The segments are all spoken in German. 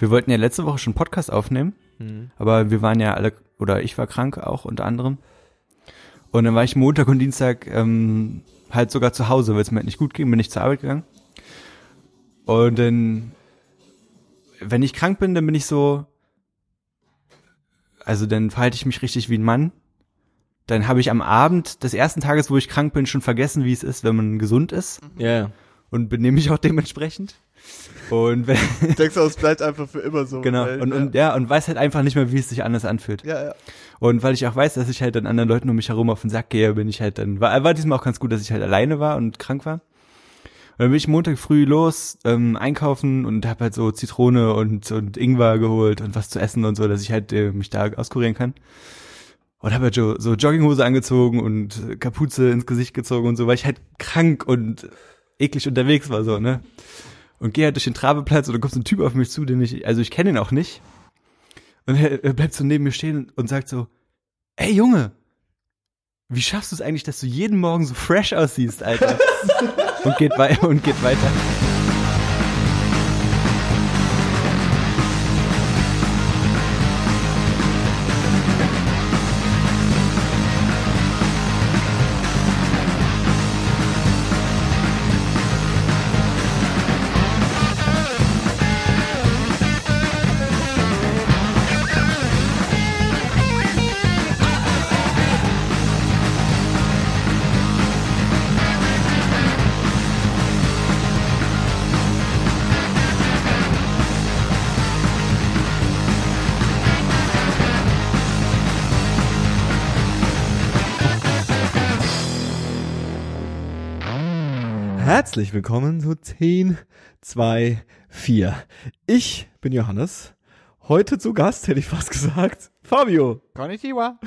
Wir wollten ja letzte Woche schon einen Podcast aufnehmen, Mhm. aber wir waren ja alle, oder ich war krank auch unter anderem. Und dann war ich Montag und Dienstag ähm, halt sogar zu Hause, weil es mir halt nicht gut ging, bin ich zur Arbeit gegangen. Und dann, wenn ich krank bin, dann bin ich so, also dann verhalte ich mich richtig wie ein Mann. Dann habe ich am Abend des ersten Tages, wo ich krank bin, schon vergessen, wie es ist, wenn man gesund ist Ja, ja. und benehme mich auch dementsprechend. Und wenn, Ich denke, es bleibt einfach für immer so. genau, weil, und, und ja, und weiß halt einfach nicht mehr, wie es sich anders anfühlt. ja, ja. Und weil ich auch weiß, dass ich halt dann anderen Leuten um mich herum auf den Sack gehe, bin ich halt dann, war, war diesmal auch ganz gut, dass ich halt alleine war und krank war. Und dann bin ich Montag früh los, ähm, einkaufen und habe halt so Zitrone und, und Ingwer geholt und was zu essen und so, dass ich halt äh, mich da auskurieren kann. Und habe halt so, so Jogginghose angezogen und Kapuze ins Gesicht gezogen und so, weil ich halt krank und eklig unterwegs war, so, ne? Und gehe halt durch den Trabeplatz und dann kommt so ein Typ auf mich zu, den ich, also ich kenne ihn auch nicht. Und er, er bleibt so neben mir stehen und sagt so, ey Junge, wie schaffst du es eigentlich, dass du jeden Morgen so fresh aussiehst, Alter? und geht wei und geht weiter. Herzlich willkommen zu 10, 2, 4. Ich bin Johannes. Heute zu Gast, hätte ich fast gesagt, Fabio Konnichiwa.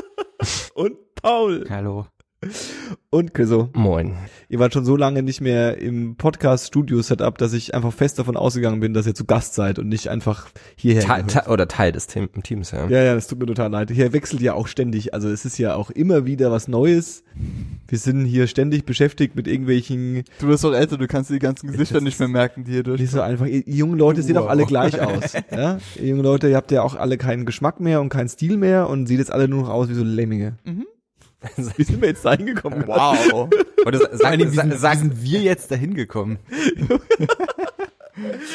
und Paul Hallo. und Chriso. Moin. Ihr wart schon so lange nicht mehr im Podcast-Studio-Setup, dass ich einfach fest davon ausgegangen bin, dass ihr zu Gast seid und nicht einfach hierher Te gehört. te oder Teil des Team Teams, ja. Ja, ja, das tut mir total leid. Hier wechselt ja auch ständig. Also es ist ja auch immer wieder was Neues. Wir sind hier ständig beschäftigt mit irgendwelchen, Du wirst doch älter, du kannst die ganzen Gesichter nicht mehr merken, die hier durch. nicht so einfach. Ihr, ihr jungen Leute sehen auch Wow. alle gleich aus. Ja? Ihr jungen Leute, ihr habt ja auch alle keinen Geschmack mehr und keinen Stil mehr und seht jetzt alle nur noch aus wie so Lemminge. Mhm. Wie sind wir jetzt da hingekommen? Wow. Oder sa- Vor sag, allen Dingen, wie sa- sind, wie sag, sind wir jetzt dahin gekommen?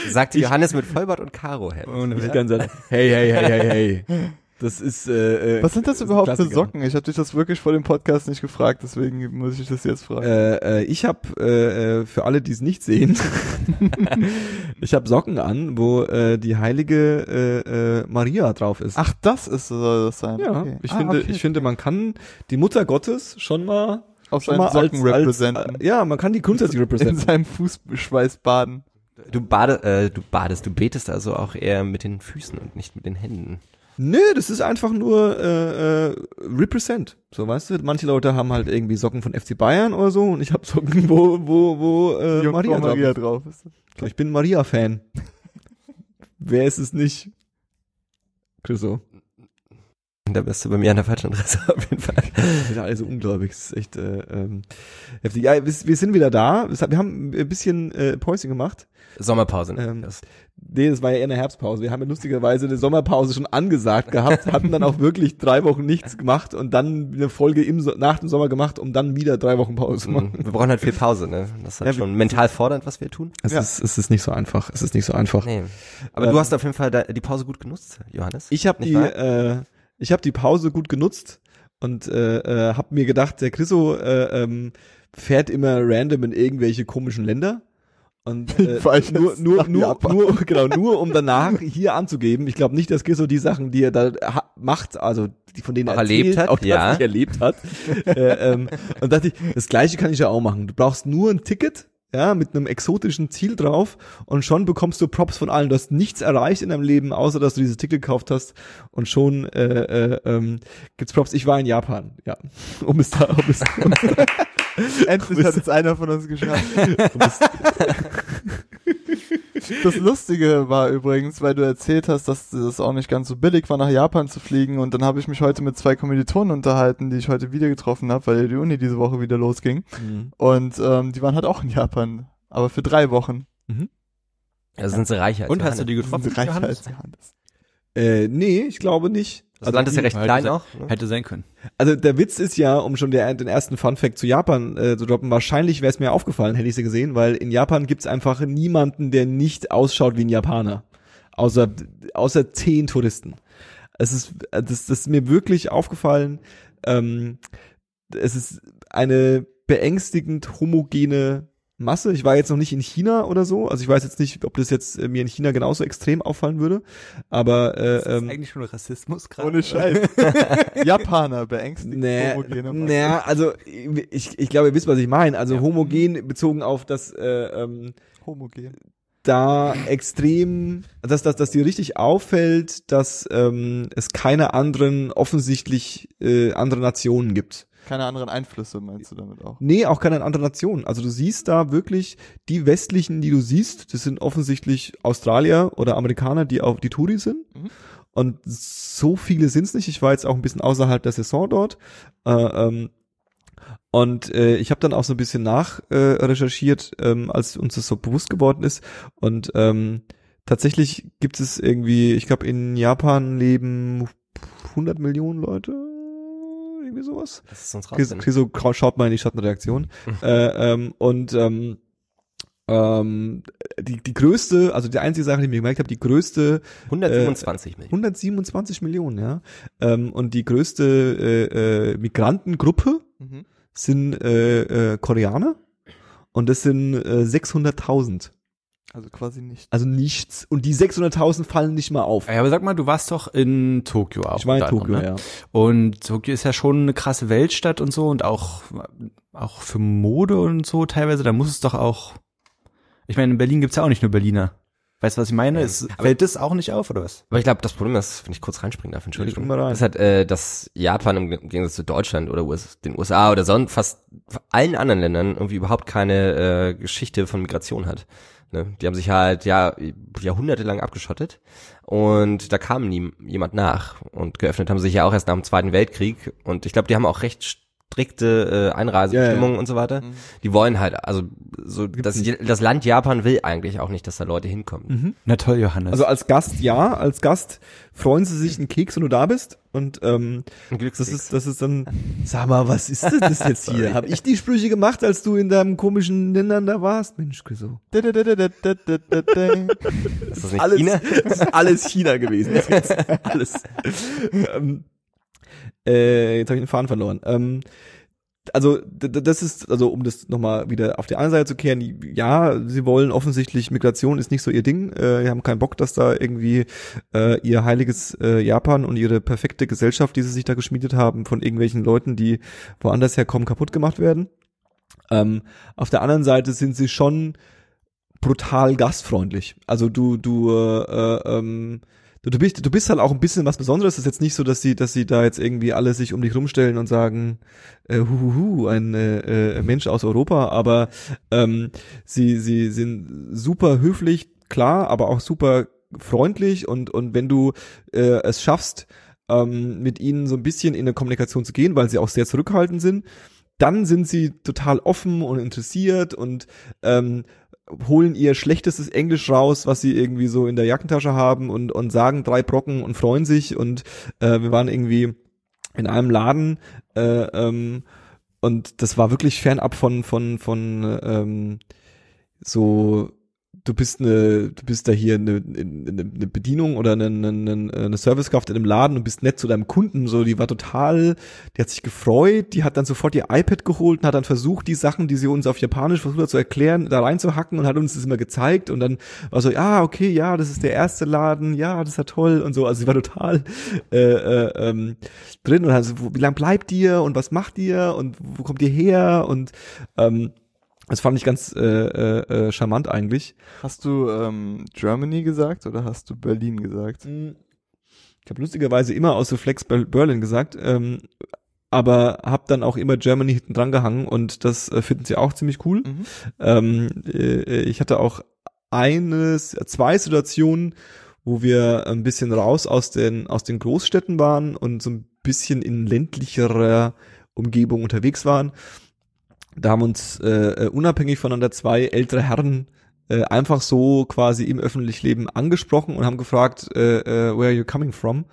sagte Johannes mit Vollbart und Ich Witz. kann sagen, hey, hey, hey, hey, hey. Das ist, äh, äh, Was sind das überhaupt für Klassiker. Socken? Ich habe dich das wirklich vor dem Podcast nicht gefragt, deswegen muss ich das jetzt fragen. Äh, äh, ich habe äh, äh, für alle, die es nicht sehen, ich habe Socken an, wo äh, die heilige äh, äh, Maria drauf ist. Ach, das ist soll das sein. ja, okay. ich Ah, finde, okay. ich finde, man kann die Mutter Gottes schon mal auf schon seinen mal Socken als, representen. Als, äh, ja, man kann die grundsätzlich in representen. seinem Fußschweiß baden. Du, bade, äh, du badest, du betest also auch eher mit den Füßen und nicht mit den Händen. Nö, das ist einfach nur äh, äh, represent. So, weißt du, manche Leute haben halt irgendwie Socken von FC Bayern oder so und ich habe Socken, wo wo wo äh, Maria, Maria, drauf drauf ist. ist. Ich bin Maria Fan. Wer ist es nicht? Chriso. Da bist du bei mir an der falschen Adresse auf jeden Fall. Wir sind alle so ungläubig. Das ist echt äh, ähm, heftig. Ja, wir, wir sind wieder da. Wir haben ein bisschen äh, Päuschen gemacht. Sommerpause. ne? Ähm, Das- Nee, das war ja eher eine Herbstpause. Wir haben ja lustigerweise eine Sommerpause schon angesagt gehabt, hatten dann auch wirklich drei Wochen nichts gemacht und dann eine Folge im so nach dem Sommer gemacht, um dann wieder drei Wochen Pause zu machen. Mhm. wir brauchen halt viel Pause, ne? Das ist halt Ja, schon mental fordernd, was wir tun. Es, Ja. ist, es ist nicht so einfach. Es ist nicht so einfach. Nee. Aber Ähm, du hast auf jeden Fall die Pause gut genutzt, Johannes. Ich habe Nicht die, wahr? äh, ich habe die Pause gut genutzt und äh, äh, habe mir gedacht, der Chriso äh, ähm, fährt immer random in irgendwelche komischen Länder. Und äh, nur, nur, nur, nur, genau, nur um danach hier anzugeben. Ich glaube nicht, dass Chriso die Sachen, die er da macht, also die von denen er Auch erlebt erzählt, hat, auch ja. tatsächlich erlebt hat. äh, ähm, und dachte ich, das gleiche kann ich ja auch machen. Du brauchst nur ein Ticket, ja, mit einem exotischen Ziel drauf und schon bekommst du Props von allen. Du hast nichts erreicht in deinem Leben, außer dass du dieses Ticket gekauft hast und schon äh, äh, ähm, gibt's Props. Ich war in Japan, ja, um es da, um es, um, Endlich hat es einer von uns geschafft. Das Lustige war übrigens, weil du erzählt hast, dass es auch nicht ganz so billig war, nach Japan zu fliegen. Und dann habe ich mich heute mit zwei Kommilitonen unterhalten, die ich heute wieder getroffen habe, weil die Uni diese Woche wieder losging. Und ähm, die waren halt auch in Japan, aber für drei Wochen. Mhm. Also sind sie reicher als Und hast du die Sind getroffen? sie reicher Johannes? als Johannes. Äh, nee, ich glaube nicht. Das Land ist ja recht Hätte klein auch. Ne? Hätte sein können. Also der Witz ist ja, um schon der, den ersten Fun Fact zu Japan äh, zu droppen, wahrscheinlich wäre es mir aufgefallen, hätte ich sie gesehen, weil in Japan gibt's einfach niemanden, der nicht ausschaut wie ein Japaner. Außer, außer zehn Touristen. Es ist, das, das ist mir wirklich aufgefallen. Ähm, es ist eine beängstigend homogene Masse. Ich war jetzt noch nicht in China oder so. Also ich weiß jetzt nicht, ob das jetzt äh, mir in China genauso extrem auffallen würde. Aber äh, Das ähm, ist eigentlich schon Rassismus gerade. Ohne Scheiß. Japaner beängstigt Nee, homogene Masse. nee, also ich, ich glaube, ihr wisst, was ich meine. Also Ja. homogen bezogen auf das äh, ähm, Homogen. da extrem, dass, dass, dass dir richtig auffällt, dass ähm, es keine anderen offensichtlich äh, andere Nationen gibt. Keine anderen Einflüsse meinst du damit auch? Nee, auch keine andere Nation. Also du siehst da wirklich die westlichen, die du siehst, das sind offensichtlich Australier oder Amerikaner, die auf die Touri sind. Mhm. Und so viele sind's nicht. Ich war jetzt auch ein bisschen außerhalb der Saison dort. Äh, ähm, und äh, ich habe dann auch so ein bisschen nach äh, recherchiert, ähm, als uns das so bewusst geworden ist. Und ähm, tatsächlich gibt es irgendwie, ich glaube, in Japan leben 100 Millionen Leute, irgendwie sowas. Das ist uns Okay, raus. okay, so grau- schaut mal in die Schattenreaktion. äh, ähm, und ähm, ähm, die, die größte, also die einzige Sache, die ich mir gemerkt habe, die größte 127 Millionen. 127 Millionen, ja. Ähm, und die größte äh, äh, Migrantengruppe Mhm. sind äh, äh, Koreaner und das sind äh, 600.000. Also quasi nicht. Also nichts. Und die 600.000 fallen nicht mal auf. Ja, aber sag mal, du warst doch in Tokio auch. Ich war in unter Tokio, ne? ja. Und Tokio ist ja schon eine krasse Weltstadt und so und auch, auch für Mode und so teilweise, da muss es doch auch, ich meine, in Berlin gibt's ja auch nicht nur Berliner. Weißt du, was ich meine? Ja, Es, aber- fällt das auch nicht auf, oder was? Aber ich glaube, das Problem ist, wenn ich kurz reinspringen darf, Entschuldigung, mal rein. ist halt, äh, dass Japan im Gegensatz zu Deutschland oder US, den USA oder sonst fast allen anderen Ländern irgendwie überhaupt keine äh, Geschichte von Migration hat. Ne? Die haben sich halt ja jahrhundertelang abgeschottet und da kam nie jemand nach und geöffnet haben sich ja auch erst nach dem Zweiten Weltkrieg und ich glaube, die haben auch recht strikte äh, Einreisebestimmungen und so weiter. Mhm. Die wollen halt, also so das, das Land Japan will eigentlich auch nicht, dass da Leute hinkommen. Na toll, Johannes. Also als Gast ja, als Gast freuen sie sich einen Keks, wenn du da bist. Und ähm, Ein das ist, das ist dann, sag mal, was ist denn das jetzt hier? Hab ich die Sprüche gemacht, als du in deinem komischen Ländern da warst? Mensch, Chriso. ist das nicht alles, China? Das ist alles China gewesen. Das ist alles. Äh, jetzt habe ich den Faden verloren. Ähm, also das ist, also um das nochmal wieder auf die andere Seite zu kehren, ja, sie wollen offensichtlich, Migration ist nicht so ihr Ding, äh, die haben keinen Bock, dass da irgendwie äh, ihr heiliges äh, Japan und ihre perfekte Gesellschaft, die sie sich da geschmiedet haben, von irgendwelchen Leuten, die woanders herkommen, kaputt gemacht werden. Ähm, auf der anderen Seite sind sie schon brutal gastfreundlich. Also du, du, äh, äh, ähm, du, du bist, du bist halt auch ein bisschen was Besonderes. Es ist jetzt nicht so, dass sie, dass sie da jetzt irgendwie alle sich um dich rumstellen und sagen, äh, huhuhu, ein äh, äh, Mensch aus Europa, aber ähm, sie, sie sind super höflich, klar, aber auch super freundlich und und wenn du äh, es schaffst, ähm, mit ihnen so ein bisschen in eine Kommunikation zu gehen, weil sie auch sehr zurückhaltend sind, dann sind sie total offen und interessiert und ähm, holen ihr schlechtestes Englisch raus, was sie irgendwie so in der Jackentasche haben und, und sagen drei Brocken und freuen sich. Und äh, wir waren irgendwie in einem Laden äh, ähm, und das war wirklich fernab von von von ähm, so du bist eine, du bist da hier eine, eine, Bedienung oder eine, eine, eine Servicekraft in einem Laden und bist nett zu deinem Kunden. So, die war total, die hat sich gefreut, die hat dann sofort ihr iPad geholt und hat dann versucht, die Sachen, die sie uns auf Japanisch versucht hat zu erklären, da reinzuhacken und hat uns das immer gezeigt und dann war so, ja, okay, ja, das ist der erste Laden, ja, das ist ja toll und so. Also sie war total äh, äh, ähm, drin und hat so, wie lang bleibt ihr und was macht ihr und wo kommt ihr her und ähm, das fand ich ganz äh, äh, äh, charmant eigentlich. Hast du ähm, Germany gesagt oder hast du Berlin gesagt? Ich habe lustigerweise immer aus Flex Berlin gesagt, ähm, aber habe dann auch immer Germany hinten dran gehangen und das äh, finden sie auch ziemlich cool. Mhm. Ähm, äh, ich hatte auch eines, zwei Situationen, wo wir ein bisschen raus aus den aus den Großstädten waren und so ein bisschen in ländlicherer Umgebung unterwegs waren. Da haben uns äh, äh, unabhängig voneinander zwei ältere Herren äh, einfach so quasi im öffentlichen Leben angesprochen und haben gefragt, äh, äh, where are you coming from?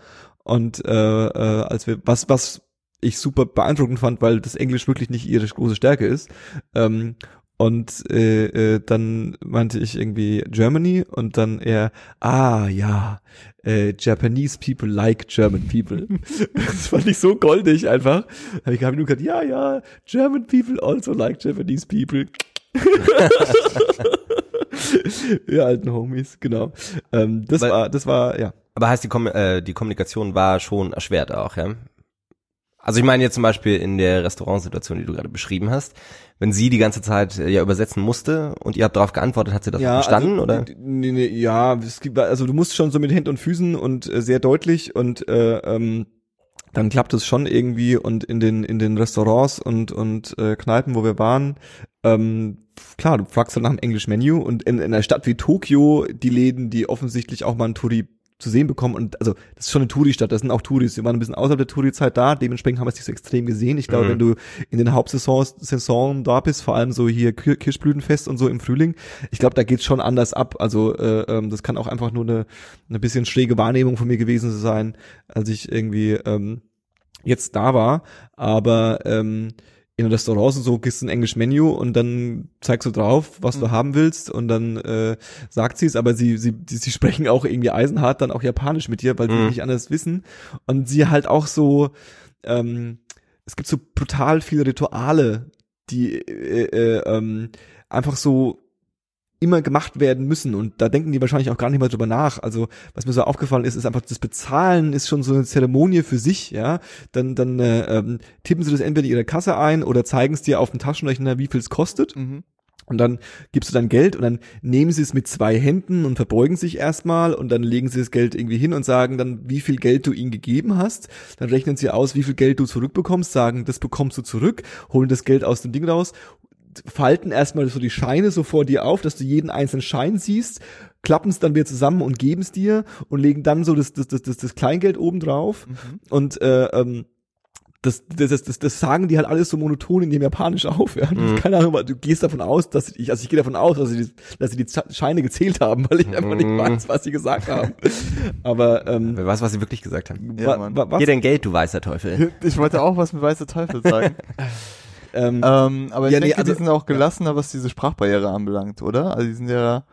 Und äh, äh, als wir was was ich super beeindruckend fand, weil das Englisch wirklich nicht ihre große Stärke ist. Ähm, und äh, äh, dann meinte ich irgendwie Germany und dann er, ah ja, äh, Japanese people like German people. das fand ich so goldig einfach. Habe ich hab nur gesagt, ja, ja, German people also like Japanese people. Wir alten Homies, genau. Ähm, das Weil- war, das war, ja. Aber heißt die, Kom äh, die Kommunikation war schon erschwert auch, ja? Also ich meine jetzt zum Beispiel in der Restaurantsituation, die du gerade beschrieben hast, wenn sie die ganze Zeit äh, ja übersetzen musste und ihr habt darauf geantwortet, hat sie das verstanden also, oder? Nee, nee, ja, es gibt, also du musst schon so mit Händen und Füßen und äh, sehr deutlich und äh, ähm, dann klappt es schon irgendwie und in den in den Restaurants und und äh, Kneipen, wo wir waren, ähm, klar, du fragst dann nach dem englischen Menü und in, in einer Stadt wie Tokio die Läden, die offensichtlich auch mal ein Touri zu sehen bekommen und also das ist schon eine Touri-Stadt, das sind auch Touris, wir waren ein bisschen außerhalb der Touri-Zeit da, dementsprechend haben wir es nicht so extrem gesehen. Ich glaube, Mhm. wenn du in den Hauptsaisons Saison da bist, vor allem so hier Kir Kirschblütenfest und so im Frühling, ich glaube, da geht's schon anders ab. Also äh, ähm, das kann auch einfach nur eine, eine bisschen schräge Wahrnehmung von mir gewesen sein, als ich irgendwie ähm, jetzt da war. Aber ähm, in Restaurants und so gehst du ein englisch Menü und dann zeigst du drauf, was du Mhm. haben willst und dann äh, sagt sie es, aber sie, sie, sie, sie sprechen auch irgendwie eisenhart dann auch Japanisch mit dir, weil sie Mhm. nicht anders wissen. Und sie halt auch so, ähm, es gibt so brutal viele Rituale, die äh, äh, ähm, einfach so immer gemacht werden müssen und da denken die wahrscheinlich auch gar nicht mal drüber nach. Also was mir so aufgefallen ist, ist einfach das Bezahlen ist schon so eine Zeremonie für sich, ja. Dann dann äh, ähm, tippen sie das entweder in ihre Kasse ein oder zeigen es dir auf dem Taschenrechner, wie viel es kostet. Mhm. Und dann gibst du dann Geld und dann nehmen sie es mit zwei Händen und verbeugen sich erstmal und dann legen sie das Geld irgendwie hin und sagen dann, wie viel Geld du ihnen gegeben hast. Dann rechnen sie aus, wie viel Geld du zurückbekommst, sagen, das bekommst du zurück, holen das Geld aus dem Ding raus, falten erstmal so die Scheine so vor dir auf, dass du jeden einzelnen Schein siehst, klappen es dann wieder zusammen und geben es dir und legen dann so das, das, das, das, das Kleingeld oben drauf Mhm. und äh, ähm, das, das, das, das, das sagen die halt alles so monoton in dem Japanisch auf. Ja? Mhm. Keine Ahnung, aber du gehst davon aus, dass ich, also ich gehe davon aus, dass sie, die, dass sie die Scheine gezählt haben, weil ich einfach nicht Mhm. weiß, was sie gesagt haben. Aber ähm, Wer weiß, was sie wirklich gesagt haben. Ja, wa, wa, was, Hier dein Geld, du weißer Teufel. Ich wollte auch was mit weißer Teufel sagen. ähm, ähm, aber ich Ja, nee, denke, also- die sind auch gelassener, was diese Sprachbarriere anbelangt, oder? Also die sind ja,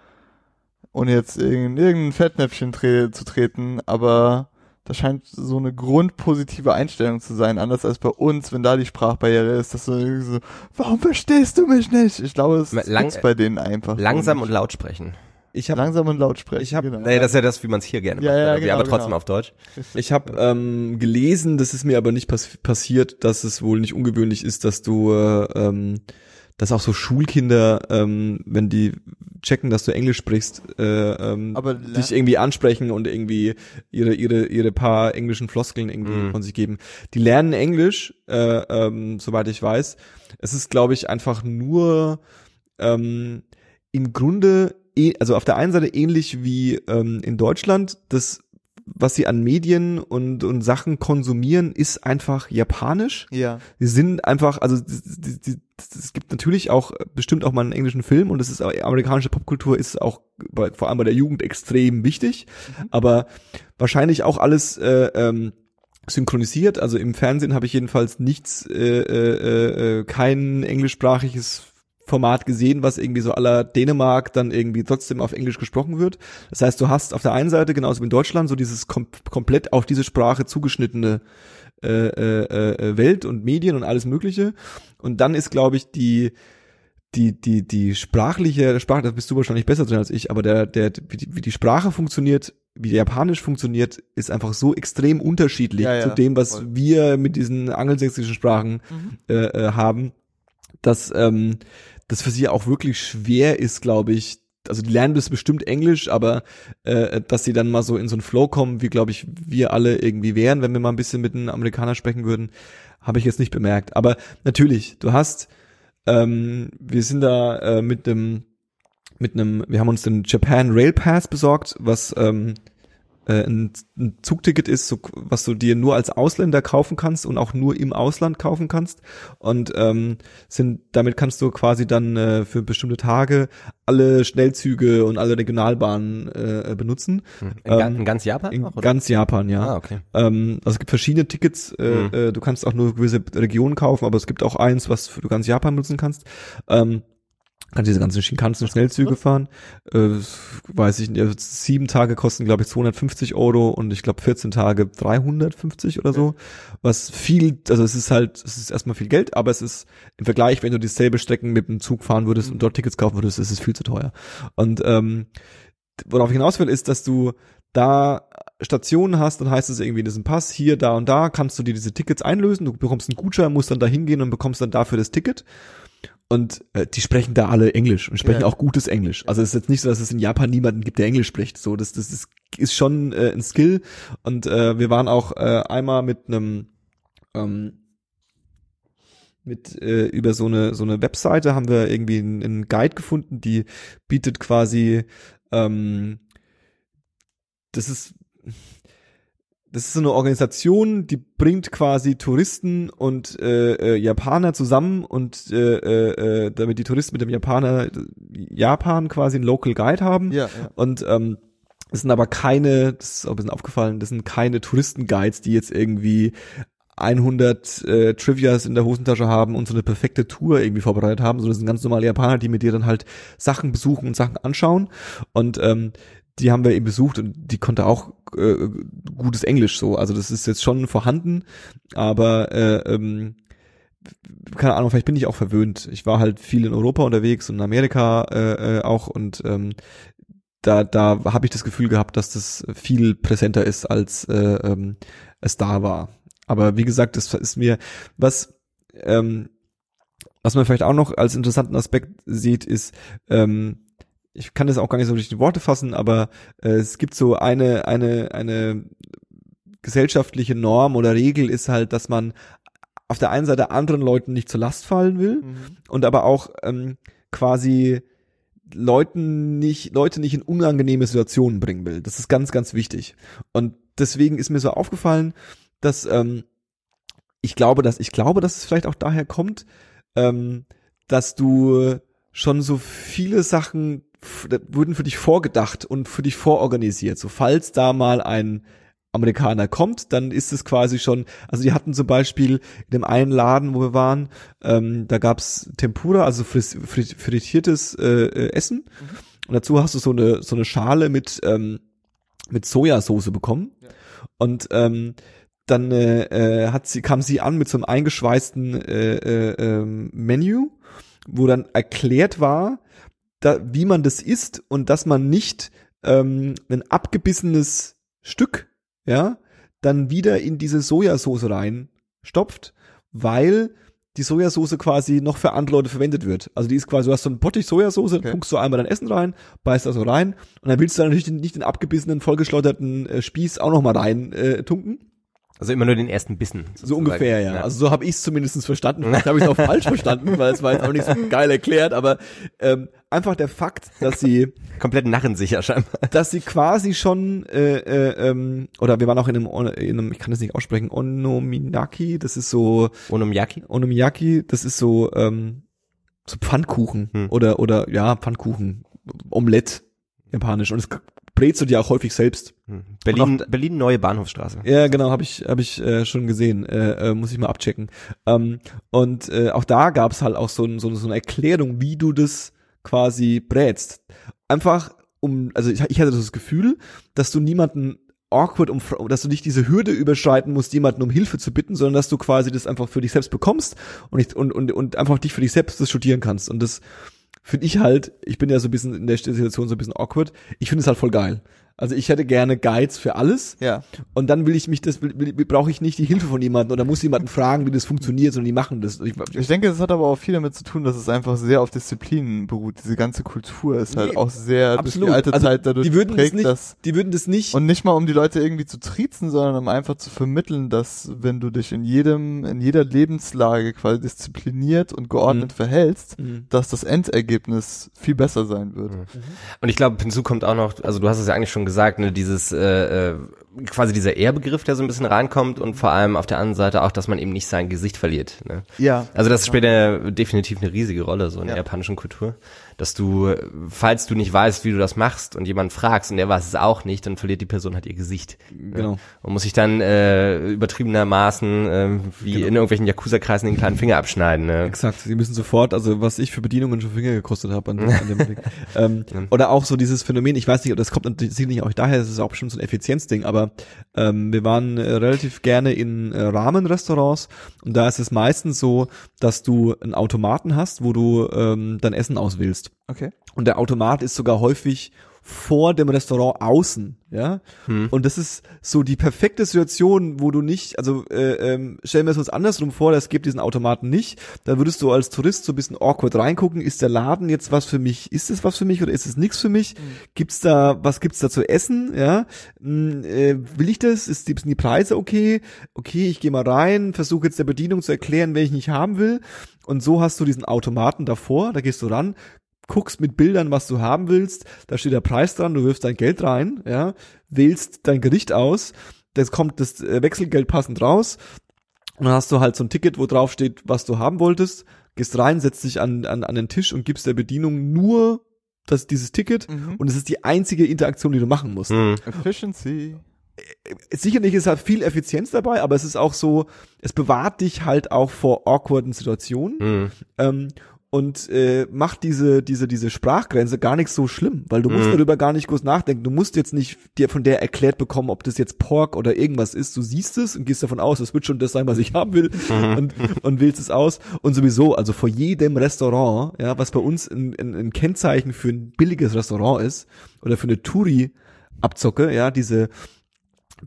ohne jetzt in irgendein Fettnäpfchen tre zu treten, aber da scheint so eine grundpositive Einstellung zu sein, anders als bei uns, wenn da die Sprachbarriere ist, dass du irgendwie so, warum verstehst du mich nicht? Ich glaube, es gibt's bei denen einfach. Langsam und laut sprechen. Ich habe langsam und laut sprechen. Ich hab- genau. Nee, das ist ja das, wie man es hier gerne Ja, macht. ja, irgendwie, genau, aber trotzdem genau. auf Deutsch. Ich habe ähm, gelesen, das ist mir aber nicht pass passiert, dass es wohl nicht ungewöhnlich ist, dass du, äh, ähm, dass auch so Schulkinder, ähm, wenn die checken, dass du Englisch sprichst, äh, ähm, Aber dich irgendwie ansprechen und irgendwie ihre ihre ihre paar englischen Floskeln irgendwie Mhm. von sich geben. Die lernen Englisch, äh, ähm, soweit ich weiß. Es ist, glaube ich, einfach nur ähm, im Grunde, also auf der einen Seite ähnlich wie ähm, in Deutschland, das was sie an Medien und, und Sachen konsumieren, ist einfach japanisch. ja. Sie sind einfach, also es gibt natürlich auch bestimmt auch mal einen englischen Film und das ist auch- amerikanische Popkultur ist auch bei, vor allem bei der Jugend extrem wichtig, aber wahrscheinlich auch alles äh, ähm, synchronisiert. Also im Fernsehen habe ich jedenfalls nichts, äh, äh, äh, kein englischsprachiges Format gesehen, was irgendwie so aller Dänemark dann irgendwie trotzdem auf Englisch gesprochen wird. Das heißt, du hast auf der einen Seite, genauso wie in Deutschland, so dieses kom komplett auf diese Sprache zugeschnittene äh, äh, äh, Welt und Medien und alles Mögliche. Und dann ist, glaube ich, die die die die sprachliche Sprache, da bist du wahrscheinlich besser drin als ich, aber der der wie die, wie die Sprache funktioniert, wie der Japanisch funktioniert, ist einfach so extrem unterschiedlich Ja, ja, zu dem, was voll. wir mit diesen angelsächsischen Sprachen Mhm. äh, äh, haben, dass ähm, das für sie auch wirklich schwer ist, glaube ich. Also die lernen das bestimmt Englisch, aber äh, dass sie dann mal so in so einen Flow kommen, wie glaube ich wir alle irgendwie wären, wenn wir mal ein bisschen mit einem Amerikaner sprechen würden, habe ich jetzt nicht bemerkt. Aber natürlich, du hast, ähm, wir sind da äh, mit einem, mit einem, wir haben uns den Japan Rail Pass besorgt, was ähm, äh, ein, ein Zugticket ist, so, was du dir nur als Ausländer kaufen kannst und auch nur im Ausland kaufen kannst. Und ähm, sind damit kannst du quasi dann äh, für bestimmte Tage alle Schnellzüge und alle Regionalbahnen äh, benutzen. In, ga- Ähm, in ganz Japan? In auch, ganz Japan, ja. Ah, okay. Ähm, also es gibt verschiedene Tickets. Äh, Mhm. äh, du kannst auch nur gewisse Regionen kaufen, aber es gibt auch eins, was für- du ganz Japan nutzen kannst. Ähm, kannst diese ganzen Shinkansen Schnellzüge fahren. Äh, weiß ich nicht. also Sieben Tage kosten, glaube ich, 250 Euro und ich glaube 14 Tage 350 oder so. Was viel, also es ist halt, es ist erstmal viel Geld, aber es ist im Vergleich, wenn du dieselbe Strecken mit dem Zug fahren würdest und dort Tickets kaufen würdest, ist es viel zu teuer. Und ähm, worauf ich hinaus will, ist, dass du da Stationen hast, dann heißt es irgendwie in diesem Pass, hier, da und da, kannst du dir diese Tickets einlösen, du bekommst einen Gutschein, musst dann da hingehen und bekommst dann dafür das Ticket. Und äh, die sprechen da alle Englisch und sprechen Ja. auch gutes Englisch. Also es ist jetzt nicht so, dass es in Japan niemanden gibt, der Englisch spricht. So, das, das ist, ist schon äh, ein Skill. Und äh, wir waren auch äh, einmal mit einem ähm, mit äh, über so eine so eine Webseite haben wir irgendwie einen, einen Guide gefunden, die bietet quasi ähm, das ist das ist so eine Organisation, die bringt quasi Touristen und äh, äh, Japaner zusammen und äh, äh, äh, damit die Touristen mit dem Japaner Japan quasi einen Local Guide haben. Ja, ja. Und ähm, das sind aber keine, das ist auch ein bisschen aufgefallen, das sind keine Touristenguides, die jetzt irgendwie 100 äh, Trivias in der Hosentasche haben und so eine perfekte Tour irgendwie vorbereitet haben, sondern das sind ganz normale Japaner, die mit dir dann halt Sachen besuchen und Sachen anschauen. Und ähm, die haben wir eben besucht und die konnte auch äh, gutes Englisch so. Also das ist jetzt schon vorhanden, aber äh, ähm, keine Ahnung, vielleicht bin ich auch verwöhnt. Ich war halt viel in Europa unterwegs und in Amerika äh, äh, auch und ähm, da, da habe ich das Gefühl gehabt, dass das viel präsenter ist, als äh, ähm, es da war. Aber wie gesagt, das ist mir, was, ähm, was man vielleicht auch noch als interessanten Aspekt sieht, ist, ähm, ich kann das auch gar nicht so durch die Worte fassen, aber äh, es gibt so eine, eine, eine gesellschaftliche Norm oder Regel ist halt, dass man auf der einen Seite anderen Leuten nicht zur Last fallen will Mhm. und aber auch ähm, quasi Leuten nicht, Leute nicht in unangenehme Situationen bringen will. Das ist ganz, ganz wichtig. Und deswegen ist mir so aufgefallen, dass ähm, ich glaube, dass ich glaube, dass es vielleicht auch daher kommt, ähm, dass du schon so viele Sachen wurden für dich vorgedacht und für dich vororganisiert. So falls da mal ein Amerikaner kommt, dann ist es quasi schon, also die hatten zum Beispiel in dem einen Laden, wo wir waren, ähm, da gab's Tempura, also fris- frit- frittiertes äh, äh, Essen. Und dazu hast du so eine so eine Schale mit ähm, mit Sojasauce bekommen. Und ähm, dann äh, äh, hat sie kam sie an mit so einem eingeschweißten äh, äh, ähm, Menü, wo dann erklärt war, da, wie man das isst und dass man nicht ähm, ein abgebissenes Stück, ja, dann wieder in diese Sojasauce reinstopft, weil die Sojasauce quasi noch für andere Leute verwendet wird. Also die ist quasi, du hast so einen Bottich Sojasauce, Okay. tunkst du einmal dein Essen rein, beißt da so rein und dann willst du dann natürlich nicht den abgebissenen, vollgeschleuderten äh, Spieß auch noch mal rein äh, tunken. Also immer nur den ersten Bissen. So sozusagen. ungefähr, ja. Also so habe ich es zumindest verstanden. Vielleicht habe ich es auch falsch verstanden, weil es war jetzt auch nicht so geil erklärt, aber ähm, einfach der Fakt, dass sie komplett narrensicher scheinbar. dass sie quasi schon äh, äh, ähm, oder wir waren auch in einem, in einem ich kann das nicht aussprechen Onominaki das ist so Onomiyaki? Onomiyaki das ist so ähm, so Pfannkuchen Hm. oder oder ja Pfannkuchen Omelette japanisch und das brätst du dir auch häufig selbst Hm. Berlin, Berlin neue Bahnhofstraße. ja, genau, habe ich hab ich äh, schon gesehen. Äh, äh, muss ich mal abchecken. Ähm, und äh, auch da gab's halt auch so, ein, so, so eine Erklärung, wie du das quasi brätst. Einfach um, also ich, ich hatte das Gefühl, dass du niemanden awkward, um, dass du nicht diese Hürde überschreiten musst, jemanden um Hilfe zu bitten, sondern dass du quasi das einfach für dich selbst bekommst und, nicht, und, und, und einfach dich für dich selbst das studieren kannst. Und das finde ich halt, ich bin ja so ein bisschen in der Situation so ein bisschen awkward, ich finde es halt voll geil. Also ich hätte gerne Guides für alles Ja. und dann will ich mich das, will, will, brauche ich nicht die Hilfe von jemandem oder muss jemanden fragen, wie das funktioniert, sondern die machen das. Ich, Ich denke, es hat aber auch viel damit zu tun, dass es einfach sehr auf Disziplinen beruht. Diese ganze Kultur ist halt Nee, auch sehr durch absolut. die alte Also, Zeit dadurch die würden das geprägt, nicht- dass die würden das nicht. und nicht mal um die Leute irgendwie zu triezen, sondern um einfach zu vermitteln, dass wenn du dich in jedem, in jeder Lebenslage quasi diszipliniert und geordnet Mhm. verhältst, Mhm. dass das Endergebnis viel besser sein wird. Und ich glaube, hinzu kommt auch noch, also du hast es ja eigentlich schon schon gesagt, ne, dieses äh, äh, quasi dieser Ehrbegriff, der so ein bisschen reinkommt und vor allem auf der anderen Seite auch, dass man eben nicht sein Gesicht verliert. Ne? Ja. Also das spielt ja definitiv eine riesige Rolle so in Ja. der japanischen Kultur, dass du, falls du nicht weißt, wie du das machst und jemand fragst und der weiß es auch nicht, dann verliert die Person halt ihr Gesicht. Genau. Und muss sich dann äh, übertriebenermaßen äh, wie Genau. in irgendwelchen Yakuza-Kreisen den kleinen Finger abschneiden. Ne? Exakt, sie müssen sofort, also was ich für Bedienungen schon Finger gekostet habe an, an dem Ding. ähm, oder auch so dieses Phänomen, ich weiß nicht, das kommt natürlich sicherlich auch daher, das ist auch bestimmt so ein Effizienzding, aber ähm, wir waren äh, relativ gerne in äh, Rahmenrestaurants und da ist es meistens so, dass du einen Automaten hast, wo du ähm, dein Essen auswählst. Okay. Und der Automat ist sogar häufig vor dem Restaurant außen, ja. Hm. Und das ist so die perfekte Situation, wo du nicht, also äh, ähm, stell mir das uns andersrum vor, das gibt diesen Automaten nicht, dann würdest du als Tourist so ein bisschen awkward reingucken, ist der Laden jetzt was für mich, ist es was für mich oder ist es nichts für mich? Gibt's da, was gibt's da zu essen, ja? Hm, äh, will ich das? Ist die, sind die Preise okay? Okay, ich gehe mal rein, versuche jetzt der Bedienung zu erklären, welchen ich haben will. Und so hast du diesen Automaten davor, da gehst du ran, guckst mit Bildern, was du haben willst, da steht der Preis dran, du wirfst dein Geld rein, ja, wählst dein Gericht aus, das kommt das äh, Wechselgeld passend raus und dann hast du halt so ein Ticket, wo drauf steht, was du haben wolltest, gehst rein, setzt dich an, an, an den Tisch und gibst der Bedienung nur das, dieses Ticket Mhm. und es ist die einzige Interaktion, die du machen musst. Hm. Efficiency. Sicherlich ist halt viel Effizienz dabei, aber es ist auch so, es bewahrt dich halt auch vor awkwarden Situationen Hm. ähm, und äh, macht diese diese diese Sprachgrenze gar nicht so schlimm, weil du musst Mhm. darüber gar nicht groß nachdenken. Du musst jetzt nicht dir von der erklärt bekommen, ob das jetzt Pork oder irgendwas ist. Du siehst es und gehst davon aus, es wird schon das sein, was ich haben will und und wählst es aus und sowieso, also vor jedem Restaurant, ja, was bei uns ein, ein, ein Kennzeichen für ein billiges Restaurant ist oder für eine Touri Abzocke, ja, diese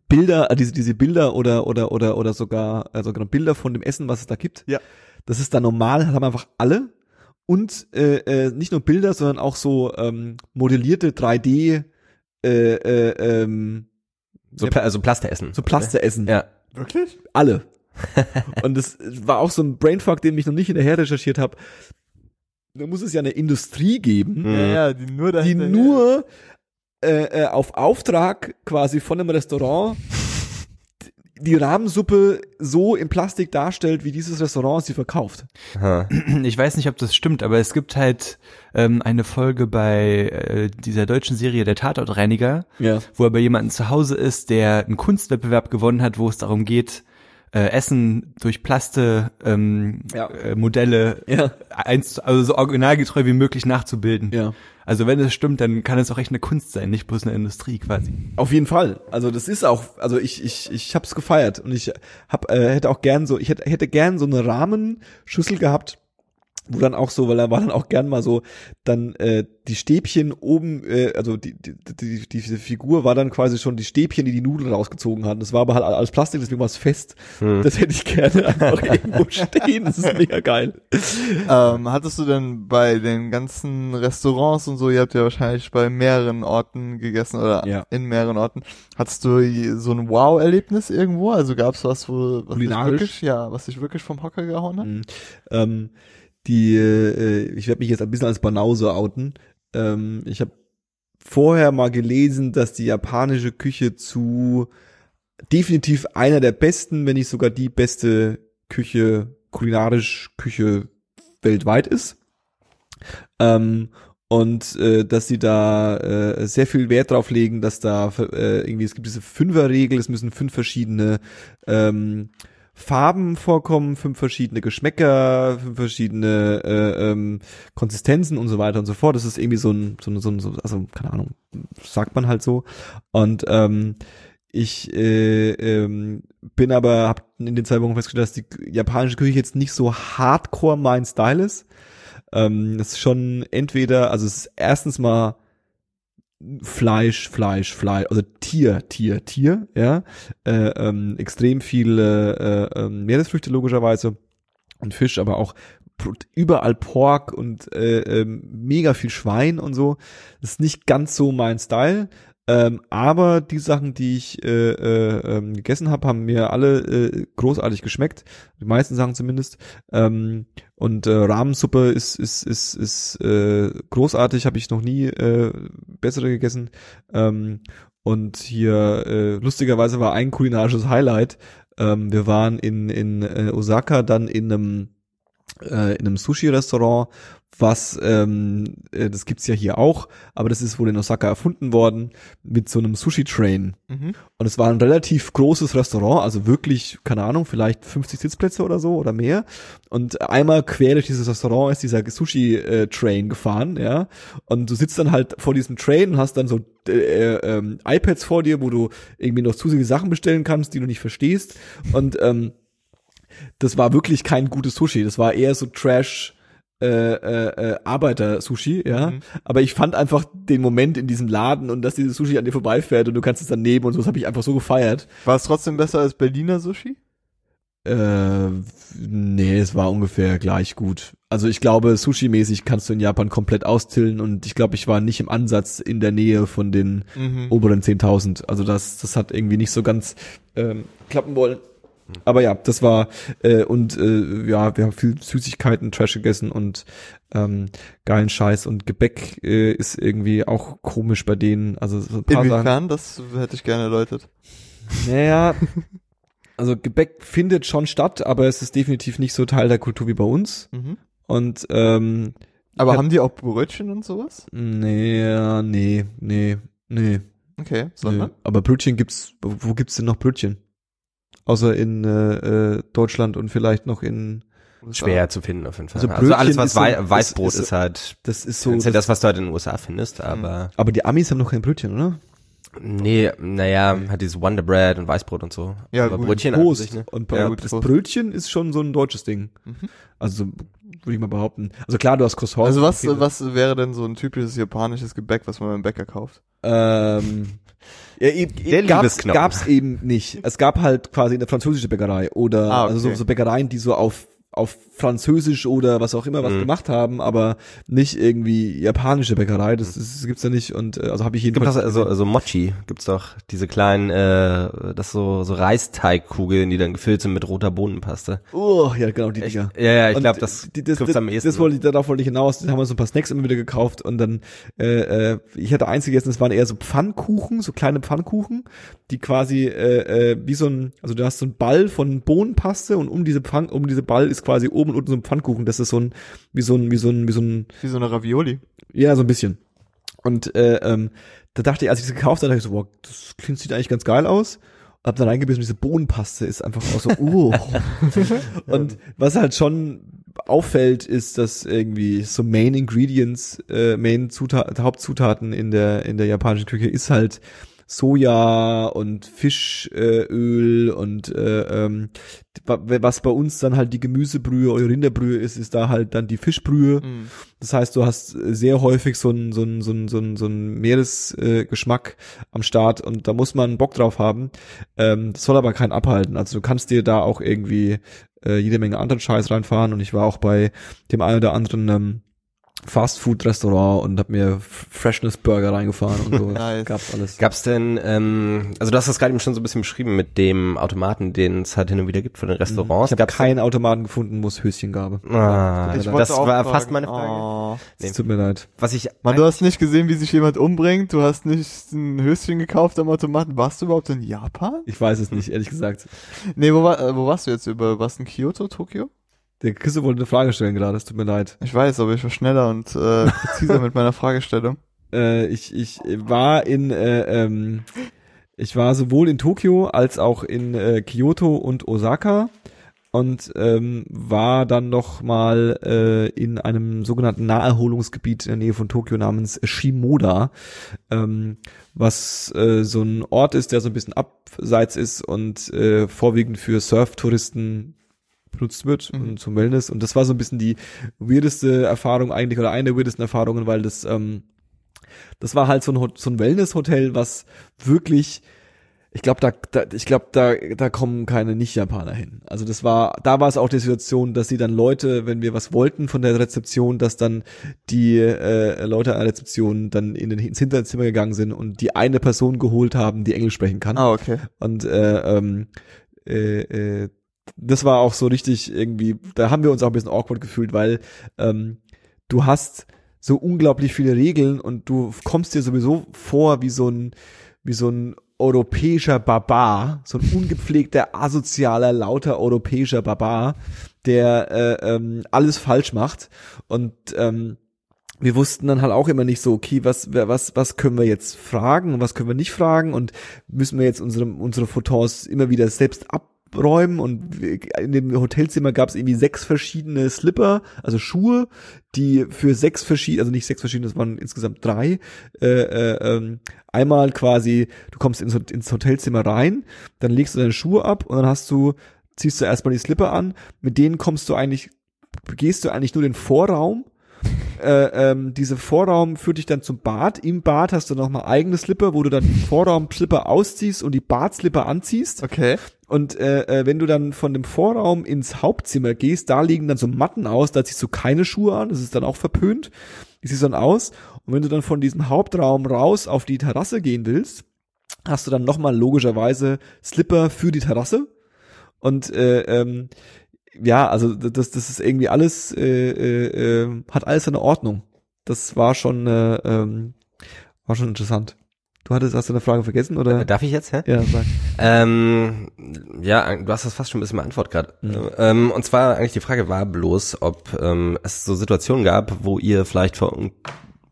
Bilder, äh, diese, diese Bilder oder, oder, oder, oder sogar, äh, sogar Bilder von dem Essen, was es da gibt. Ja. Das ist da normal, haben einfach alle. Und äh, äh, nicht nur Bilder, sondern auch so ähm, modellierte 3D äh, äh, ähm, So, Pla also Plasteressen. so Plasteressen. Ja. Wirklich? Alle. Und das war auch so ein Brainfuck, den ich noch nicht hinterher recherchiert habe. Da muss es ja eine Industrie geben, Mhm. Ja, ja, die nur die dahinter. nur äh, äh, auf Auftrag quasi von einem Restaurant die Rahmensuppe so in Plastik darstellt, wie dieses Restaurant sie verkauft. Ich weiß nicht, ob das stimmt, aber es gibt halt ähm, eine Folge bei äh, dieser deutschen Serie Der Tatortreiniger, Ja. wo er bei jemandem zu Hause ist, der einen Kunstwettbewerb gewonnen hat, wo es darum geht, äh, Essen durch Plaste ähm, Ja. äh, Modelle Ja. eins, also so originalgetreu wie möglich nachzubilden. Ja. Also wenn es stimmt, dann kann es auch echt eine Kunst sein, nicht bloß eine Industrie quasi. Auf jeden Fall. Also das ist auch, also ich ich ich hab's gefeiert und ich hab äh, hätte auch gern so, ich hätte hätte gern so eine Rahmenschüssel gehabt, wo dann auch so, weil da war dann auch gern mal so dann äh, die Stäbchen oben, äh, also die, die, die, diese Figur war dann quasi schon die Stäbchen, die die Nudeln rausgezogen hatten. Das war aber halt alles Plastik, deswegen war es fest. Hm. Das hätte ich gerne einfach irgendwo stehen. Das ist mega geil. Ähm, hattest du denn bei den ganzen Restaurants und so, ihr habt ja wahrscheinlich bei mehreren Orten gegessen oder Ja. in mehreren Orten, hattest du so ein Wow-Erlebnis irgendwo? Also gab's was, wo was dich wirklich, ja, was dich wirklich vom Hocker gehauen hat? Mhm. Ähm, die, äh, ich werde mich jetzt ein bisschen als Banause outen. Ähm, ich habe vorher mal gelesen, dass die japanische Küche zu definitiv einer der besten, wenn nicht sogar die beste Küche, kulinarisch Küche weltweit ist. Ähm, und äh, dass sie da äh, sehr viel Wert drauf legen, dass da äh, irgendwie, es gibt diese Fünferregel, es müssen fünf verschiedene ähm, Farben vorkommen, fünf verschiedene Geschmäcker, fünf verschiedene äh, ähm, Konsistenzen und so weiter und so fort. Das ist irgendwie so ein, so ein, so ein so, also keine Ahnung, sagt man halt so. Und ähm, ich äh, ähm, bin aber, hab in den zwei Wochen festgestellt, dass die japanische Küche jetzt nicht so hardcore mein Style ist. Ähm, das ist schon entweder, also es ist erstens mal Fleisch, Fleisch, Fleisch, also Tier, Tier, Tier, ja, äh, ähm, extrem viele äh, ähm, Meeresfrüchte logischerweise und Fisch, aber auch überall Pork und äh, ähm, mega viel Schwein und so. Das ist nicht ganz so mein Style. Ähm, aber die Sachen, die ich äh, äh, ähm, gegessen habe, haben mir alle äh, großartig geschmeckt. Die meisten Sachen zumindest. Ähm, und äh, Rahmensuppe ist ist ist ist äh, großartig. Habe ich noch nie äh, bessere gegessen. Ähm, und hier äh, lustigerweise war ein kulinarisches Highlight. Ähm, wir waren in in äh, Osaka dann in einem äh, in einem Sushi-Restaurant, was, ähm, äh, das gibt's ja hier auch, aber das ist wohl in Osaka erfunden worden, mit so einem Sushi-Train. Mhm. Und es war ein relativ großes Restaurant, also wirklich, keine Ahnung, vielleicht 50 Sitzplätze oder so oder mehr. Und einmal quer durch dieses Restaurant ist dieser Sushi-Train gefahren, ja. Und du sitzt dann halt vor diesem Train und hast dann so äh, äh, iPads vor dir, wo du irgendwie noch zusätzliche Sachen bestellen kannst, die du nicht verstehst. Und ähm, das war wirklich kein gutes Sushi. Das war eher so Trash. Äh, äh, äh, Arbeiter-Sushi, ja. Mhm. Aber ich fand einfach den Moment in diesem Laden und dass dieses Sushi an dir vorbeifährt und du kannst es dann nehmen und so, das habe ich einfach so gefeiert. War es trotzdem besser als Berliner Sushi? Äh, nee, es war ungefähr gleich gut. Also ich glaube, Sushi-mäßig kannst du in Japan komplett austillen und ich glaube, ich war nicht im Ansatz in der Nähe von den Mhm. oberen 10.000. Also das, das hat irgendwie nicht so ganz ähm, klappen wollen. Aber ja, das war äh, und äh, ja, wir haben viel Süßigkeiten, Trash gegessen und ähm, geilen Scheiß und Gebäck äh, ist irgendwie auch komisch bei denen. Also so ein paar Sachen. Inwiefern? Das hätte ich gerne erläutert. Naja, also Gebäck findet schon statt, aber es ist definitiv nicht so Teil der Kultur wie bei uns. Mhm. Und ähm, Aber ich haben die auch Brötchen und sowas? nee, nee, nee, nee, Okay, nee. sondern? Aber Brötchen gibt's. Wo gibt's denn noch Brötchen? Außer in äh, äh, Deutschland und vielleicht noch in. Schwer zu finden auf jeden Fall. Also Also, alles, was ist so- Wei ist- Weißbrot ist- ist, halt, Das ist so. so, ist ja das, das, was du halt in den USA findest, aber aber die Amis haben noch kein Brötchen, oder? nee, naja, hat dieses Wonder Bread und Weißbrot und so. Ja, aber gut. Brötchen Toast. sich, ne? Und Ja, gut, das Toast. Brötchen ist schon so ein deutsches Ding. Mhm. Also so würde ich mal behaupten. Also klar, du hast Croissants. Also was, was wäre denn so ein typisches japanisches Gebäck, was man beim Bäcker kauft? Ähm, ja, eben, Der gab's, gab's eben nicht. Es gab halt quasi eine französische Bäckerei oder Ah, okay. also so, so Bäckereien, die so auf auf Französisch oder was auch immer was Mhm. gemacht haben, aber nicht irgendwie japanische Bäckerei. Das, das gibt's ja nicht und äh, also habe ich Gibt jedenfalls das also, also Mochi gibt's doch diese kleinen äh, das so so Reisteigkugeln, die dann gefüllt sind mit roter Bohnenpaste. Oh, ja genau die Dinger. Ja, ja, ich glaube, das die, das, trifft's am ehesten. das wollte ich, darauf wollte ich hinaus. Da haben wir so ein paar Snacks immer wieder gekauft und dann, äh, äh, ich hatte eins gegessen, das waren eher so Pfannkuchen, so kleine Pfannkuchen, die quasi äh, äh, wie so ein, also du hast so einen Ball von Bohnenpaste und um diese Pfann, um diese Ball ist quasi oben und unten so ein Pfannkuchen. Das ist so ein, wie so ein, wie so ein, wie so ein, Wie so eine Ravioli. ja, so ein bisschen. Und äh, ähm, da dachte ich, als ich das gekauft habe, dachte ich so, wow, das klingt, sieht eigentlich ganz geil aus. Hab dann reingebissen, diese Bohnenpaste ist einfach auch so, uh. Und was halt schon auffällt, ist, dass irgendwie so Main Ingredients, äh, Main Zutat, Hauptzutaten in der in der japanischen Küche ist halt Soja und Fischöl äh, und äh, ähm, wa- was bei uns dann halt die Gemüsebrühe oder Rinderbrühe ist, ist da halt dann die Fischbrühe. Mhm. Das heißt, du hast sehr häufig so einen so einen so einen so einen, so einen Meeresgeschmack äh, am Start und da muss man Bock drauf haben. Ähm, das soll aber keinen abhalten. Also du kannst dir da auch irgendwie äh, jede Menge anderen Scheiß reinfahren und ich war auch bei dem einen oder anderen ähm, Fast-Food-Restaurant und hab mir Freshness-Burger reingefahren und so. Nice. Gab's alles. Gab's denn, ähm, also du hast das gerade eben schon so ein bisschen beschrieben mit dem Automaten, den es halt hin und wieder gibt für den Restaurants. ich habe keinen Automaten gefunden, wo es Höschen gab. Ah, Ich das war fragen. fast meine Frage. Oh. Es tut mir leid. Was ich Mann, du hast nicht gesehen, wie sich jemand umbringt, du hast nicht ein Höschen gekauft am Automaten. Warst du überhaupt in Japan? Ich weiß es nicht, ehrlich gesagt. Nee, wo, war, äh, wo warst du jetzt über, warst du in Kyoto, Tokio? Der Küsse wollte eine Frage stellen gerade, es tut mir leid. Ich weiß, aber ich war schneller und äh, präziser mit meiner Fragestellung. Äh, ich, ich war in, äh, ähm, ich war sowohl in Tokio als auch in äh, Kyoto und Osaka und ähm, war dann noch mal äh, in einem sogenannten Naherholungsgebiet in der Nähe von Tokio namens Shimoda, ähm, was äh, so ein Ort ist, der so ein bisschen abseits ist und äh, vorwiegend für Surftouristen benutzt wird Mhm. und zum Wellness und das war so ein bisschen die weirdeste Erfahrung eigentlich oder eine der weirdesten Erfahrungen, weil das ähm, das war halt so ein, so ein Wellness-Hotel, was wirklich Ich glaube, da, da, ich glaube, da, da kommen keine Nicht-Japaner hin. Also das war, da war es auch die Situation, dass sie dann Leute, wenn wir was wollten von der Rezeption, dass dann die äh, Leute an der Rezeption dann in den, ins Hinterzimmer gegangen sind und die eine Person geholt haben, die Englisch sprechen kann. Ah, okay. Und äh, ähm, äh, äh, das war auch so richtig irgendwie, da haben wir uns auch ein bisschen awkward gefühlt, weil ähm, du hast so unglaublich viele Regeln und du kommst dir sowieso vor wie so ein wie so ein europäischer Barbar, so ein ungepflegter, asozialer, lauter europäischer Barbar, der äh, ähm, alles falsch macht. Und ähm, wir wussten dann halt auch immer nicht so, okay, was, was, was können wir jetzt fragen und was können wir nicht fragen und müssen wir jetzt unsere, unsere Photons immer wieder selbst abräumen und in dem Hotelzimmer gab es irgendwie sechs verschiedene Slipper, also Schuhe, die für sechs verschiedene, also nicht sechs verschiedene, das waren insgesamt drei, äh, äh, ähm, einmal quasi, du kommst ins, ins Hotelzimmer rein, dann legst du deine Schuhe ab und dann hast du, ziehst du erstmal die Slipper an, mit denen kommst du eigentlich, gehst du eigentlich nur den Vorraum äh, ähm, diese Vorraum führt dich dann zum Bad. Im Bad hast du nochmal eigene Slipper, wo du dann die Vorraum-Slipper ausziehst und die Badslipper anziehst. Okay. Und äh, äh, wenn du dann von dem Vorraum ins Hauptzimmer gehst, da liegen dann so Matten aus, da ziehst du keine Schuhe an, das ist dann auch verpönt. Die siehst dann aus. Und wenn du dann von diesem Hauptraum raus auf die Terrasse gehen willst, hast du dann nochmal logischerweise Slipper für die Terrasse. Und äh, ähm, ja, also das, das ist irgendwie alles, äh, äh, äh, hat alles eine Ordnung. Das war schon, äh, ähm, war schon interessant. Du hattest, hast du eine Frage vergessen oder? Darf ich jetzt, hä? Ja, sag. Ähm, ja, du hast das fast schon ein bisschen beantwortet gerade. Mhm. Ähm, und zwar eigentlich die Frage war bloß, ob ähm, es so Situationen gab, wo ihr vielleicht vor,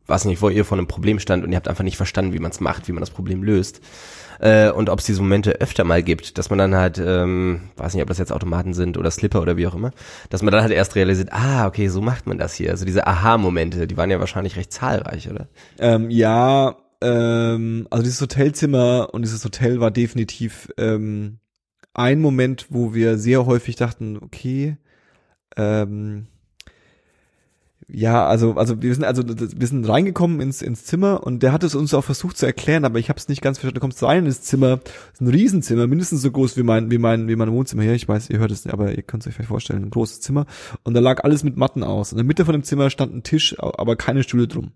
weiß nicht, wo ihr vor einem Problem stand und ihr habt einfach nicht verstanden, wie man es macht, wie man das Problem löst. Äh, und ob es diese Momente öfter mal gibt, dass man dann halt, ähm, weiß nicht, ob das jetzt Automaten sind oder Slipper oder wie auch immer, dass man dann halt erst realisiert, ah, okay, so macht man das hier. Also diese Aha-Momente, die waren ja wahrscheinlich recht zahlreich, oder? Ähm, ja, ähm, also dieses Hotelzimmer und dieses Hotel war definitiv ähm, ein Moment, wo wir sehr häufig dachten, okay, ähm, ja, also, also wir sind also wir sind reingekommen ins ins Zimmer und der hat es uns auch versucht zu erklären, aber ich habe es nicht ganz verstanden. Du kommst rein ins Zimmer, ist ein Riesenzimmer, mindestens so groß wie mein wie mein wie mein Wohnzimmer hier. Ich weiß, ihr hört es, aber ihr könnt es euch vielleicht vorstellen, ein großes Zimmer und da lag alles mit Matten aus. In der Mitte von dem Zimmer stand ein Tisch, aber keine Stühle drum.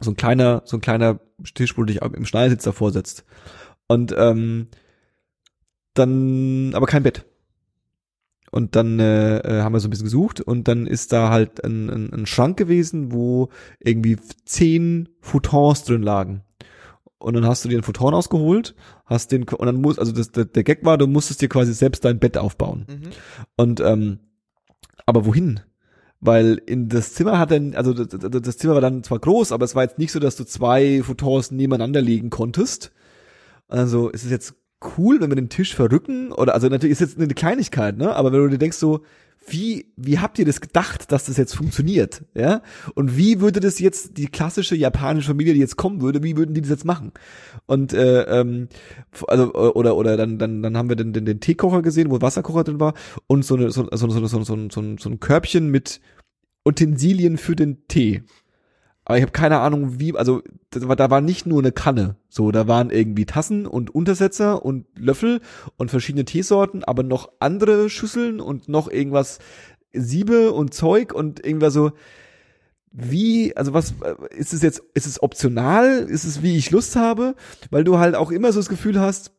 So ein kleiner so ein kleiner Tisch, wo du dich im Schneidersitz davor setzt. Und ähm, dann aber kein Bett. Und dann äh, äh, haben wir so ein bisschen gesucht und dann ist da halt ein, ein, ein Schrank gewesen, wo irgendwie zehn Futons drin lagen. Und dann hast du dir einen Futon ausgeholt, hast den und dann muss also das, der, der Gag war, du musstest dir quasi selbst dein Bett aufbauen. Mhm. Und ähm, aber wohin? Weil in das Zimmer hat dann, also das, Zimmer war dann zwar groß, aber es war jetzt nicht so, dass du zwei Futons nebeneinander legen konntest. Also ist es jetzt cool, wenn wir den Tisch verrücken oder also natürlich ist jetzt eine Kleinigkeit, ne? Aber wenn du dir denkst so, wie wie habt ihr das gedacht, dass das jetzt funktioniert, ja? Und wie würde das jetzt die klassische japanische Familie, die jetzt kommen würde, wie würden die das jetzt machen? Und äh, ähm, also oder oder dann dann dann haben wir den den, den Teekocher gesehen, wo Wasserkocher drin war und so eine so so so so so, so, so, so ein Körbchen mit Utensilien für den Tee. Aber ich habe keine Ahnung, wie, also da war nicht nur eine Kanne, so, da waren irgendwie Tassen und Untersetzer und Löffel und verschiedene Teesorten, aber noch andere Schüsseln und noch irgendwas Siebe und Zeug und irgendwas so, wie, also was, ist es jetzt, ist es optional, ist es wie ich Lust habe, weil du halt auch immer so das Gefühl hast,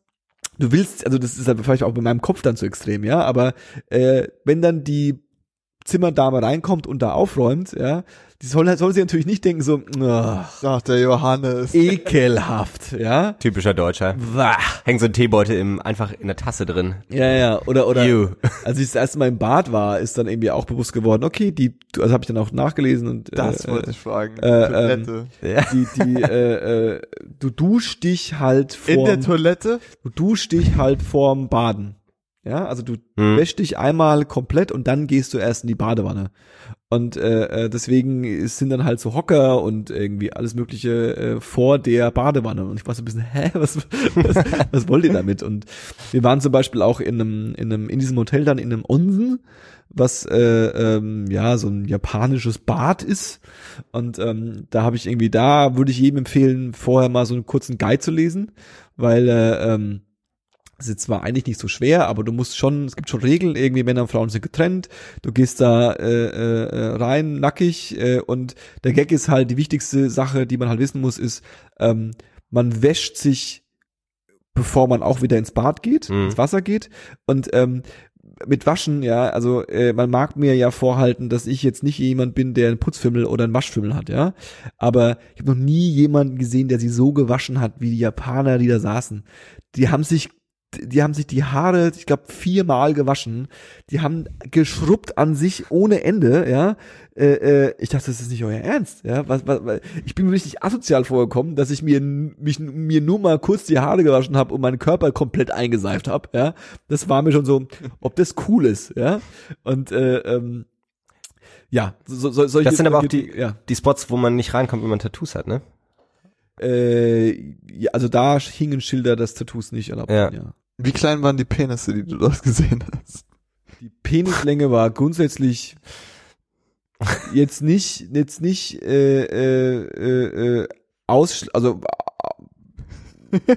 du willst, also das ist halt vielleicht auch bei meinem Kopf dann so extrem, ja, aber äh, wenn dann die Zimmerdame reinkommt und da aufräumt, ja, die soll, soll sie natürlich nicht denken so, ach, Ach, der Johannes. ekelhaft, ja. Typischer Deutscher. Wah. Hängt so ein Teebeutel im, einfach in der Tasse drin. Ja, ja, oder, oder, Ew. als ich das erste Mal im Bad war, ist dann irgendwie auch bewusst geworden, okay, die, also habe ich dann auch nachgelesen und, Das äh, wollte ich fragen. äh, Toilette. die, die, äh, äh, du duschst dich halt In der Toilette? du duschst dich halt vorm Baden. Ja, also du Hm. wäschst dich einmal komplett und dann gehst du erst in die Badewanne. Und äh, äh, deswegen sind dann halt so Hocker und irgendwie alles Mögliche äh, vor der Badewanne. Und ich war so ein bisschen, hä, was, was, was wollt ihr damit? Und wir waren zum Beispiel auch in einem, in einem, in diesem Hotel dann in einem Onsen, was äh, ähm, ja so ein japanisches Bad ist. Und ähm, da habe ich irgendwie, da würde ich jedem empfehlen, vorher mal so einen kurzen Guide zu lesen, weil äh, ähm, Das ist zwar eigentlich nicht so schwer, aber du musst schon, es gibt schon Regeln, irgendwie Männer und Frauen sind getrennt, du gehst da äh, äh, rein, nackig äh, und der Gag ist halt, die wichtigste Sache, die man halt wissen muss, ist, ähm, man wäscht sich, bevor man auch wieder ins Bad geht, Mhm. ins Wasser geht und ähm, mit Waschen, ja, also äh, man mag mir ja vorhalten, dass ich jetzt nicht jemand bin, der einen Putzfimmel oder einen Waschfimmel hat, ja. Aber ich habe noch nie jemanden gesehen, der sie so gewaschen hat, wie die Japaner, die da saßen. Die haben sich, die haben sich die Haare, ich glaube, viermal gewaschen. Die haben geschrubbt an sich ohne Ende, ja. Äh, äh, ich dachte, das ist nicht euer Ernst, ja. Was, was, was, ich bin mir richtig asozial vorgekommen, dass ich mir mich mir nur mal kurz die Haare gewaschen habe und meinen Körper komplett eingeseift habe, ja. Das war mir schon so, ob das cool ist, ja. Und äh, ähm, ja, so, so, solche Das sind aber auch die, ja. die Spots, wo man nicht reinkommt, wenn man Tattoos hat, ne? Äh, ja, also da hingen Schilder, dass Tattoos nicht erlaubt Ja. sind, ja. Wie klein waren die Penisse, die du dort gesehen hast? Die Penislänge war grundsätzlich jetzt nicht, jetzt nicht äh, äh, äh, äh, aus, also äh,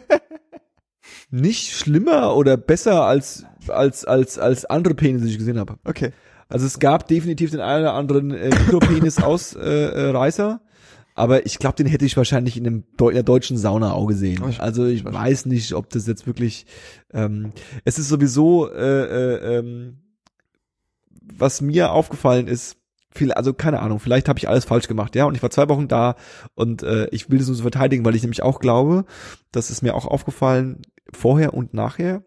nicht schlimmer oder besser als als als als andere Penisse, die ich gesehen habe. Okay. Also es gab definitiv den einen oder anderen äh, Mikropenis aber ich glaube, den hätte ich wahrscheinlich in, einem in der deutschen Sauna auch gesehen. Also ich weiß nicht, ob das jetzt wirklich. Ähm, es ist sowieso, äh, äh, ähm, was mir aufgefallen ist. Viel, also keine Ahnung, vielleicht habe ich alles falsch gemacht, ja. Und ich war zwei Wochen da und äh, ich will das nur so verteidigen, weil ich nämlich auch glaube, das ist mir auch aufgefallen vorher und nachher.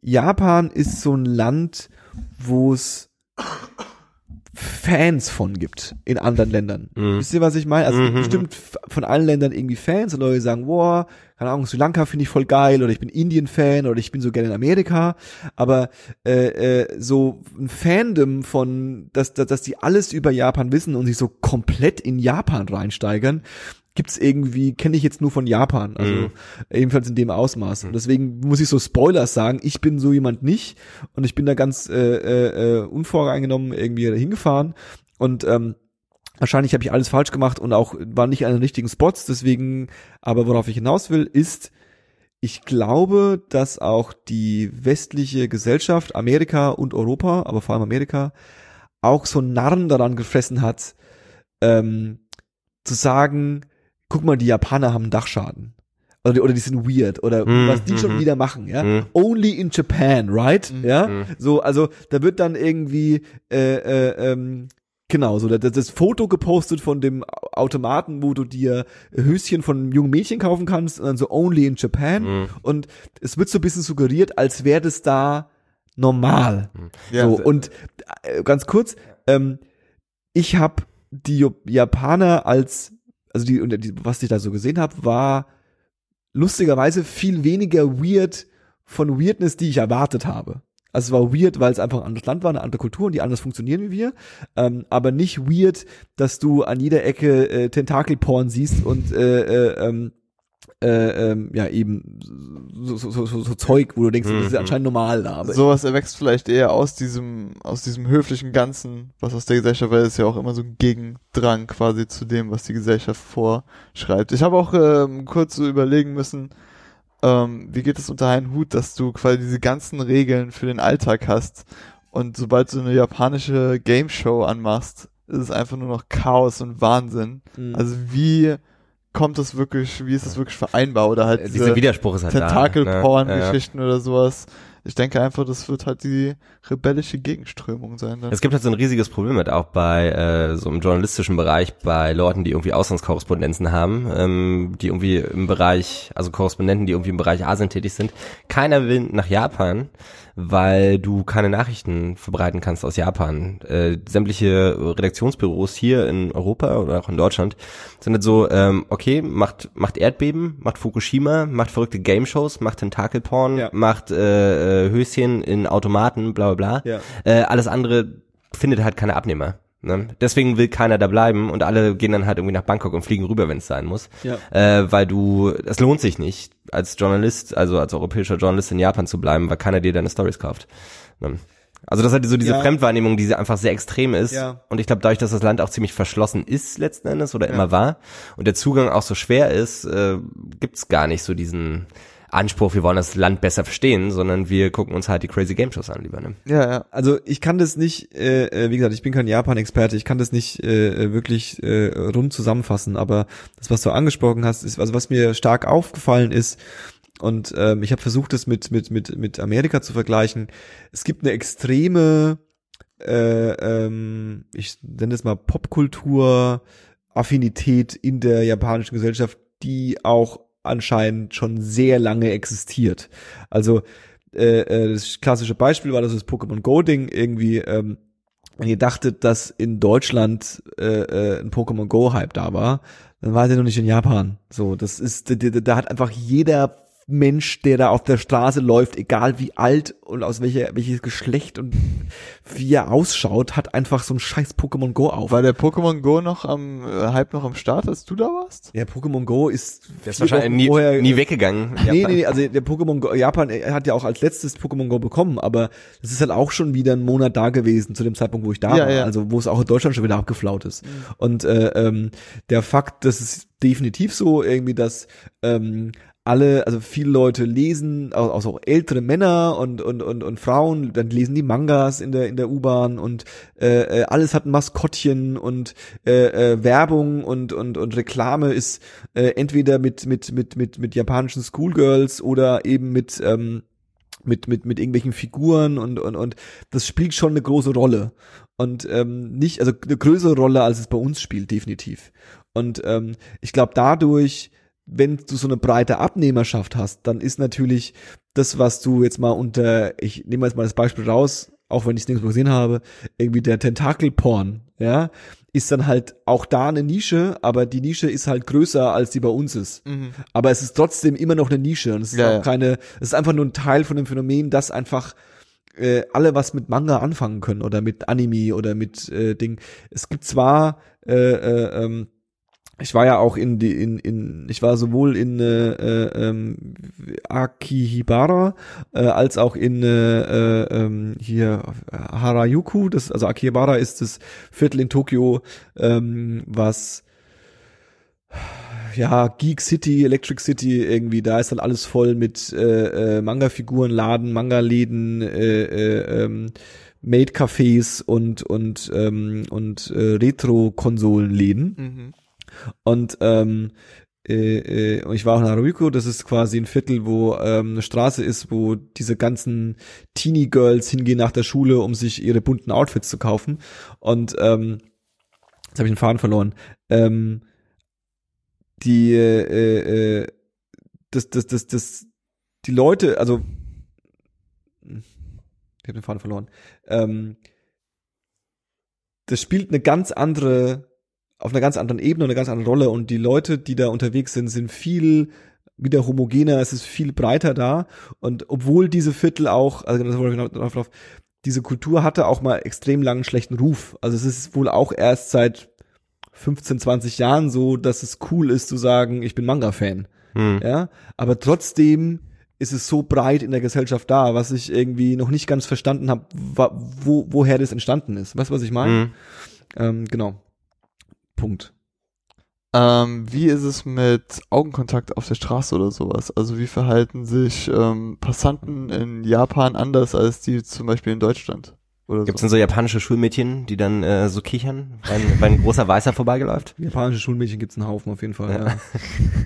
Japan ist so ein Land, wo es Fans von gibt in anderen Ländern. Mhm. Wisst ihr, was ich meine? Also Mhm. bestimmt von allen Ländern irgendwie Fans und Leute sagen, wow, keine Ahnung, Sri Lanka finde ich voll geil oder ich bin Indien-Fan oder ich bin so gerne in Amerika. Aber äh, äh, so ein Fandom von, dass, dass, dass die alles über Japan wissen und sich so komplett in Japan reinsteigern, gibt's irgendwie, kenne ich jetzt nur von Japan, also Mhm. ebenfalls in dem Ausmaß. Und deswegen muss ich so Spoilers sagen, ich bin so jemand nicht und ich bin da ganz äh, äh, äh, unvoreingenommen irgendwie hingefahren und ähm, wahrscheinlich habe ich alles falsch gemacht und auch war nicht an den richtigen Spots, deswegen, aber worauf ich hinaus will, ist, ich glaube, dass auch die westliche Gesellschaft, Amerika und Europa, aber vor allem Amerika, auch so Narren daran gefressen hat, ähm, zu sagen, guck mal, die Japaner haben Dachschaden. Oder die, oder die sind weird. Oder Mhm, was die schon mhm. wieder machen, ja. Mhm. Only in Japan, right? Ja. So, also da wird dann irgendwie äh, äh, ähm, Genau, so das, das Foto gepostet von dem Automaten, wo du dir Höschen von einem jungen Mädchen kaufen kannst und dann so only in Japan. Und es wird so ein bisschen suggeriert, als wäre das da normal. Ja, so, und äh, ganz kurz, ähm, ich habe die Japaner als, also die, und die, was ich da so gesehen habe, war lustigerweise viel weniger weird von Weirdness, die ich erwartet habe. Also es war weird, weil es einfach ein anderes Land war, eine andere Kultur und die anders funktionieren wie wir. Ähm, aber nicht weird, dass du an jeder Ecke äh, Tentakelporn siehst und äh, äh, ähm, äh, ähm, ja eben so, so, so, so, Zeug, wo du denkst, das ist Mhm. anscheinend normal da. Aber sowas erwächst vielleicht eher aus diesem, aus diesem höflichen Ganzen, was aus der Gesellschaft, weil es ja auch immer so ein Gegendrang quasi zu dem, was die Gesellschaft vorschreibt. Ich habe auch ähm, kurz so überlegen müssen, ähm, wie geht es unter einen Hut, dass du quasi diese ganzen Regeln für den Alltag hast und sobald du eine japanische Game Show anmachst, ist es einfach nur noch Chaos und Wahnsinn. Mhm. Also wie kommt das wirklich, wie ist das wirklich vereinbar oder halt Äh, Dieser Widerspruch ist halt ne? Tentakelporn-Geschichten oder sowas. Ich denke einfach, das wird halt die rebellische Gegenströmung sein. Dann. Es gibt halt so ein riesiges Problem mit auch bei äh, so im journalistischen Bereich bei Leuten, die irgendwie Auslandskorrespondenzen haben, ähm, die irgendwie im Bereich, also Korrespondenten, die irgendwie im Bereich Asien tätig sind. Keiner will nach Japan, weil du keine Nachrichten verbreiten kannst aus Japan. Äh, sämtliche Redaktionsbüros hier in Europa oder auch in Deutschland sind halt so, ähm, okay, macht macht Erdbeben, macht Fukushima, macht verrückte Game-Shows, macht Tentakelporn, Ja. macht äh, äh, Höschen in Automaten, bla bla bla. Ja. Äh, alles andere findet halt keine Abnehmer. Ne? Deswegen will keiner da bleiben und alle gehen dann halt irgendwie nach Bangkok und fliegen rüber, wenn es sein muss. Ja. Äh, weil du, es lohnt sich nicht, als Journalist, also als europäischer Journalist in Japan zu bleiben, weil keiner dir deine Stories kauft. Ne? Also das halt so diese Ja. Fremdwahrnehmung, die einfach sehr extrem ist. Ja. Und ich glaube, dadurch, dass das Land auch ziemlich verschlossen ist letzten Endes oder immer war und der Zugang auch so schwer ist, äh, gibt's gar nicht so diesen Anspruch, wir wollen das Land besser verstehen, sondern wir gucken uns halt die Crazy Game Shows an, lieber. Ne? Ja, ja. Also ich kann das nicht, äh, äh, wie gesagt, ich bin kein Japan-Experte, ich kann das nicht äh, wirklich äh, rund zusammenfassen, aber das, was du angesprochen hast, ist, also was mir stark aufgefallen ist, und ähm, ich habe versucht, das mit, mit, mit, mit Amerika zu vergleichen. Es gibt eine extreme, äh, ähm, ich nenne es mal Popkultur, Affinität in der japanischen Gesellschaft, die auch anscheinend schon sehr lange existiert. Also äh, äh, das klassische Beispiel war das, das Pokémon Go Ding irgendwie. Ähm, wenn ihr dachtet, dass in Deutschland äh, äh, ein Pokémon Go Hype da war, dann war der noch nicht in Japan. So, das ist, da, da, da hat einfach jeder Mensch, der da auf der Straße läuft, egal wie alt und aus welcher, welches Geschlecht und wie er ausschaut, hat einfach so ein scheiß Pokémon Go auf. War der Pokémon Go noch am äh, Hype noch am Start, als du da warst? Ja, Pokémon Go ist, Der ist wahrscheinlich nie, vorher, nie weggegangen. Nee, nee, nee, also der Pokémon Go, Japan er hat ja auch als letztes Pokémon Go bekommen, aber das ist halt auch schon wieder einen Monat da gewesen zu dem Zeitpunkt, wo ich da Ja, war, ja. also wo es auch in Deutschland schon wieder abgeflaut ist. Und äh, ähm, der Fakt, das ist definitiv so irgendwie, dass ähm, alle, also viele Leute lesen, auch, auch so ältere Männer und und und und Frauen, dann lesen die Mangas in der in der U-Bahn und äh, äh, alles hat ein Maskottchen und äh, äh, Werbung und und und Reklame ist äh, entweder mit mit mit mit mit japanischen Schoolgirls oder eben mit ähm, mit mit mit irgendwelchen Figuren und und und das spielt schon eine große Rolle. Und ähm, nicht also eine größere Rolle als es bei uns spielt definitiv. Und ähm, ich glaube dadurch wenn du so eine breite Abnehmerschaft hast, dann ist natürlich das, was du jetzt mal unter, ich nehme jetzt mal das Beispiel raus, auch wenn ich es nirgendwo gesehen habe, irgendwie der Tentakelporn, ja, ist dann halt auch da eine Nische, aber die Nische ist halt größer, als die bei uns ist. Aber es ist trotzdem immer noch eine Nische und es ist Ja, auch ja. keine, es ist einfach nur ein Teil von dem Phänomen, dass einfach äh, alle was mit Manga anfangen können oder mit Anime oder mit äh, Ding. Es gibt zwar äh, äh, ähm, ich war ja auch in die in in ich war sowohl in äh, äh, ähm, Akihibara äh, als auch in äh, äh, ähm, hier Harajuku das also Akihibara ist das Viertel in Tokio ähm, was ja, Geek City, Electric City irgendwie, da ist dann alles voll mit äh, äh, Manga-Figuren, Laden, Manga-Läden, äh, äh, ähm, Maid-Cafés und und ähm, und äh, Retro-Konsolenläden. Mhm. Und ähm, äh, äh, ich war auch in Haruiko, das ist quasi ein Viertel, wo ähm, eine Straße ist, wo diese ganzen Teenie Girls hingehen nach der Schule, um sich ihre bunten Outfits zu kaufen. Und ähm, jetzt habe ich den Faden verloren. Ähm, die äh, äh, das, das, das, das, die Leute, also ich habe den Faden verloren. Ähm, das spielt eine ganz andere auf einer ganz anderen Ebene und eine ganz andere Rolle und die Leute, die da unterwegs sind, sind viel wieder homogener, es ist viel breiter da und obwohl diese Viertel auch, also das wollte ich noch drauf, drauf, diese Kultur hatte auch mal extrem langen schlechten Ruf. Also es ist wohl auch erst seit 15, 20 Jahren so, dass es cool ist zu sagen, ich bin Manga-Fan. Hm. Ja, aber trotzdem ist es so breit in der Gesellschaft da, was ich irgendwie noch nicht ganz verstanden habe, wo, woher das entstanden ist. Weißt du, was ich meine? Hm. Ähm, genau. Punkt. Ähm, wie ist es mit Augenkontakt auf der Straße oder sowas? Also wie verhalten sich ähm, Passanten in Japan anders als die zum Beispiel in Deutschland? Oder Gibt es so? denn so japanische Schulmädchen, die dann äh, so kichern, wenn, wenn ein großer Weißer vorbeigeläuft? Japanische Schulmädchen gibt's einen Haufen auf jeden Fall.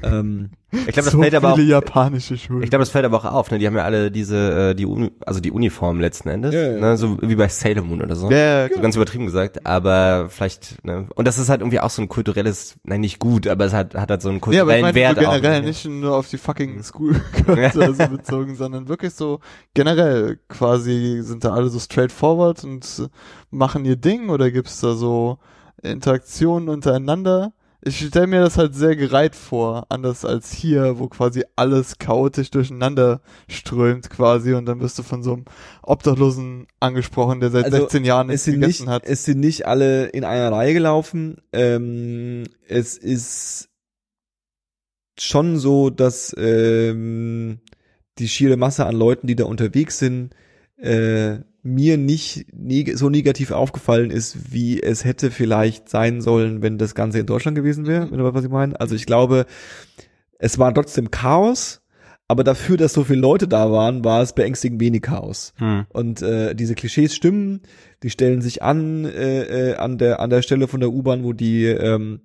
Ja. ähm, Ich glaube, das so fällt aber auch. japanische Schulen. Ich glaube, das fällt aber auch auf, ne? Die haben ja alle diese, äh, die Uni, also die Uniform letzten Endes, Ja, ja. ne? So wie bei Sailor Moon oder so. ja, ja, So ganz übertrieben gesagt, aber vielleicht, ne? Und das ist halt irgendwie auch so ein kulturelles, nein, nicht gut, aber es hat, hat halt so einen Nee, aber kulturellen ich meine Wert so generell auch. ne? nicht nur auf die fucking School oder so bezogen, sondern wirklich so generell quasi sind da alle so straightforward und machen ihr Ding oder gibt's da so Interaktionen untereinander? Ich stelle mir das halt sehr gereiht vor, anders als hier, wo quasi alles chaotisch durcheinander strömt quasi und dann wirst du von so einem Obdachlosen angesprochen, der seit Also, 16 Jahren nichts gegessen nicht, hat. es sind nicht alle in einer Reihe gelaufen. Ähm, es ist schon so, dass ähm, die schiere Masse an Leuten, die da unterwegs sind, äh, mir nicht neg so negativ aufgefallen ist, wie es hätte vielleicht sein sollen, wenn das Ganze in Deutschland gewesen wäre, wenn du weißt, was ich meine. Also ich glaube, es war trotzdem Chaos, Aber dafür, dass so viele Leute da waren, war es beängstigend wenig Chaos. Hm. Und äh, diese Klischees stimmen, die stellen sich an äh, äh, an der an der Stelle von der U-Bahn, wo die ähm,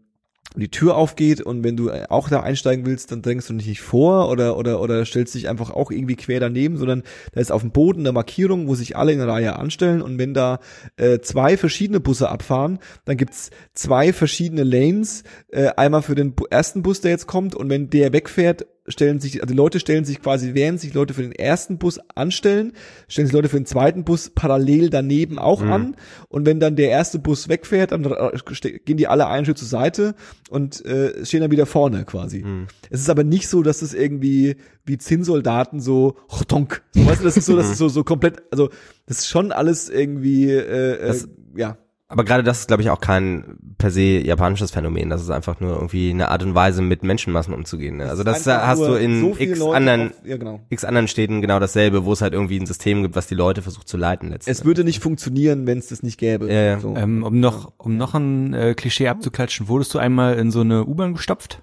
die Tür aufgeht und wenn du äh, auch da einsteigen willst, dann drängst du dich nicht vor oder oder oder stellst dich einfach auch irgendwie quer daneben, sondern da ist auf dem Boden eine Markierung, wo sich alle in Reihe anstellen und wenn da äh, zwei verschiedene Busse abfahren, dann gibt's zwei verschiedene Lanes, äh, einmal für den ersten Bus, der jetzt kommt und wenn der wegfährt, stellen sich, also Leute stellen sich quasi, während sich Leute für den ersten Bus anstellen, stellen sich Leute für den zweiten Bus parallel daneben auch an. Und wenn dann der erste Bus wegfährt, dann äh, gehen die alle einen Schritt zur Seite und äh, stehen dann wieder vorne quasi. Es ist aber nicht so, dass es irgendwie wie Zinnsoldaten so chtonk. So, weißt du, das ist so, das ist so, so komplett, also das ist schon alles irgendwie, äh, äh, Das- ja. Aber gerade das ist, glaube ich, auch kein per se japanisches Phänomen. Das ist einfach nur irgendwie eine Art und Weise, mit Menschenmassen umzugehen. Ne? Also das Einfach hast du in so x Leute anderen, auf- ja, genau. x anderen Städten genau dasselbe, wo es halt irgendwie ein System gibt, was die Leute versucht zu leiten letztendlich. Es würde nicht funktionieren, wenn es das nicht gäbe. Ja, ja. So. Ähm, um noch, um noch ein äh, Klischee abzuklatschen, wurdest du einmal in so eine U-Bahn gestopft?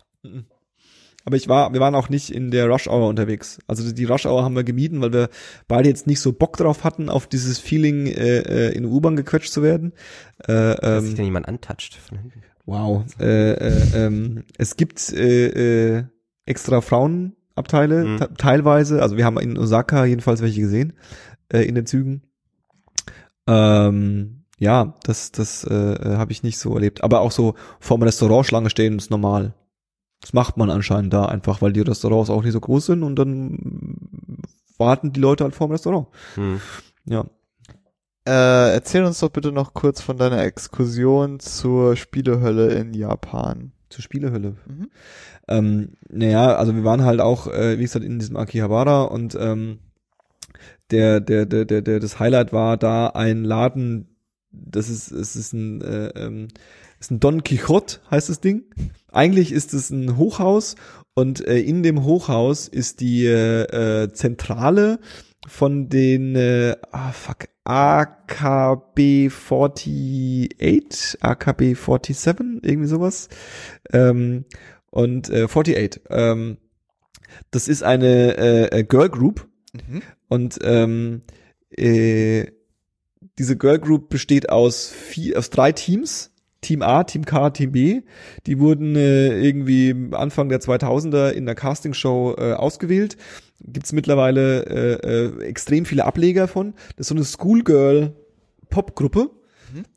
Aber ich war, wir waren auch nicht in der Rush Hour unterwegs. Also die Rush Hour haben wir gemieden, weil wir beide jetzt nicht so Bock drauf hatten, auf dieses Feeling, äh, äh, in U-Bahn gequetscht zu werden. Äh, Dass sich ähm, denn jemand antatscht von hinten. wow. Äh, äh, ähm, es gibt äh, äh, extra Frauenabteile, Mhm. te- teilweise. Also wir haben in Osaka jedenfalls welche gesehen, äh, in den Zügen. Ähm, ja, das, das äh, äh, habe ich nicht so erlebt. Aber auch so vor dem Restaurant Schlange stehen ist normal. Das macht man anscheinend da einfach, weil die Restaurants auch nicht so groß sind und dann warten die Leute halt vor dem Restaurant. Hm. Ja. Äh, erzähl uns doch bitte noch kurz von deiner Exkursion zur Spielehölle in Japan. Zur Spielehölle. Mhm. Ähm, naja, also wir waren halt auch, äh, wie gesagt, in diesem Akihabara und ähm, der, der, der, der, der, das Highlight war da ein Laden, das ist, es ist ein, äh, ähm, ist ein Don Quixote, heißt das Ding. Eigentlich ist es ein Hochhaus und äh, in dem Hochhaus ist die äh, äh, Zentrale von den äh, ah, fuck, AKB 48, AKB 47, irgendwie sowas. Ähm, und äh, 48. Ähm, das ist eine äh, äh, Girl Group Mhm. und ähm, äh, diese Girl Group besteht aus vier, aus drei Teams. Team A, Team K, Team B. Die wurden äh, irgendwie Anfang der 2000er in der Castingshow äh, ausgewählt. Gibt's mittlerweile äh, äh, extrem viele Ableger von. Das ist so eine Schoolgirl Popgruppe,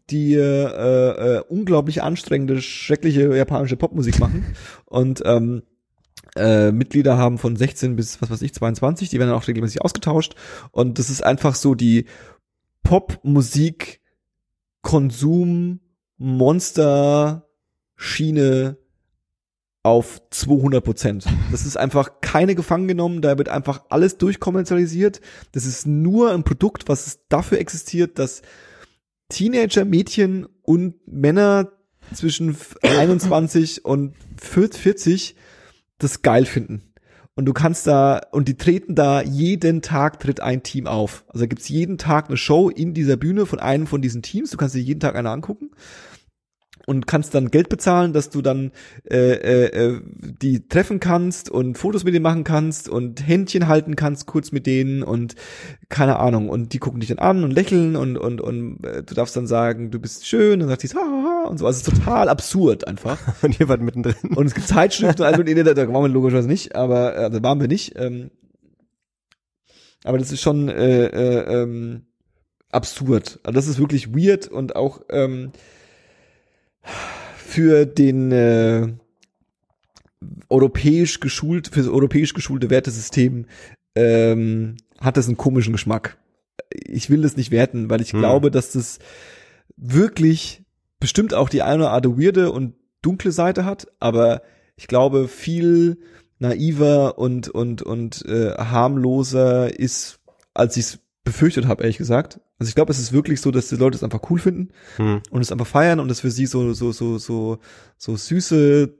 die äh, äh, unglaublich anstrengende, schreckliche japanische Popmusik machen. Und ähm, äh, Mitglieder haben von 16 bis, was weiß ich, 22, die werden dann auch regelmäßig ausgetauscht. Und das ist einfach so die Popmusik, Konsum, Monster, Schiene auf 200 Prozent. Das ist einfach keine gefangen genommen, da wird einfach alles durchkommerzialisiert. Das ist nur ein Produkt, was dafür existiert, dass Teenager, Mädchen und Männer zwischen 21 und 40 das geil finden. Und du kannst da, und die treten da, jeden Tag tritt ein Team auf. Also gibt's jeden Tag eine Show in dieser Bühne von einem von diesen Teams. Du kannst dir jeden Tag eine angucken und kannst dann Geld bezahlen, dass du dann äh, äh, äh, die treffen kannst und Fotos mit denen machen kannst und Händchen halten kannst kurz mit denen und keine Ahnung und die gucken dich dann an und lächeln und und und äh, du darfst dann sagen, du bist schön und sagt sie haha und so. Also es ist total absurd einfach. Und ihr wart mittendrin. Und es gibt Zeitschriften, also da, da waren wir logischerweise nicht, aber äh, da waren wir nicht. Ähm, aber das ist schon äh, äh, ähm, absurd. Also das ist wirklich weird und auch ähm, für den äh, europäisch geschult, für das europäisch geschulte Wertesystem ähm, hat das einen komischen Geschmack. Ich will das nicht werten, weil ich Hm. glaube, dass das wirklich bestimmt auch die eine oder andere weirde und dunkle Seite hat, aber ich glaube viel naiver und und und äh, harmloser ist, als ich es befürchtet habe, ehrlich gesagt. Also ich glaube, es ist wirklich so, dass die Leute es einfach cool finden Hm. und es einfach feiern und es für sie so so so so so süße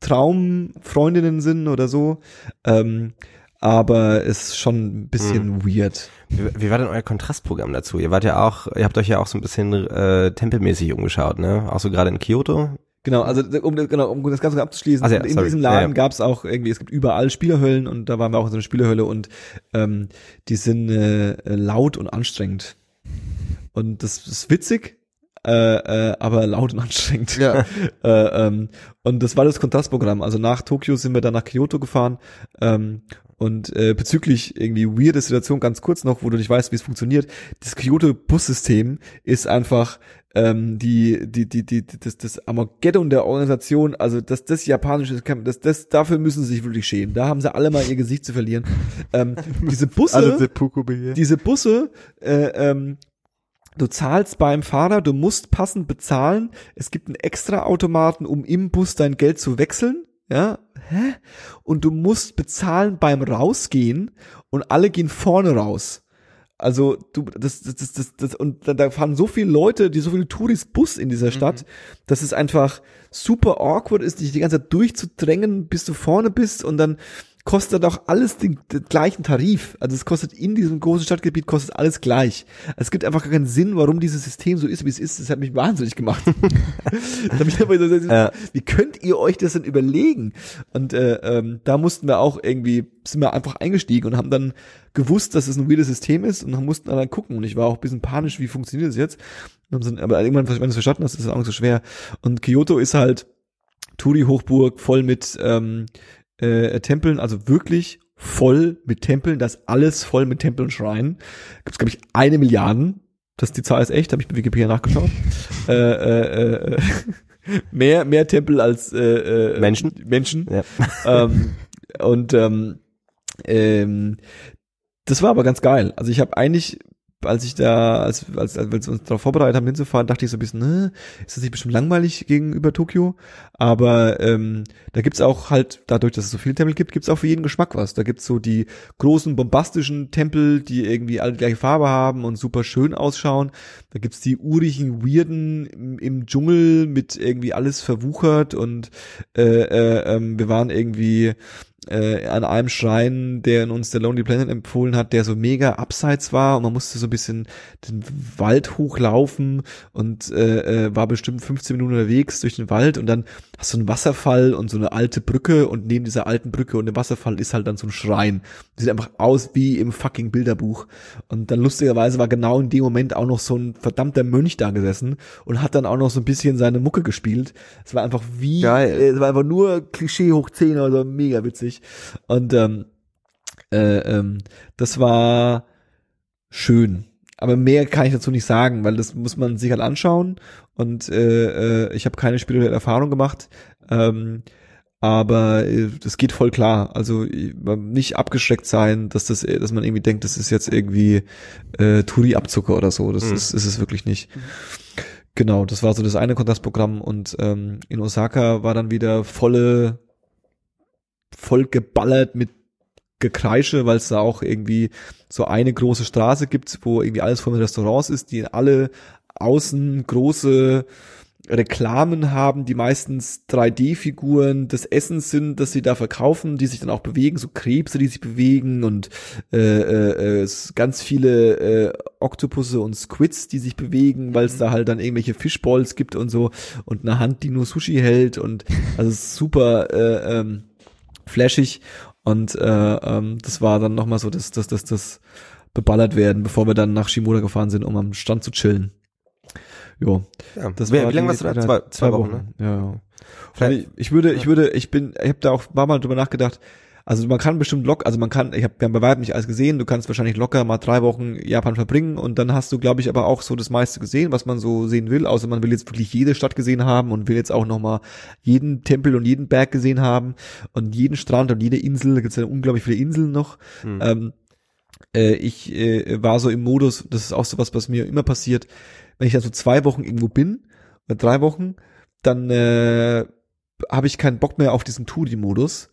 Traumfreundinnen sind oder so. Ähm, aber es ist schon ein bisschen weird. Wie, wie war denn euer Kontrastprogramm dazu? Ihr wart ja auch, ihr habt euch ja auch so ein bisschen äh, tempelmäßig umgeschaut, ne? Auch so gerade in Kyoto. Genau, also um, genau, um das Ganze abzuschließen, Ach ja, in sorry. diesem Ja, Laden ja. gab's auch irgendwie, es gibt überall Spielerhöllen und da waren wir auch in so einer Spielerhölle und ähm, die sind äh, äh, laut und anstrengend. Und das ist witzig, äh, äh, aber laut und anstrengend. Ja. äh, ähm, und das war das Kontrastprogramm. Also nach Tokio sind wir dann nach Kyoto gefahren. Ähm, und äh, bezüglich irgendwie weirde Situation ganz kurz noch, wo du nicht weißt, wie es funktioniert. Das Kyoto-Bussystem ist einfach ähm, die, die, die, die, das, das Armageddon der Organisation, also das, das japanische, das, das, dafür müssen sie sich wirklich schämen. Da haben sie alle mal ihr Gesicht zu verlieren. Ähm, diese Busse, begehen. diese Busse, äh, ähm, du zahlst beim Fahrer, du musst passend bezahlen. Es gibt einen extra Automaten, um im Bus dein Geld zu wechseln. Ja, hä? Und du musst bezahlen beim Rausgehen und alle gehen vorne raus. Also du, das, das, das, das, das und da, da fahren so viele Leute, die so viele Touris Bus in dieser Stadt, dass es einfach super awkward ist, dich die ganze Zeit durchzudrängen, bis du vorne bist und dann kostet auch alles den, den gleichen Tarif. Also es kostet in diesem großen Stadtgebiet kostet alles gleich. Es gibt einfach gar keinen Sinn, warum dieses System so ist, wie es ist. Das hat mich wahnsinnig gemacht. Da hab ich aber so, Ja. Wie könnt ihr euch das denn überlegen? Und äh, ähm, da mussten wir auch irgendwie, sind wir einfach eingestiegen und haben dann gewusst, dass es ein weirdes System ist und dann mussten dann gucken. Und ich war auch ein bisschen panisch, wie funktioniert das jetzt? So- Aber irgendwann, wenn du es verstanden hast, ist es auch nicht so schwer. Und Kyoto ist halt Touri-Hochburg voll mit ähm, äh, Tempeln, also wirklich voll mit Tempeln, das alles voll mit Tempeln und Schreinen. Gibt es, glaube ich, eine Milliarden. Das die Zahl ist echt, habe ich bei Wikipedia nachgeschaut. äh, äh, äh, mehr, mehr Tempel als äh, äh, Menschen. Menschen. Ja. ähm, und ähm, ähm, das war aber ganz geil. Also ich habe eigentlich, als ich da, als, als, als wir uns darauf vorbereitet haben hinzufahren, dachte ich so ein bisschen, ne, ist das nicht bestimmt langweilig gegenüber Tokio? Aber ähm, da gibt's auch halt, dadurch, dass es so viele Tempel gibt, gibt's auch für jeden Geschmack was. Da gibt's so die großen bombastischen Tempel, die irgendwie alle die gleiche Farbe haben und super schön ausschauen. Da gibt's die urigen, weirden im, im Dschungel mit irgendwie alles verwuchert und äh, äh, ähm, wir waren irgendwie äh, an einem Schrein, der uns der Lonely Planet empfohlen hat, der so mega abseits war und man musste so ein bisschen den Wald hochlaufen und äh, äh, war bestimmt 15 Minuten unterwegs durch den Wald und dann hast du einen Wasserfall und so eine alte Brücke und neben dieser alten Brücke und dem Wasserfall ist halt dann so ein Schrein. Sieht einfach aus wie im fucking Bilderbuch. Und dann lustigerweise war genau in dem Moment auch noch so ein verdammter Mönch da gesessen und hat dann auch noch so ein bisschen seine Mucke gespielt. Es war einfach wie, Geil. äh, es war einfach nur Klischee hoch 10 oder so, mega witzig. Und ähm, äh, ähm, das war schön. Aber mehr kann ich dazu nicht sagen, weil das muss man sich halt anschauen. Und äh, äh, ich habe keine spirituelle Erfahrung gemacht. Ähm, aber äh, das geht voll klar. Also nicht abgeschreckt sein, dass das, dass man irgendwie denkt, das ist jetzt irgendwie äh, Touri-Abzucker oder so. Das Mhm. ist, ist es wirklich nicht. Genau, das war so das eine Kontrastprogramm und ähm, in Osaka war dann wieder volle, voll geballert mit Gekreische, weil es da auch irgendwie so eine große Straße gibt, wo irgendwie alles voll mit Restaurants ist, die alle außen große Reklamen haben, die meistens 3D-Figuren des Essens sind, das sie da verkaufen, die sich dann auch bewegen, so Krebse, die sich bewegen und äh, äh, äh, ganz viele äh, Oktopusse und Squids, die sich bewegen, weil es da halt dann irgendwelche Fishballs gibt und so und eine Hand, die nur Sushi hält und also super äh, ähm, flashig und äh, ähm, das war dann nochmal so, dass das, das, das beballert werden, bevor wir dann nach Shimoda gefahren sind, um am Strand zu chillen. Jo, Ja. das wie, war wie lange warst du da? Zwei, zwei Wochen, ne? Ja, ja. Vielleicht- Ich, ich würde, ich würde, ich bin, ich habe da auch ein paar Mal drüber nachgedacht. Also man kann bestimmt locker, also man kann, ich habe ja bei weitem nicht alles gesehen, du kannst wahrscheinlich locker mal drei Wochen Japan verbringen und dann hast du, glaube ich, aber auch so das meiste gesehen, was man so sehen will, außer man will jetzt wirklich jede Stadt gesehen haben und will jetzt auch nochmal jeden Tempel und jeden Berg gesehen haben und jeden Strand und jede Insel, da gibt's ja unglaublich viele Inseln noch. Hm. Ähm, äh, ich äh, war so im Modus, das ist auch so was, was mir immer passiert, wenn ich dann so zwei Wochen irgendwo bin, oder drei Wochen, dann äh, habe ich keinen Bock mehr auf diesen Touri-Modus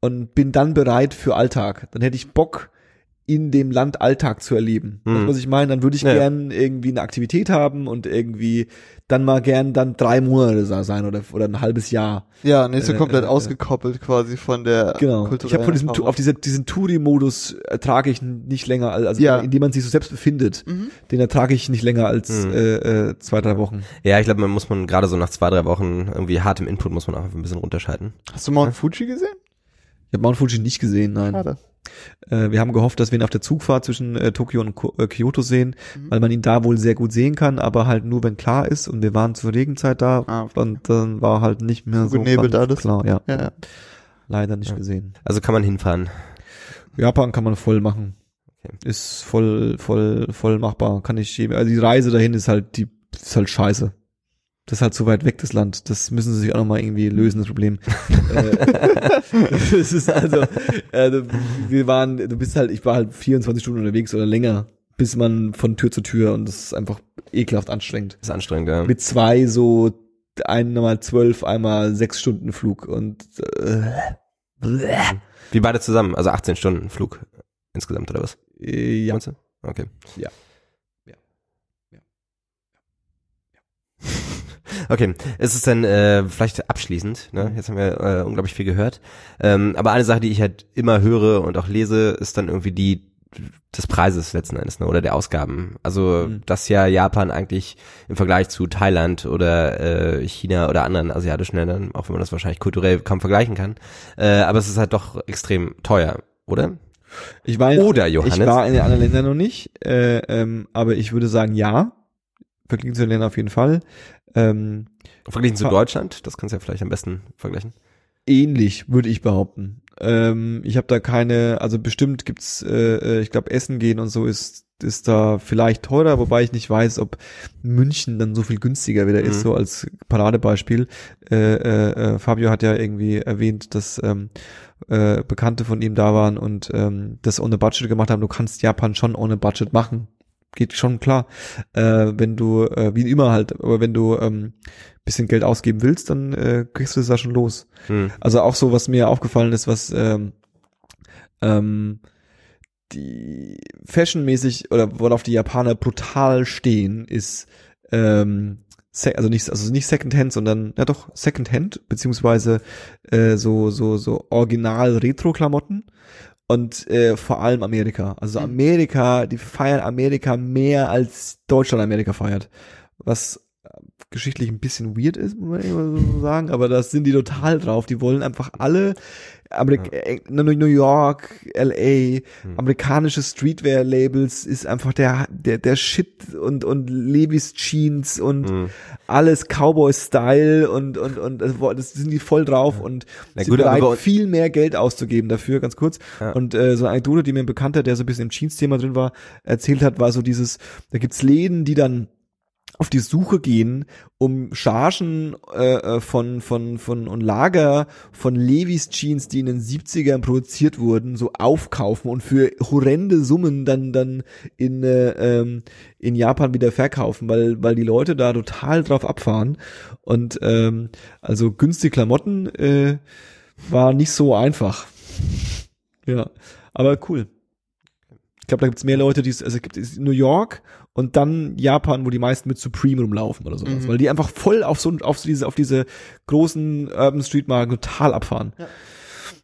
und bin dann bereit für Alltag. Dann hätte ich Bock, in dem Land Alltag zu erleben. Mhm. Du, was ich meine? Dann würde ich Ja. gern irgendwie eine Aktivität haben und irgendwie dann mal gern dann drei Monate da sein oder, oder ein halbes Jahr. Ja, nicht so Äh, komplett äh, äh. ausgekoppelt quasi von der Genau. Ich habe von diesem, auf dieser, diesen Touri-Modus ertrage ich nicht länger, als- also Ja. in dem man sich so selbst befindet. Mhm. Den ertrage ich nicht länger als Mhm. äh, äh, zwei, drei Wochen. Ja, ich glaube, man muss man gerade so nach zwei, drei Wochen irgendwie hartem Input muss man auch ein bisschen runterschalten. Hast du Mount Fuji gesehen? Ich habe Mount Fuji nicht gesehen, nein. Schade. Äh, wir haben gehofft, dass wir ihn auf der Zugfahrt zwischen äh, Tokio und Ko äh, Kyoto sehen, Mhm. weil man ihn da wohl sehr gut sehen kann, aber halt nur, wenn klar ist. Und wir waren zur Regenzeit da Ah, okay. und dann war halt nicht mehr so Zugenebelt ganz alles. klar. Ja, Ja, ja. leider nicht Ja. gesehen. Also kann man hinfahren. Japan kann man voll machen. Okay. Ist voll, voll, voll machbar. Kann ich also die Reise dahin ist halt, die ist halt scheiße. Das ist halt zu weit weg, das Land. Das müssen sie sich auch nochmal irgendwie lösen, das Problem. äh, das ist also, äh, wir waren, du bist halt, ich war halt 24 Stunden unterwegs oder länger, bis man von Tür zu Tür und das ist einfach ekelhaft anstrengend. ist anstrengend, ja. Mit zwei so einmal zwölf, einmal sechs Stunden Flug und äh, Wie beide zusammen, also 18 Stunden Flug insgesamt oder was? äh, ja. Meinst du? Okay. Ja. Ja. Ja. Okay, ist es denn äh, vielleicht abschließend, ne? Jetzt haben wir äh, unglaublich viel gehört. Ähm, aber eine Sache, die ich halt immer höre und auch lese, ist dann irgendwie die des Preises letzten Endes, ne? Oder der Ausgaben. Also, Mhm. dass ja Japan eigentlich im Vergleich zu Thailand oder äh, China oder anderen asiatischen Ländern, auch wenn man das wahrscheinlich kulturell kaum vergleichen kann, äh, aber es ist halt doch extrem teuer, oder? Ich war, Oder Johannes? ich war in den anderen Ländern noch nicht, äh, ähm, aber ich würde sagen, ja. Verglichen zu den Ländern auf jeden Fall. Ähm, Verglichen zu Deutschland, das kannst du ja vielleicht am besten vergleichen. ähnlich, würde ich behaupten. Ähm, ich habe da keine, also bestimmt gibt's, äh, äh, ich glaube, Essen gehen und so ist ist da vielleicht teurer, wobei ich nicht weiß, ob München dann so viel günstiger wieder ist, Mhm. so als Paradebeispiel. Äh, äh, äh, Fabio hat ja irgendwie erwähnt, dass ähm, äh, Bekannte von ihm da waren und ähm, das ohne Budget gemacht haben. Du kannst Japan schon ohne Budget machen. Geht schon klar. Äh, wenn du, äh, wie immer halt, aber wenn du ähm, bisschen Geld ausgeben willst, dann äh, kriegst du es da schon los. Hm. Also auch so, was mir aufgefallen ist, was ähm, ähm, die fashionmäßig oder worauf die Japaner brutal stehen, ist ähm, also nicht also nicht Secondhand, sondern ja doch Secondhand beziehungsweise äh, so so so Original Retro Klamotten und äh, vor allem Amerika. Also Amerika, die feiern Amerika mehr als Deutschland Amerika feiert, was äh, geschichtlich ein bisschen weird ist, muss man so sagen, aber das sind die total drauf. Die wollen einfach alle Amerik äh, New York, LA, Hm. amerikanische Streetwear-Labels ist einfach der, der, der Shit und, und Levi's Jeans und Hm. alles Cowboy-Style und, und, und das sind die voll drauf und Na sind gut, bereit, viel mehr Geld auszugeben dafür, ganz kurz. Ja. Und äh, so eine Anekdote, die mir ein Bekannter, der so ein bisschen im Jeans-Thema drin war, erzählt hat, war so dieses, da gibt's Läden, die dann auf die Suche gehen, um Chargen äh, äh, von von von und Lager von Levi's Jeans, die in den 70ern produziert wurden, so aufkaufen und für horrende Summen dann dann in äh, ähm, in Japan wieder verkaufen, weil weil die Leute da total drauf abfahren und ähm, also günstige Klamotten äh, war nicht so einfach. Ja, aber cool. Ich glaube, da gibt's mehr Leute, die es, also es gibt New York und dann Japan, wo die meisten mit Supreme rumlaufen oder sowas, Mhm. weil die einfach voll auf so auf so diese auf diese großen Urban Street Marken total abfahren. Ja.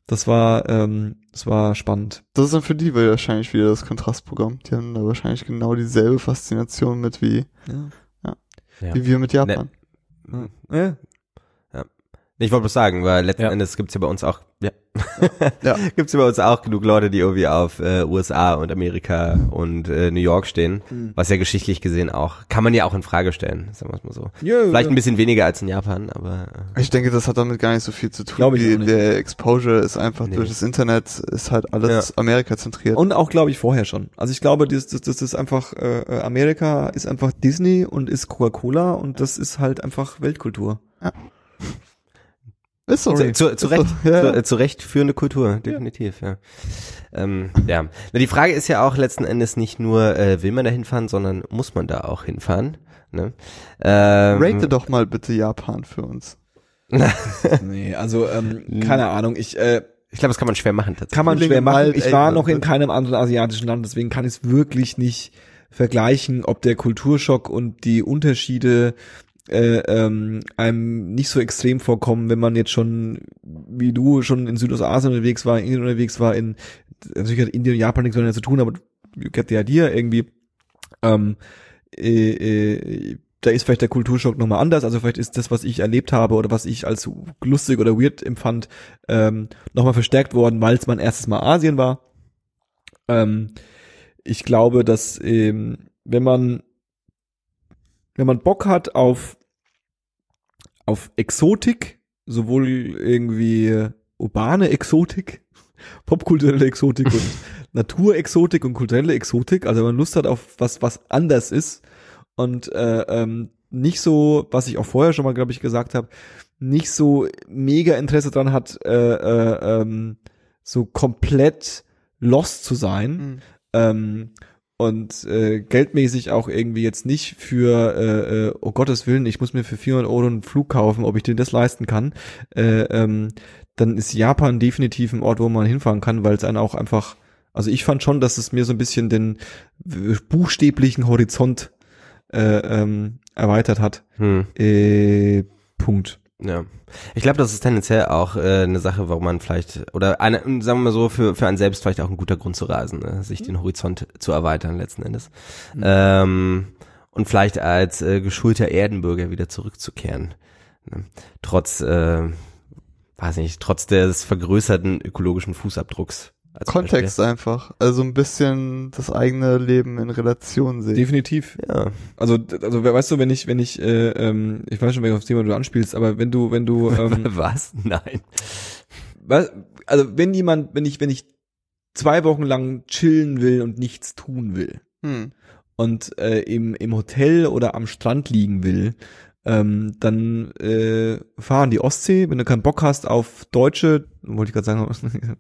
Das war ähm, das war spannend. Das ist dann für die wahrscheinlich wieder das Kontrastprogramm. Die haben da wahrscheinlich genau dieselbe Faszination mit wie, Ja. Ja. wie wir mit Japan. Hm. Ja. Ich wollte bloß sagen, weil letzten Ja. Endes gibt's ja bei uns auch, ja, Ja. gibt's ja bei uns auch genug Leute, die irgendwie auf äh, USA und Amerika und äh, New York stehen, Mhm. was ja geschichtlich gesehen auch, kann man ja auch in Frage stellen, sagen wir es mal so. Ja, Vielleicht ja. ein bisschen weniger als in Japan, aber äh, Ich denke, das hat damit gar nicht so viel zu tun. Glaub ich Die, der Exposure ist einfach Nee. durch das Internet, ist halt alles Amerika zentriert. Und auch, glaube ich, vorher schon. Also ich glaube, das, das, das ist einfach, äh, Amerika ist einfach Disney und ist Coca-Cola und das ist halt einfach Weltkultur. Ist so. zu, zu, zu Recht, Ja. zu, äh, zu Recht führende Kultur, definitiv, ja. Ähm, ja. Na, die Frage ist ja auch letzten Endes nicht nur, äh, will man da hinfahren, sondern muss man da auch hinfahren. Ne? Ähm, Rate doch mal bitte Japan für uns. nee, also ähm, keine Ahnung. Ich, äh, Ich glaube, das kann man schwer machen tatsächlich. Kann man schwer machen. Ich war noch in wird- keinem anderen asiatischen Land, deswegen kann ich es wirklich nicht vergleichen, ob der Kulturschock und die Unterschiede äh, ähm, einem nicht so extrem vorkommen, wenn man jetzt schon, wie du, schon in Südostasien unterwegs war, in Indien unterwegs war, in natürlich hat Indien und Japan nichts miteinander zu tun, aber you get the idea irgendwie. Ähm, äh, äh, da ist vielleicht der Kulturschock nochmal anders, also vielleicht ist das, was ich erlebt habe oder was ich als lustig oder weird empfand, ähm, nochmal verstärkt worden, weil es mein erstes Mal Asien war. Ähm, ich glaube, dass ähm, wenn man wenn man Bock hat auf auf Exotik, sowohl irgendwie urbane Exotik, popkulturelle Exotik und Naturexotik und kulturelle Exotik, also wenn man Lust hat auf was was anders ist und äh, ähm, nicht so, was ich auch vorher schon mal glaube ich gesagt habe, nicht so mega Interesse dran hat, äh, äh, ähm, so komplett lost zu sein, Mhm. ähm, und äh, geldmäßig auch irgendwie jetzt nicht für, äh, äh, oh Gottes Willen, ich muss mir für 400 Euro einen Flug kaufen, ob ich den das leisten kann, äh, ähm, dann ist Japan definitiv ein Ort, wo man hinfahren kann, weil es einen auch einfach, also ich fand schon, dass es mir so ein bisschen den buchstäblichen Horizont äh, ähm, erweitert hat. Hm. Äh, Punkt. Ja. Ich glaube, das ist tendenziell auch äh, eine Sache, warum man vielleicht, oder eine, sagen wir mal so, für, für einen selbst vielleicht auch ein guter Grund zu reisen, ne? sich den Horizont zu erweitern letzten Endes. Ähm, und vielleicht als äh, geschulter Erdenbürger wieder zurückzukehren. Ne? Trotz, äh, weiß nicht, trotz des vergrößerten ökologischen Fußabdrucks. Als Kontext einfach. Also ein bisschen das eigene Leben in Relation sehen. Definitiv. Beispiel. Ja. Also, also weißt du, wenn ich, wenn ich, äh, ähm, ich weiß schon, welches Thema du anspielst, aber wenn du, wenn du, ähm, Was? Nein. was, also wenn jemand, wenn ich, wenn ich zwei Wochen lang chillen will und nichts tun will Hm. und äh, im, im Hotel oder am Strand liegen will, ähm, dann äh, fahr an die Ostsee, wenn du keinen Bock hast auf Deutsche, wollte ich gerade sagen,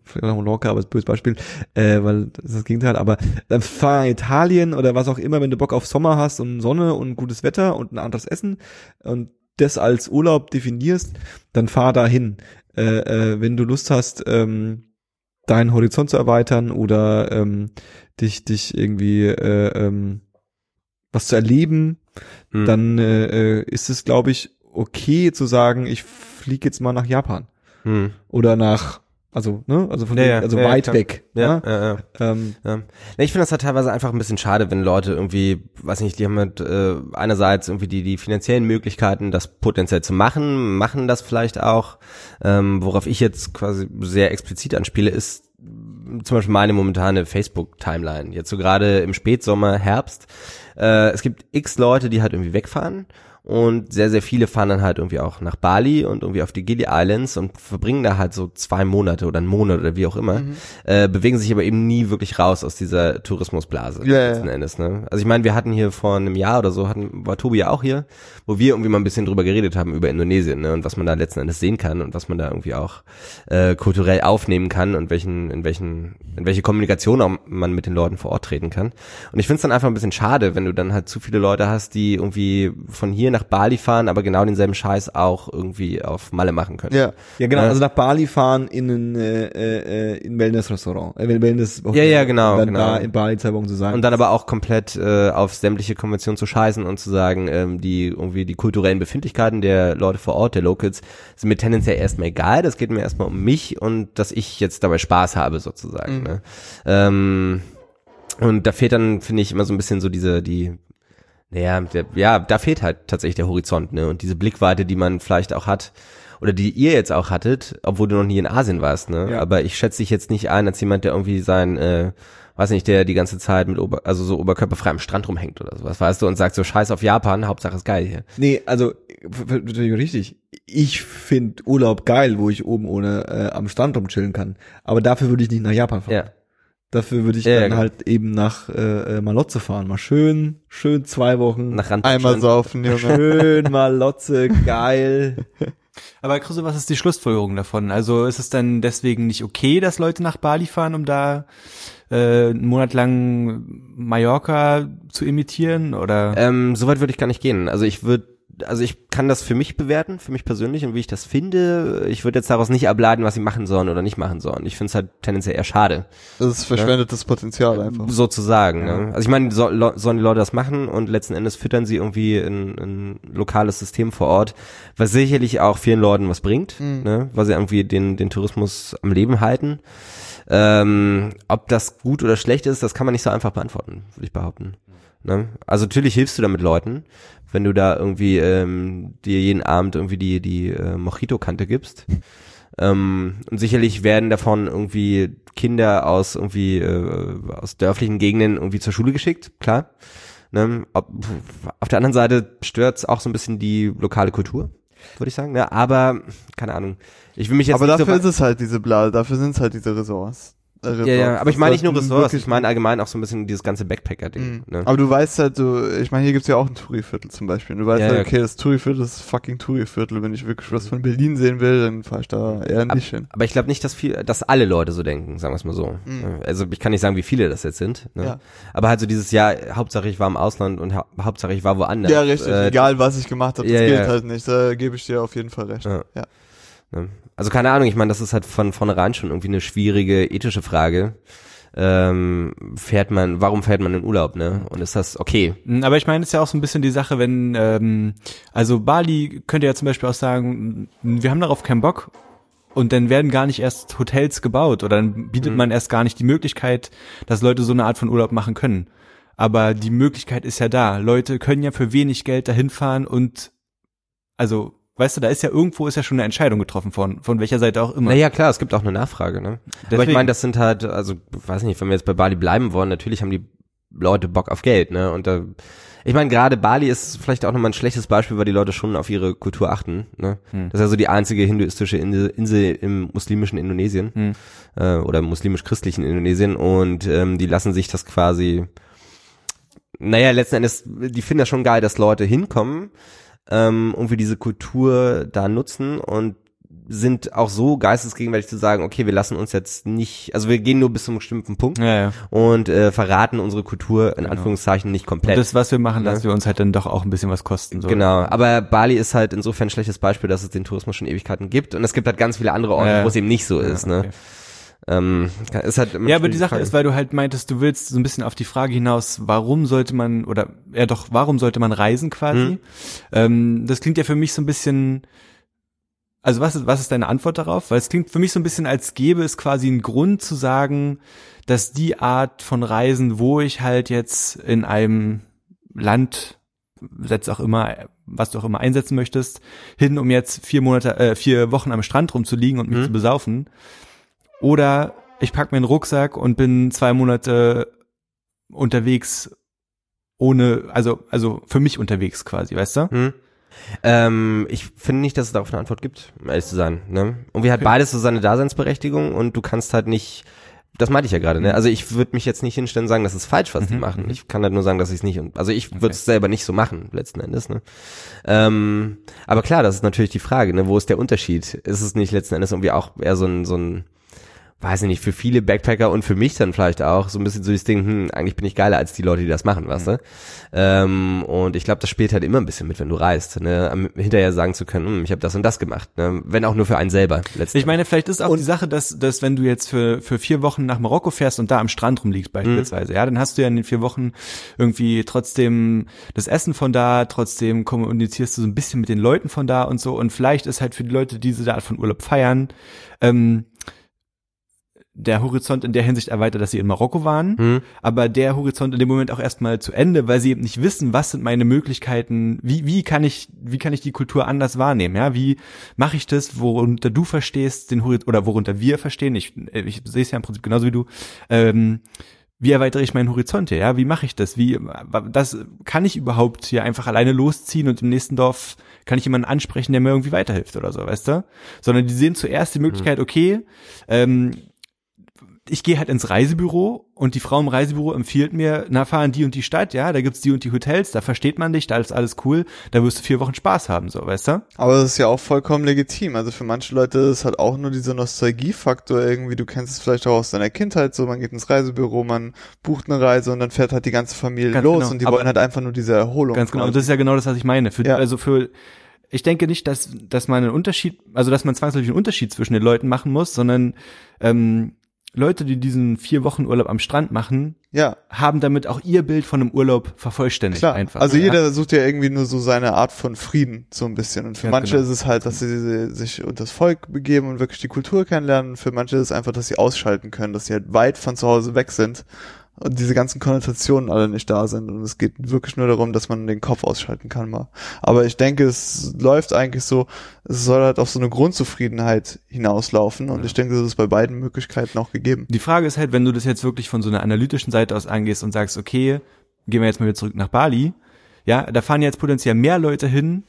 vielleicht auch Mallorca, aber das ist ein böses Beispiel, äh, weil das ist das Gegenteil, aber dann fahr in Italien oder was auch immer, wenn du Bock auf Sommer hast und Sonne und gutes Wetter und ein anderes Essen und das als Urlaub definierst, dann fahr dahin. Äh, äh, wenn du Lust hast, ähm, deinen Horizont zu erweitern oder ähm, dich, dich irgendwie äh, ähm, was zu erleben, Hm. dann äh, äh, ist es, glaube ich, okay zu sagen, ich fliege jetzt mal nach Japan Hm. oder nach, also ne, also von Ja, ja, also ja, weit weg. Ja, Ja. ja. Ähm, Ja. Ich finde das halt teilweise einfach ein bisschen schade, wenn Leute irgendwie, weiß nicht, die haben halt äh, einerseits irgendwie die, die finanziellen Möglichkeiten, das potenziell zu machen, machen das vielleicht auch. Ähm, worauf ich jetzt quasi sehr explizit anspiele, ist zum Beispiel meine momentane Facebook-Timeline. Jetzt so gerade im Spätsommer, Herbst. Äh, es gibt x Leute, die halt irgendwie wegfahren und sehr, sehr viele fahren dann halt irgendwie auch nach Bali und irgendwie auf die Gili Islands und verbringen da halt so zwei Monate oder einen Monat oder wie auch immer, äh, bewegen sich aber eben nie wirklich raus aus dieser Tourismusblase Ja, ja. letzten Endes. Ne? Also ich meine, wir hatten hier vor einem Jahr oder so, hatten, war Tobi ja auch hier, wo wir irgendwie mal ein bisschen drüber geredet haben über Indonesien ne? und was man da letzten Endes sehen kann und was man da irgendwie auch äh, kulturell aufnehmen kann und welchen, in welchen, in welche Kommunikation auch man mit den Leuten vor Ort treten kann. Und ich finde es dann einfach ein bisschen schade, wenn du dann halt zu viele Leute hast, die irgendwie von hier nach Bali fahren, aber genau denselben Scheiß auch irgendwie auf Malle machen können. Ja. ja, genau, Ja. also nach Bali fahren in ein äh, äh, in Wellness-Restaurant, äh, Wellness Ja, ja, genau, und dann genau. in Bali zwei Wochen zu sein. Und dann aber auch komplett äh, auf sämtliche Konventionen zu scheißen und zu sagen, ähm, die irgendwie die kulturellen Befindlichkeiten der Leute vor Ort, der Locals, sind mir tendenziell erstmal egal. Das geht mir erstmal um mich und dass ich jetzt dabei Spaß habe sozusagen. Ne? Ähm, und da fehlt dann, finde ich, immer so ein bisschen so diese, die, naja, der, ja, da fehlt halt tatsächlich der Horizont, ne? Und diese Blickweite, die man vielleicht auch hat, oder die ihr jetzt auch hattet, obwohl du noch nie in Asien warst, ne? Ja. Aber ich schätze dich jetzt nicht ein als jemand, der irgendwie sein, äh, weiß nicht, der die ganze Zeit mit Ober, also so oberkörperfrei am Strand rumhängt oder sowas, weißt du, und sagt so Scheiß auf Japan, Hauptsache ist geil hier. Nee, also richtig. Ich finde Urlaub geil, wo ich oben ohne äh, am Strand rumchillen kann. Aber dafür würde ich nicht nach Japan fahren. Ja. Dafür würde ich Ja, ja, dann genau. halt eben nach äh, äh, Malotze fahren. Mal schön, schön zwei Wochen. Nach Rand Einmal saufen, Junge. schön Malotze, geil. Aber Chris, was ist die Schlussfolgerung davon? Also ist es dann deswegen nicht okay, dass Leute nach Bali fahren, um da äh, einen Monat lang Mallorca zu imitieren? Oder Ähm, Soweit würde ich gar nicht gehen. Also ich würde also ich kann das für mich bewerten, für mich persönlich und wie ich das finde. Ich würde jetzt daraus nicht ableiten, was sie machen sollen oder nicht machen sollen. Ich finde es halt tendenziell eher schade, Das ist verschwendetes Potenzial einfach. sozusagen. Ne? Also ich meine, so, sollen die Leute das machen und letzten Endes füttern sie irgendwie ein, ein lokales System vor Ort, was sicherlich auch vielen Leuten was bringt, ne? weil sie irgendwie den, den Tourismus am Leben halten. Ähm, ob das gut oder schlecht ist, das kann man nicht so einfach beantworten, würde ich behaupten. Ne? Also natürlich hilfst du damit Leuten, wenn du da irgendwie ähm, dir jeden Abend irgendwie die die äh, Mojito-Kante gibst. Ähm, und sicherlich werden davon irgendwie Kinder aus irgendwie äh, aus dörflichen Gegenden irgendwie zur Schule geschickt, klar. Ne? Ob, auf der anderen Seite stört's auch so ein bisschen die lokale Kultur, würde ich sagen. Ne? Aber keine Ahnung. Ich will mich jetzt Aber dafür so ist es halt diese Blase, dafür sind es halt diese Ressorts. Ressorts. ja, ja, aber ich meine nicht nur du Ressorts, ich meine allgemein auch so ein bisschen dieses ganze Backpacker-Ding. Mhm. Ne? Aber du weißt halt so, ich meine, hier gibt's ja auch ein Touri-Viertel zum Beispiel. Du weißt Ja, halt, ja. okay, das Touri-Viertel ist fucking Touri-Viertel. Wenn ich wirklich was von Berlin sehen will, dann fahr ich da eher nicht hin. Aber ich glaube nicht, dass viel, dass alle Leute so denken, sagen wir es mal so. Mhm. Also ich kann nicht sagen, wie viele das jetzt sind. Ne? Ja. Aber halt so dieses Jahr, Hauptsache ich war im Ausland und hau Hauptsache ich war woanders. Ja, richtig. Äh, Egal, was ich gemacht habe, das ja, gilt halt nicht. Da gebe ich dir auf jeden Fall recht. Ja. Ja. Ne? Also keine Ahnung, ich meine, das ist halt von vornherein schon irgendwie eine schwierige ethische Frage. Ähm, fährt man, warum fährt man in Urlaub, ne? Und ist das okay? Mm, Aber ich meine, es ist ja auch so ein bisschen die Sache, wenn, ähm, also Bali könnte ja zum Beispiel auch sagen, mm, wir haben darauf keinen Bock und dann werden gar nicht erst Hotels gebaut oder dann bietet Mhm. man erst gar nicht die Möglichkeit, dass Leute so eine Art von Urlaub machen können. Aber die Möglichkeit ist ja da. Leute können ja für wenig Geld dahin fahren und, also, weißt du, da ist ja irgendwo ist ja schon eine Entscheidung getroffen von, von welcher Seite auch immer. Naja, klar, es gibt auch eine Nachfrage, ne? Aber ich Deswegen. meine, das sind halt, also, weiß nicht, wenn wir jetzt bei Bali bleiben wollen, natürlich haben die Leute Bock auf Geld, ne? Und da, ich meine, gerade Bali ist vielleicht auch nochmal ein schlechtes Beispiel, weil die Leute schon auf ihre Kultur achten, ne? Hm. Das ist ja so die einzige hinduistische Insel, Insel im muslimischen Indonesien, Hm. äh, oder muslimisch-christlichen Indonesien und ähm, die lassen sich das quasi, naja, letzten Endes, die finden das schon geil, dass Leute hinkommen, ähm, irgendwie diese Kultur da nutzen und sind auch so geistesgegenwärtig zu sagen, okay, wir lassen uns jetzt nicht, also wir gehen nur bis zu einem bestimmten Punkt Ja, ja. und äh, verraten unsere Kultur in Anführungszeichen nicht Und komplett. das, was wir machen, Ne? lassen wir uns halt dann doch auch ein bisschen was kosten. So. Genau, aber Bali ist halt insofern ein schlechtes Beispiel, dass es den Tourismus schon Ewigkeiten gibt und es gibt halt ganz viele andere Orte, Ja. wo es eben nicht so Ja, ist. Ne? Ähm, ist halt Ja, aber die Sache Frage. ist, weil du halt meintest, du willst so ein bisschen auf die Frage hinaus, warum sollte man, oder ja doch, warum sollte man reisen quasi? Mhm. Ähm, das klingt ja für mich so ein bisschen, also was ist, was ist deine Antwort darauf? Weil es klingt für mich so ein bisschen, als gäbe es quasi einen Grund zu sagen, dass die Art von Reisen, wo ich halt jetzt in einem Land, setz auch immer, was du auch immer einsetzen möchtest, hin, um jetzt vier Monate, äh, vier Wochen am Strand rumzuliegen und mich Mhm. zu besaufen. Oder ich pack mir einen Rucksack und bin zwei Monate unterwegs ohne, also, also für mich unterwegs quasi, weißt du? Hm. Ähm, ich finde nicht, dass es darauf eine Antwort gibt, um ehrlich zu sein. Ne? Und wir hat Okay. beides so seine Daseinsberechtigung und du kannst halt nicht, das meinte ich ja gerade, ne? Also ich würde mich jetzt nicht hinstellen und sagen, das ist falsch, was die Mhm, machen. mhm. Ich kann halt nur sagen, dass ich es nicht, also ich würde es selber nicht so machen, letzten Endes, ne? Ähm, aber klar, das ist natürlich die Frage, ne? Wo ist der Unterschied? Ist es nicht letzten Endes irgendwie auch eher so ein, so ein, weiß ich nicht, für viele Backpacker und für mich dann vielleicht auch so ein bisschen so das Ding, hm, eigentlich bin ich geiler als die Leute, die das machen, weißt du? Ähm, und ich glaube, das spielt halt immer ein bisschen mit, wenn du reist, ne? Am- Hinterher sagen zu können, hm, ich habe das und das gemacht, ne? Wenn auch nur für einen selber. letzten Ich meine, vielleicht ist auch Und- die Sache, dass, dass wenn du jetzt für, für vier Wochen nach Marokko fährst und da am Strand rumliegst beispielsweise, ja, dann hast du ja in den vier Wochen irgendwie trotzdem das Essen von da, trotzdem kommunizierst du so ein bisschen mit den Leuten von da und so und vielleicht ist halt für die Leute, die diese Art von Urlaub feiern, ähm, der Horizont in der Hinsicht erweitert, dass sie in Marokko waren, Hm? aber der Horizont in dem Moment auch erstmal zu Ende, weil sie eben nicht wissen, was sind meine Möglichkeiten, wie, wie kann ich, wie kann ich die Kultur anders wahrnehmen, ja, wie mache ich das, worunter du verstehst, den Horizont, oder worunter wir verstehen, ich, ich sehe es ja im Prinzip genauso wie du, ähm, wie erweitere ich meinen Horizont hier, ja, wie mache ich das, wie, das, kann ich überhaupt hier einfach alleine losziehen und im nächsten Dorf kann ich jemanden ansprechen, der mir irgendwie weiterhilft oder so, weißt du, sondern die sehen zuerst die Möglichkeit, okay, ähm, ich gehe halt ins Reisebüro und die Frau im Reisebüro empfiehlt mir, na, fahren die und die Stadt, ja, da gibt's die und die Hotels, da versteht man dich, da ist alles cool, da wirst du vier Wochen Spaß haben, so, weißt du? Aber das ist ja auch vollkommen legitim. Also für manche Leute ist es halt auch nur dieser Nostalgiefaktor irgendwie. Du kennst es vielleicht auch aus deiner Kindheit so, man geht ins Reisebüro, man bucht eine Reise und dann fährt halt die ganze Familie Ganz los genau. und die Aber- wollen halt einfach nur diese Erholung. Ganz genau, und das ist ja genau das, was ich meine. Für, Ja. Also für, ich denke nicht, dass, dass man einen Unterschied, also dass man zwangsläufig einen Unterschied zwischen den Leuten machen muss, sondern ähm, Leute, die diesen vier Wochen Urlaub am Strand machen, ja, haben damit auch ihr Bild von einem Urlaub vervollständigt klar. einfach. also ja? jeder sucht ja irgendwie nur so seine Art von Frieden, so ein bisschen. Und für Ja, manche genau. ist es halt, dass sie sich unter das Volk begeben und wirklich die Kultur kennenlernen. Für manche ist es einfach, dass sie ausschalten können, dass sie halt weit von zu Hause weg sind und diese ganzen Konnotationen alle nicht da sind. Und es geht wirklich nur darum, dass man den Kopf ausschalten kann mal. Aber ich denke, es läuft eigentlich so, es soll halt auf so eine Grundzufriedenheit hinauslaufen. Und ich denke, das ist bei beiden Möglichkeiten auch gegeben. Die Frage ist halt, wenn du das jetzt wirklich von so einer analytischen Seite aus angehst und sagst, okay, gehen wir jetzt mal wieder zurück nach Bali, ja, da fahren jetzt potenziell mehr Leute hin,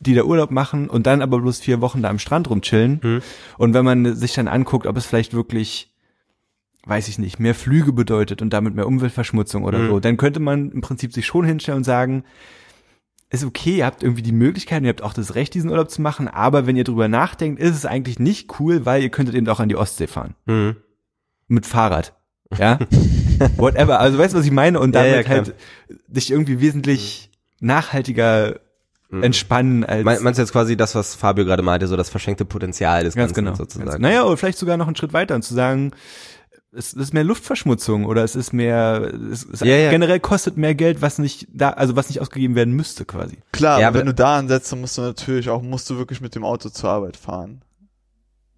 die da Urlaub machen und dann aber bloß vier Wochen da am Strand rumchillen. Hm. Und wenn man sich dann anguckt, ob es vielleicht wirklich, weiß ich nicht, mehr Flüge bedeutet und damit mehr Umweltverschmutzung oder Mhm. so, dann könnte man im Prinzip sich schon hinstellen und sagen, ist okay, ihr habt irgendwie die Möglichkeit, ihr habt auch das Recht, diesen Urlaub zu machen, aber wenn ihr drüber nachdenkt, ist es eigentlich nicht cool, weil ihr könntet eben auch an die Ostsee fahren Hm. mit Fahrrad. Ja, whatever. Also weißt du, was ich meine? Und Ja, damit ja, klar. halt dich irgendwie wesentlich nachhaltiger Mhm. entspannen als Me- Meinst du jetzt quasi das, was Fabio gerade meinte, so das verschenkte Potenzial des ganz Ganzen genau. sozusagen? Ganz, naja, oder vielleicht sogar noch einen Schritt weiter und zu sagen, es ist mehr Luftverschmutzung oder es ist mehr, es ist Ja, ja. generell kostet mehr Geld, was nicht da, also was nicht ausgegeben werden müsste quasi. Klar, Ja, aber wenn du da ansetzt, dann musst du natürlich auch, musst du wirklich mit dem Auto zur Arbeit fahren.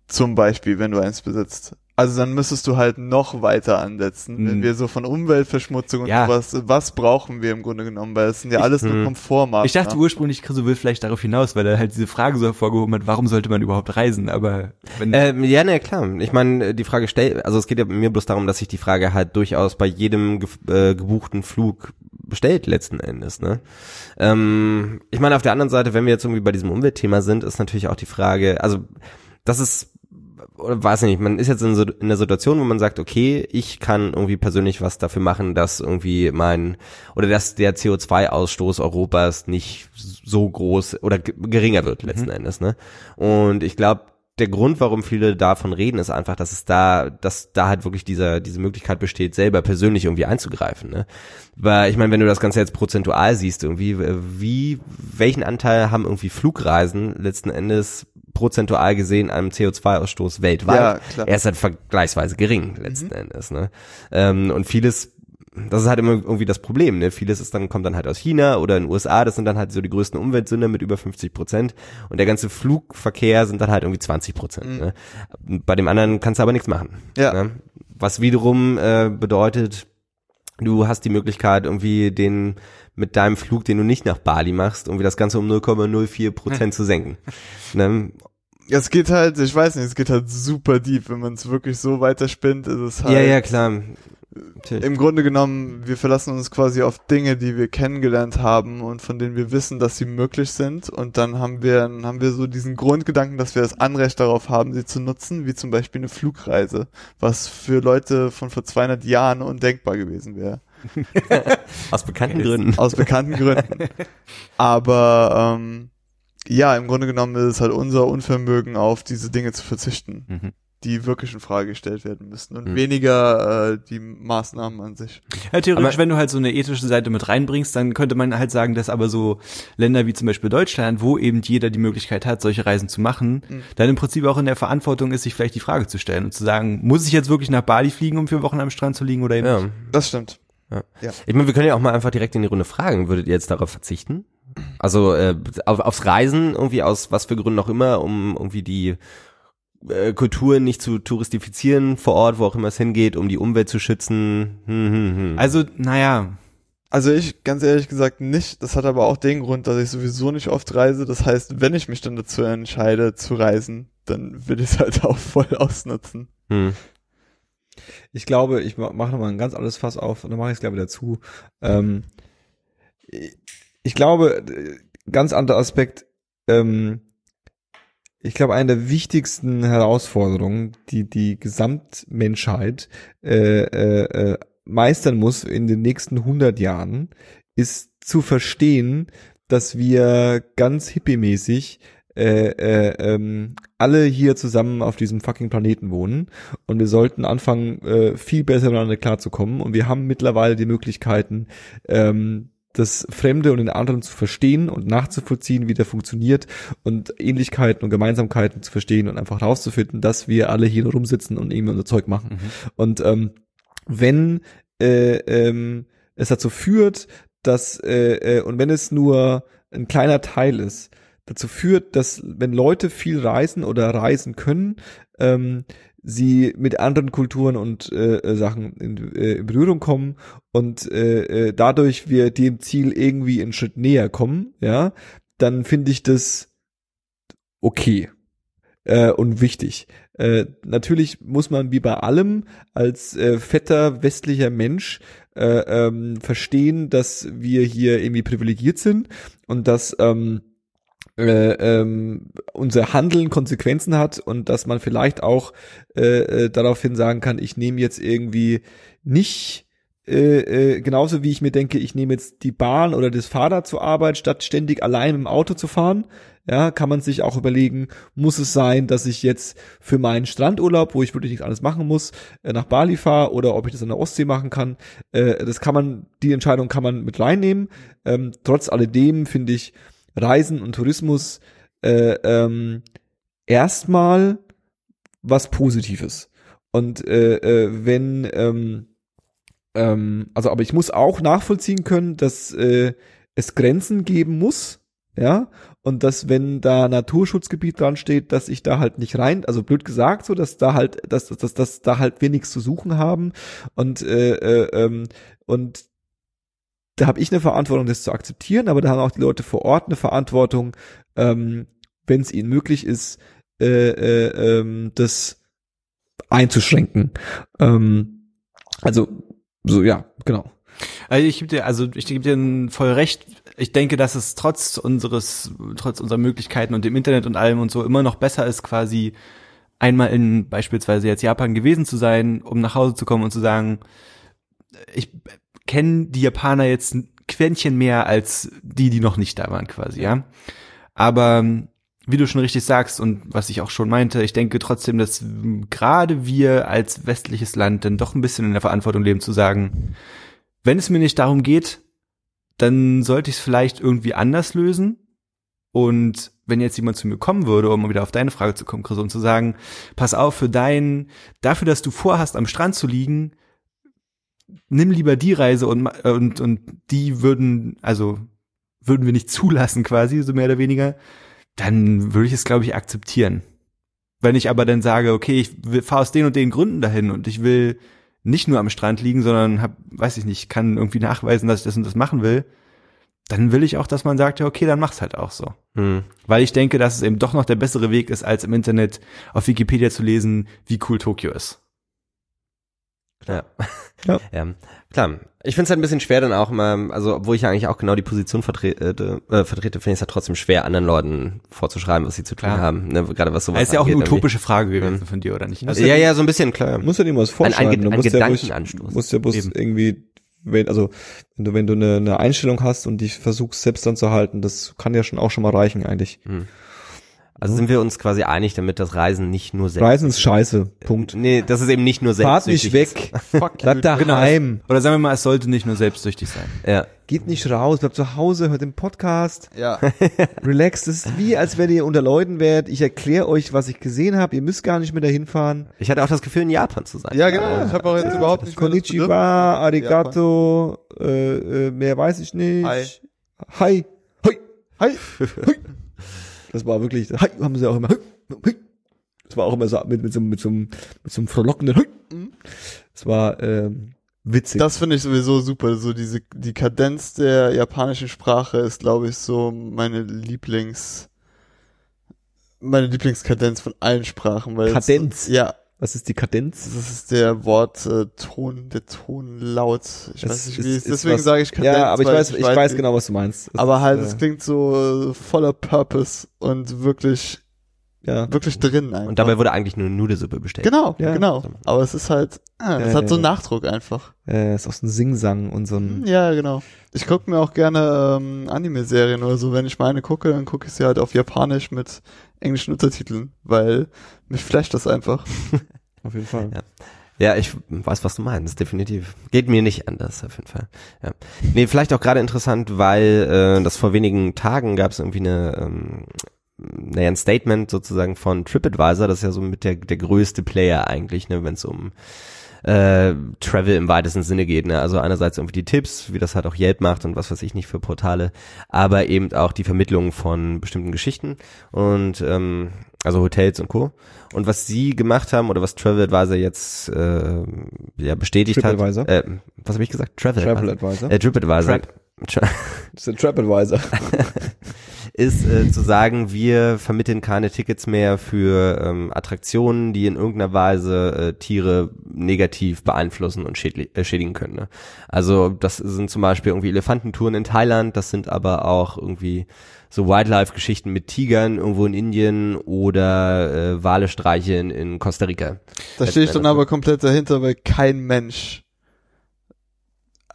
Zum Beispiel, wenn du eins besitzt. Also dann müsstest du halt noch weiter ansetzen, wenn Mhm. wir so von Umweltverschmutzung und Ja. sowas, was brauchen wir im Grunde genommen, weil es sind ja alles nur Mhm. Komfortmaßnahmen. Ich dachte ursprünglich, Chris will vielleicht darauf hinaus, weil er halt diese Frage so hervorgehoben hat, warum sollte man überhaupt reisen? Aber wenn, Ähm, ja, ne, klar. Ich meine, die Frage stellt, also es geht ja mir bloß darum, dass sich die Frage halt durchaus bei jedem ge äh, gebuchten Flug stellt letzten Endes. Ne? Ähm, ich meine, auf der anderen Seite, wenn wir jetzt irgendwie bei diesem Umweltthema sind, ist natürlich auch die Frage, also das ist oder weiß nicht, man ist jetzt in, so, in der Situation, wo man sagt, okay, ich kann irgendwie persönlich was dafür machen, dass irgendwie mein oder dass der CO2-Ausstoß Europas nicht so groß oder ge- geringer wird letzten Endes, ne? Und ich glaube, der Grund, warum viele davon reden, ist einfach, dass es da, dass da halt wirklich dieser, diese Möglichkeit besteht, selber persönlich irgendwie einzugreifen, ne? Weil ich meine, wenn du das Ganze jetzt prozentual siehst, irgendwie, äh, wie, welchen Anteil haben irgendwie Flugreisen letzten Endes prozentual gesehen am CO2-Ausstoß weltweit? Ja, klar. Er ist halt vergleichsweise gering letzten Endes, ne? Ähm, und vieles, das ist halt immer irgendwie das Problem, ne? Vieles ist dann, kommt dann halt aus China oder in den USA, das sind dann halt so die größten Umweltsünder mit über 50 Prozent. Und der ganze Flugverkehr sind dann halt irgendwie 20 Prozent. Mhm. Ne? Bei dem anderen kannst du aber nichts machen. Ja. Ne? Was wiederum äh, bedeutet, du hast die Möglichkeit, irgendwie den mit deinem Flug, den du nicht nach Bali machst, irgendwie das Ganze um 0,04 Prozent zu senken. Ne? es geht halt, ich weiß nicht, es geht halt super deep, wenn man es wirklich so weiterspinnt, ist es halt. Ja, ja, klar. Natürlich. Im Grunde genommen, wir verlassen uns quasi auf Dinge, die wir kennengelernt haben und von denen wir wissen, dass sie möglich sind. Und dann haben wir, dann haben wir so diesen Grundgedanken, dass wir das Anrecht darauf haben, sie zu nutzen, wie zum Beispiel eine Flugreise, was für Leute von vor 200 Jahren undenkbar gewesen wäre. Aus bekannten Gründen. Aus bekannten Gründen. Aber ähm, ja, im Grunde genommen ist es halt unser Unvermögen, auf diese Dinge zu verzichten, Mhm. die wirklich in Frage gestellt werden müssten und Mhm. weniger äh, die Maßnahmen an sich. Ja, theoretisch, Aber- wenn du halt so eine ethische Seite mit reinbringst, dann könnte man halt sagen, dass aber so Länder wie zum Beispiel Deutschland, wo eben jeder die Möglichkeit hat, solche Reisen zu machen, Mhm. dann im Prinzip auch in der Verantwortung ist, sich vielleicht die Frage zu stellen und zu sagen, muss ich jetzt wirklich nach Bali fliegen, um vier Wochen am Strand zu liegen oder eben Ja. nicht? Das stimmt. Ich meine, wir können ja auch mal einfach direkt in die Runde fragen. Würdet ihr jetzt darauf verzichten? Also äh, auf, aufs Reisen irgendwie aus was für Gründen auch immer, um irgendwie die äh, Kultur nicht zu touristifizieren vor Ort, wo auch immer es hingeht, um die Umwelt zu schützen. Hm, hm, hm. Also, naja, Also ich, ganz ehrlich gesagt, nicht. Das hat aber auch den Grund, dass ich sowieso nicht oft reise. Das heißt, wenn ich mich dann dazu entscheide, zu reisen, dann will ich es halt auch voll ausnutzen. hm. Ich glaube, ich ma- mache nochmal ein ganz anderes Fass auf und dann mache ich es gleich wieder zu. Ähm, ich glaube, äh, ganz anderer Aspekt, ähm, ich glaube, eine der wichtigsten Herausforderungen, die die Gesamtmenschheit äh, äh, äh, meistern muss in den nächsten 100 Jahren, ist zu verstehen, dass wir ganz hippiemäßig äh, äh, ähm, alle hier zusammen auf diesem fucking Planeten wohnen und wir sollten anfangen, äh, viel besser miteinander klarzukommen und wir haben mittlerweile die Möglichkeiten, ähm, das Fremde und den anderen zu verstehen und nachzuvollziehen, wie der funktioniert und Ähnlichkeiten und Gemeinsamkeiten zu verstehen und einfach rauszufinden, dass wir alle hier rumsitzen und irgendwie unser Zeug machen. Mhm. Und ähm, wenn äh, ähm, es dazu führt, dass äh, äh, und wenn es nur ein kleiner Teil ist, dazu führt, dass wenn Leute viel reisen oder reisen können, ähm, sie mit anderen Kulturen und äh, äh, Sachen in, äh, in Berührung kommen und äh, äh, dadurch wir dem Ziel irgendwie einen Schritt näher kommen, ja, dann finde ich das okay äh, und wichtig. Äh, natürlich muss man wie bei allem als äh, fetter westlicher Mensch äh, ähm, verstehen, dass wir hier irgendwie privilegiert sind und dass ähm, äh, ähm, unser Handeln Konsequenzen hat und dass man vielleicht auch äh, äh, daraufhin sagen kann, ich nehme jetzt irgendwie nicht äh, äh, genauso wie ich mir denke, ich nehme jetzt die Bahn oder das Fahrrad zur Arbeit, statt ständig allein im Auto zu fahren, ja, kann man sich auch überlegen, muss es sein, dass ich jetzt für meinen Strandurlaub, wo ich wirklich nichts anderes machen muss, nach Bali fahre oder ob ich das an der Ostsee machen kann. Äh, das kann man, die Entscheidung kann man mit reinnehmen. Ähm, trotz alledem finde ich Reisen und Tourismus äh, ähm, erstmal was Positives. Und äh, äh, wenn ähm, ähm, also aber ich muss auch nachvollziehen können, dass äh, es Grenzen geben muss, ja, und dass wenn da Naturschutzgebiet dran steht, dass ich da halt nicht rein, also blöd gesagt, so dass da halt, dass, dass, dass, dass da halt wir nichts zu suchen haben und äh, äh, ähm, und da habe ich eine Verantwortung, das zu akzeptieren, aber da haben auch die Leute vor Ort eine Verantwortung, ähm, wenn es ihnen möglich ist, äh, äh, ähm, das einzuschränken. Ähm, also so ja, genau. Also ich gebe dir, also ich gebe dir voll recht. Ich denke, dass es trotz unseres, trotz unserer Möglichkeiten und dem Internet und allem und so immer noch besser ist, quasi einmal in beispielsweise jetzt Japan gewesen zu sein, um nach Hause zu kommen und zu sagen, ich kenne die Japaner jetzt ein Quäntchen mehr als die, die noch nicht da waren, quasi, ja. Aber wie du schon richtig sagst und was ich auch schon meinte, ich denke trotzdem, dass gerade wir als westliches Land dann doch ein bisschen in der Verantwortung leben zu sagen, wenn es mir nicht darum geht, dann sollte ich es vielleicht irgendwie anders lösen. Und wenn jetzt jemand zu mir kommen würde, um wieder auf deine Frage zu kommen, Chris, und zu sagen, pass auf, für dein, dafür, dass du vorhast, am Strand zu liegen, nimm lieber die Reise und, und, und die würden, also, würden wir nicht zulassen quasi, so mehr oder weniger, dann würde ich es, glaube ich, akzeptieren. Wenn ich aber dann sage, okay, ich fahre aus den und den Gründen dahin und ich will nicht nur am Strand liegen, sondern hab, weiß ich nicht, kann irgendwie nachweisen, dass ich das und das machen will, dann will ich auch, dass man sagt, ja, okay, dann mach's halt auch so. Hm. Weil ich denke, dass es eben doch noch der bessere Weg ist, als im Internet auf Wikipedia zu lesen, wie cool Tokio ist. Ja. Ja. ja. Klar. Ich finde es halt ein bisschen schwer dann auch immer, also obwohl ich ja eigentlich auch genau die Position vertrete, äh, vertrete finde ich es halt trotzdem schwer, anderen Leuten vorzuschreiben, was sie zu tun Klar. haben. Ne? Gerade was sowas Das ist ja auch eine irgendwie. utopische Frage gewesen von dir, oder nicht? Also, Ja, ja, so ein bisschen, klar. Du musst ja mal was Ein- vorschreiben. ein, du ein musst ja ruhig, Gedankenanstoß. musst ja bloß Eben. irgendwie, wenn, also wenn du, wenn du eine, eine Einstellung hast und die versuchst selbst dann zu halten, das kann ja schon auch schon mal reichen eigentlich. Also sind wir uns quasi einig damit, dass Reisen nicht nur selbst. Reisen ist scheiße. Punkt. Nee, das ist eben nicht nur Fahrt selbstsüchtig nicht weg. fuck, Bleib daheim. Oder sagen wir mal, es sollte nicht nur selbstsüchtig sein. Ja. Geht nicht raus, bleibt zu Hause, hört den Podcast, Ja. relax. Das ist wie, als wenn ihr unter Leuten wärt. Ich erkläre euch, was ich gesehen habe. Ihr müsst gar nicht mehr dahin fahren. Ich hatte auch das Gefühl, in Japan zu sein. ja, genau. Ich habe auch jetzt überhaupt nicht Konnichiwa, arigato, äh, äh, mehr weiß ich nicht. Hi. Hi. Hi. Hi. Das war wirklich, haben sie auch immer. Das war auch immer so mit, mit, so, mit, so, einem- mit so einem frohlockenden. Das war ähm, witzig. Das finde ich sowieso super. So diese die Kadenz der japanischen Sprache ist, glaube ich, so meine Lieblings meine Lieblingskadenz von allen Sprachen. Weil es- Kadenz? ja, Was ist die Kadenz? das ist der Wort äh, Ton, der Tonlaut. Ich Das weiß nicht, ist- wie es ist deswegen was- sage ich Kadenz. Ja, aber ich weiß, ich weiß genau, was du meinst. Das Aber ist, halt, äh, es klingt so voller Purpose und wirklich Ja. wirklich drin einfach. Und dabei wurde eigentlich nur Nudelsuppe bestellt. genau, Ja. genau. Aber es ist halt, ah, es Ja, hat so einen ja. Nachdruck einfach. Äh, ist auch so ein Singsang und so ein. Ja, genau. Ich gucke mir auch gerne ähm, Anime-Serien oder so. Wenn ich meine gucke, dann gucke ich sie halt auf Japanisch mit englischen Untertiteln, weil mich flasht das einfach. Auf jeden Fall. Ja. Ja, ich weiß, was du meinst, definitiv. Geht mir nicht anders, auf jeden Fall. Ja. Nee, vielleicht auch gerade interessant, weil äh, das vor wenigen Tagen gab es irgendwie eine, ähm, naja, ein Statement sozusagen von TripAdvisor, das ist ja so mit der, der größte Player eigentlich, ne, wenn es um äh, Travel im weitesten Sinne geht. Ne? Also einerseits irgendwie die Tipps, wie das halt auch Yelp macht und was weiß ich nicht für Portale, aber eben auch die Vermittlung von bestimmten Geschichten und ähm, also Hotels und Co. Und was sie gemacht haben oder was TravelAdvisor jetzt äh, ja bestätigt TripAdvisor? hat, äh, was habe ich gesagt? Travel, Travel Advisor. Äh, TripAdvisor. Tra Das ist der Trap Advisor. ist äh, zu sagen, wir vermitteln keine Tickets mehr für ähm, Attraktionen, die in irgendeiner Weise äh, Tiere negativ beeinflussen und schädli äh, schädigen können. Ne? Also das sind zum Beispiel irgendwie Elefantentouren in Thailand, das sind aber auch irgendwie so Wildlife-Geschichten mit Tigern irgendwo in Indien oder äh, Wale streicheln in Costa Rica. Da stehe ich dann aber komplett dahinter, weil kein Mensch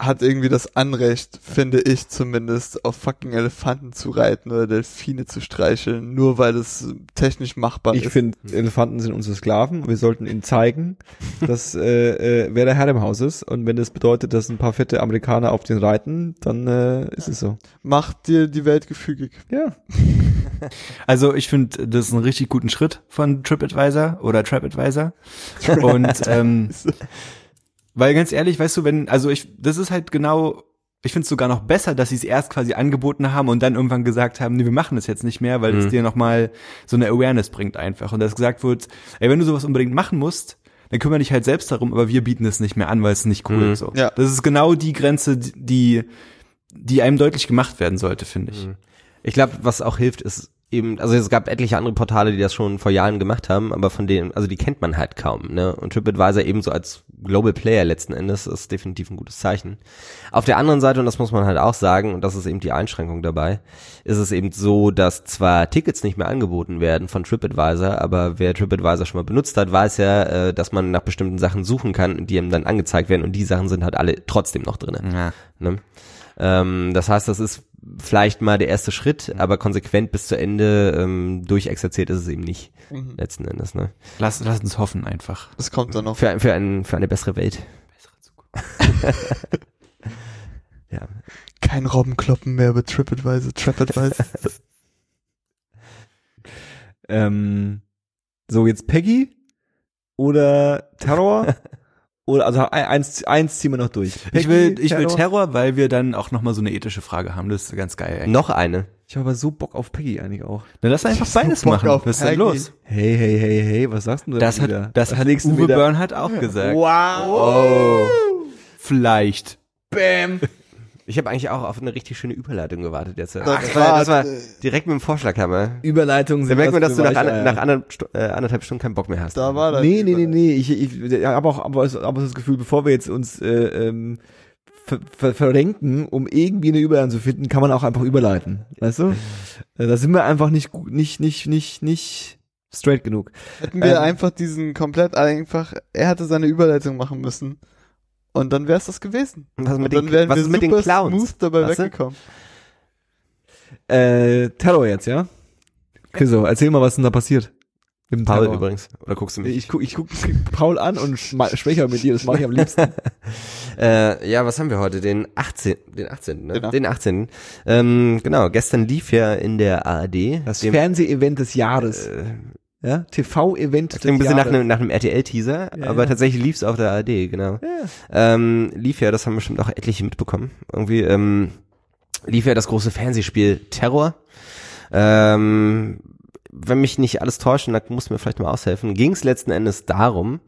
hat irgendwie das Anrecht, finde ich zumindest, auf fucking Elefanten zu reiten oder Delfine zu streicheln, nur weil es technisch machbar Ich ist. finde, Elefanten sind unsere Sklaven. Wir sollten ihnen zeigen, dass äh, äh, wer der Herr im Haus ist. Und wenn das bedeutet, dass ein paar fette Amerikaner auf den reiten, dann äh, ist es so. Macht dir die Welt gefügig. Ja. Also ich finde, das ist ein richtig guten Schritt von TripAdvisor oder TrapAdvisor. Und ähm, weil ganz ehrlich, weißt du, wenn, also ich, das ist halt genau, ich finde es sogar noch besser, dass sie es erst quasi angeboten haben und dann irgendwann gesagt haben, nee, wir machen das jetzt nicht mehr, weil es Mhm. dir nochmal so eine Awareness bringt einfach. Und dass gesagt wird, ey, wenn du sowas unbedingt machen musst, dann kümmere dich halt selbst darum, aber wir bieten es nicht mehr an, weil es nicht cool Mhm. ist. So. Ja. Das ist genau die Grenze, die, die einem deutlich gemacht werden sollte, finde ich. Ich glaube, was auch hilft, ist eben, also es gab etliche andere Portale, die das schon vor Jahren gemacht haben, aber von denen, also die kennt man halt kaum, ne? Und TripAdvisor ebenso als Global Player letzten Endes ist definitiv ein gutes Zeichen. Auf der anderen Seite, und das muss man halt auch sagen, und das ist eben die Einschränkung dabei, ist es eben so, dass zwar Tickets nicht mehr angeboten werden von TripAdvisor, aber wer TripAdvisor schon mal benutzt hat, weiß ja, äh, dass man nach bestimmten Sachen suchen kann, die ihm dann angezeigt werden und die Sachen sind halt alle trotzdem noch drin. Ja. Ne? Ähm, das heißt, das ist vielleicht mal der erste Schritt, aber konsequent bis zu Ende ähm, durchexerziert ist es eben nicht, Mhm. letzten Endes. Ne? Lass, lass uns hoffen einfach. Das kommt dann noch. Für, für, ein, für eine bessere Welt. ja. Kein Robbenkloppen mehr über TripAdvisor, TrapAdvisor. Ähm, so, jetzt Peggy oder Terror? oder, also ein- eins, eins ziehen wir noch durch. Ich will, ich will Terror, weil wir dann auch nochmal so eine ethische Frage haben. Das ist ganz geil. Ey. Noch eine. Ich habe aber so Bock auf Peggy eigentlich auch. Dann lass einfach so beides Bock machen. auf Was ist denn Peggy. los? Hey, hey, hey, hey, was sagst du denn Das wieder? hat, das hat Uwe wieder? Bernhardt auch gesagt. Wow. Vielleicht. Bam. Ich habe eigentlich auch auf eine richtig schöne Überleitung gewartet jetzt. Das das, war- das war äh, direkt mit dem Vorschlaghammer. Überleitung Da merkt man, dass du nach, an, nach äh, anderthalb Stunden keinen Bock mehr hast. Da war das. Nee, nee, nee, nee. Ich, ich, ich habe auch aber, aber das Gefühl, bevor wir jetzt uns äh, ähm, ver, ver, verrenken, um irgendwie eine Überleitung zu finden, kann man auch einfach überleiten. Weißt du? Äh, Da sind wir einfach nicht gut, nicht, nicht, nicht, nicht straight genug. Hätten wir Ähm, einfach diesen komplett einfach, er hätte seine Überleitung machen müssen. Und dann wäre es das gewesen. Was, mit Und dann den, wären was wir ist mit den super Clowns? smooth dabei Weißt du? weggekommen. Äh, Terror jetzt, ja? Chriso, erzähl mal, was denn da passiert. Mit dem Paul Terror. übrigens. Oder guckst du mich? Ich guck, ich guck Paul an und schwächer mit dir, das mache ich am liebsten. Äh, ja, was haben wir heute? Den 18. Den 18. Ne? Genau. Den 18. Ähm, genau, gestern lief ja in der ARD. Das Fernseh-Event des Jahres. äh, Ja, TV-Event klingt ein bisschen nach Jahres. einem, nach einem RTL-Teaser, Ja, aber ja. tatsächlich lief's auf der ARD, genau. Ja. Ähm, lief ja, das haben bestimmt auch etliche mitbekommen. Irgendwie ähm, lief ja das große Fernsehspiel Terror. Ähm, wenn mich nicht alles täuschen, da muss mir vielleicht mal aushelfen, ging es letzten Endes darum,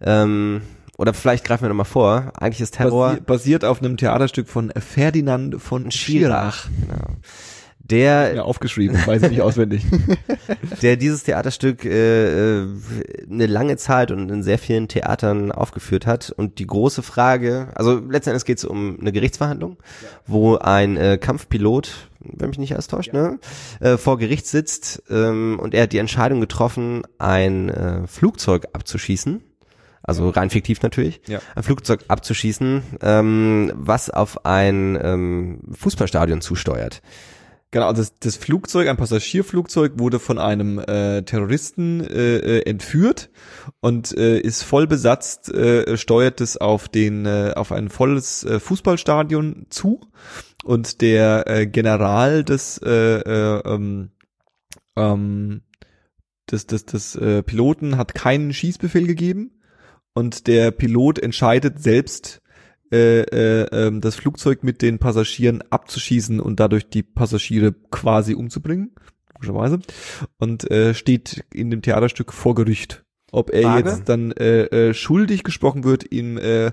ähm, oder vielleicht greifen wir nochmal vor, eigentlich ist Terror Basi basiert auf einem Theaterstück von Ferdinand von Schirach. genau, der Ja, aufgeschrieben, weiß ich nicht auswendig. der dieses Theaterstück äh, äh, eine lange Zeit und in sehr vielen Theatern aufgeführt hat. Und die große Frage, also letzten Endes geht es um eine Gerichtsverhandlung, wo ein äh, Kampfpilot, wenn mich nicht alles täuscht, ne, äh, vor Gericht sitzt ähm, und er hat die Entscheidung getroffen, ein äh, Flugzeug abzuschießen. Also rein fiktiv natürlich, Ja. ein Flugzeug abzuschießen, ähm, was auf ein ähm, Fußballstadion zusteuert. Genau, also das, das Flugzeug, ein Passagierflugzeug, wurde von einem äh, Terroristen äh, äh, entführt und äh, ist voll besetzt, äh, steuert es auf den äh, auf ein volles äh, Fußballstadion zu und der äh, General des äh, äh, ähm, ähm, des, des, des äh, Piloten hat keinen Schießbefehl gegeben und der Pilot entscheidet selbst äh, äh, ähm, das Flugzeug mit den Passagieren abzuschießen und dadurch die Passagiere quasi umzubringen, logischerweise, und äh, steht in dem Theaterstück vor Gericht. Ob er Frage? jetzt dann äh, äh, schuldig gesprochen wird im äh,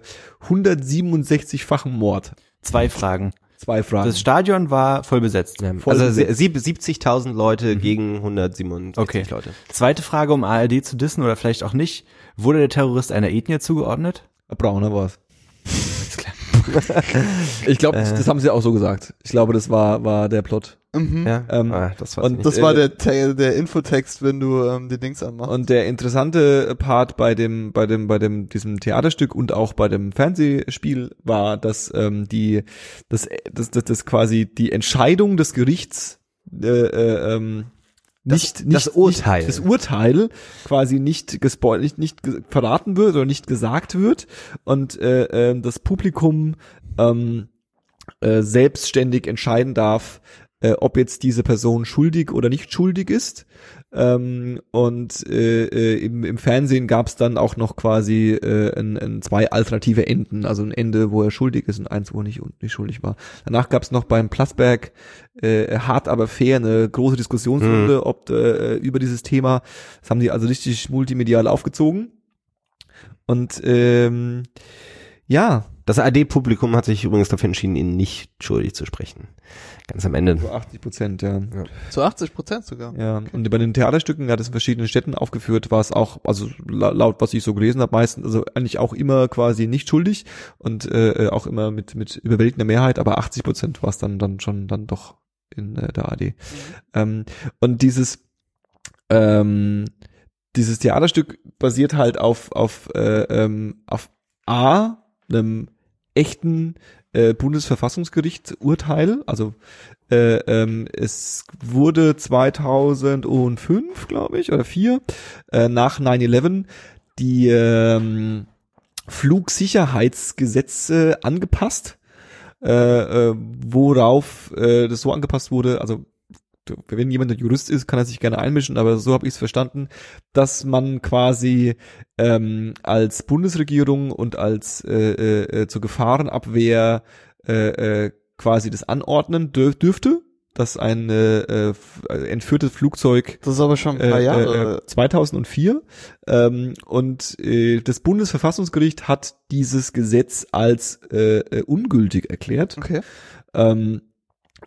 167-fachen Mord. Zwei Fragen. Zwei Fragen. Das Stadion war voll besetzt. Ja, Voll also besetzt. sieb- 70.000 Leute gegen 167 Okay. Leute. Zweite Frage, um ARD zu dissen oder vielleicht auch nicht. Wurde der Terrorist einer Ethnie zugeordnet? Brauner war's. Ich glaube, das haben sie auch so gesagt. Ich glaube, das war war der Plot. Mhm. Ja, Ähm, ah, das und nicht. Das war Äh, der, der Infotext, wenn du ähm, die Dings anmachst. Und der interessante Part bei dem, bei dem, bei dem, diesem Theaterstück und auch bei dem Fernsehspiel war, dass ähm, die, das, das, das, das quasi die Entscheidung des Gerichts äh, äh, ähm, nicht, nicht das Urteil. nicht, das Urteil quasi nicht gespoilt, nicht, nicht verraten wird oder nicht gesagt wird und äh, äh, das Publikum ähm, äh, selbstständig entscheiden darf, äh, ob jetzt diese Person schuldig oder nicht schuldig ist. Ähm, und äh, äh, im, im Fernsehen gab es dann auch noch quasi äh, ein, ein, zwei alternative Enden, also ein Ende, wo er schuldig ist und eins, wo er nicht, nicht schuldig war. Danach gab es noch beim Plasberg äh, hart aber fair eine große Diskussionsrunde ob äh, über dieses Thema. Das haben die also richtig multimedial aufgezogen. Und ähm, ja, Das AD-Publikum hat sich übrigens dafür entschieden, ihn nicht schuldig zu sprechen. Ganz am Ende. so 80 Prozent, ja. Zu 80 Prozent sogar. Ja, und bei den Theaterstücken hat es in verschiedenen Städten aufgeführt, war es auch, also la- laut was ich so gelesen habe, meistens, also eigentlich auch immer quasi nicht schuldig und äh, auch immer mit mit überwältigender Mehrheit, aber 80 Prozent war es dann dann schon dann doch in äh, der AD. Ähm, und dieses ähm, dieses Theaterstück basiert halt auf auf äh, ähm, auf A einem echten äh, Bundesverfassungsgericht Urteil, also äh, ähm, es wurde 2005, glaube ich, oder 4, äh, nach 9-11 die ähm, Flugsicherheitsgesetze angepasst, äh, äh, worauf äh, das so angepasst wurde, also wenn jemand ein Jurist ist, kann er sich gerne einmischen, aber so habe ich es verstanden, dass man quasi ähm, als Bundesregierung und als äh, äh, äh, zur Gefahrenabwehr äh, äh, quasi das anordnen dür dürfte, dass ein äh, äh, äh, entführtes Flugzeug Das ist aber schon ein paar äh, Jahre. äh, 2004 ähm, und äh, das Bundesverfassungsgericht hat dieses Gesetz als äh, äh, ungültig erklärt. okay. Ähm,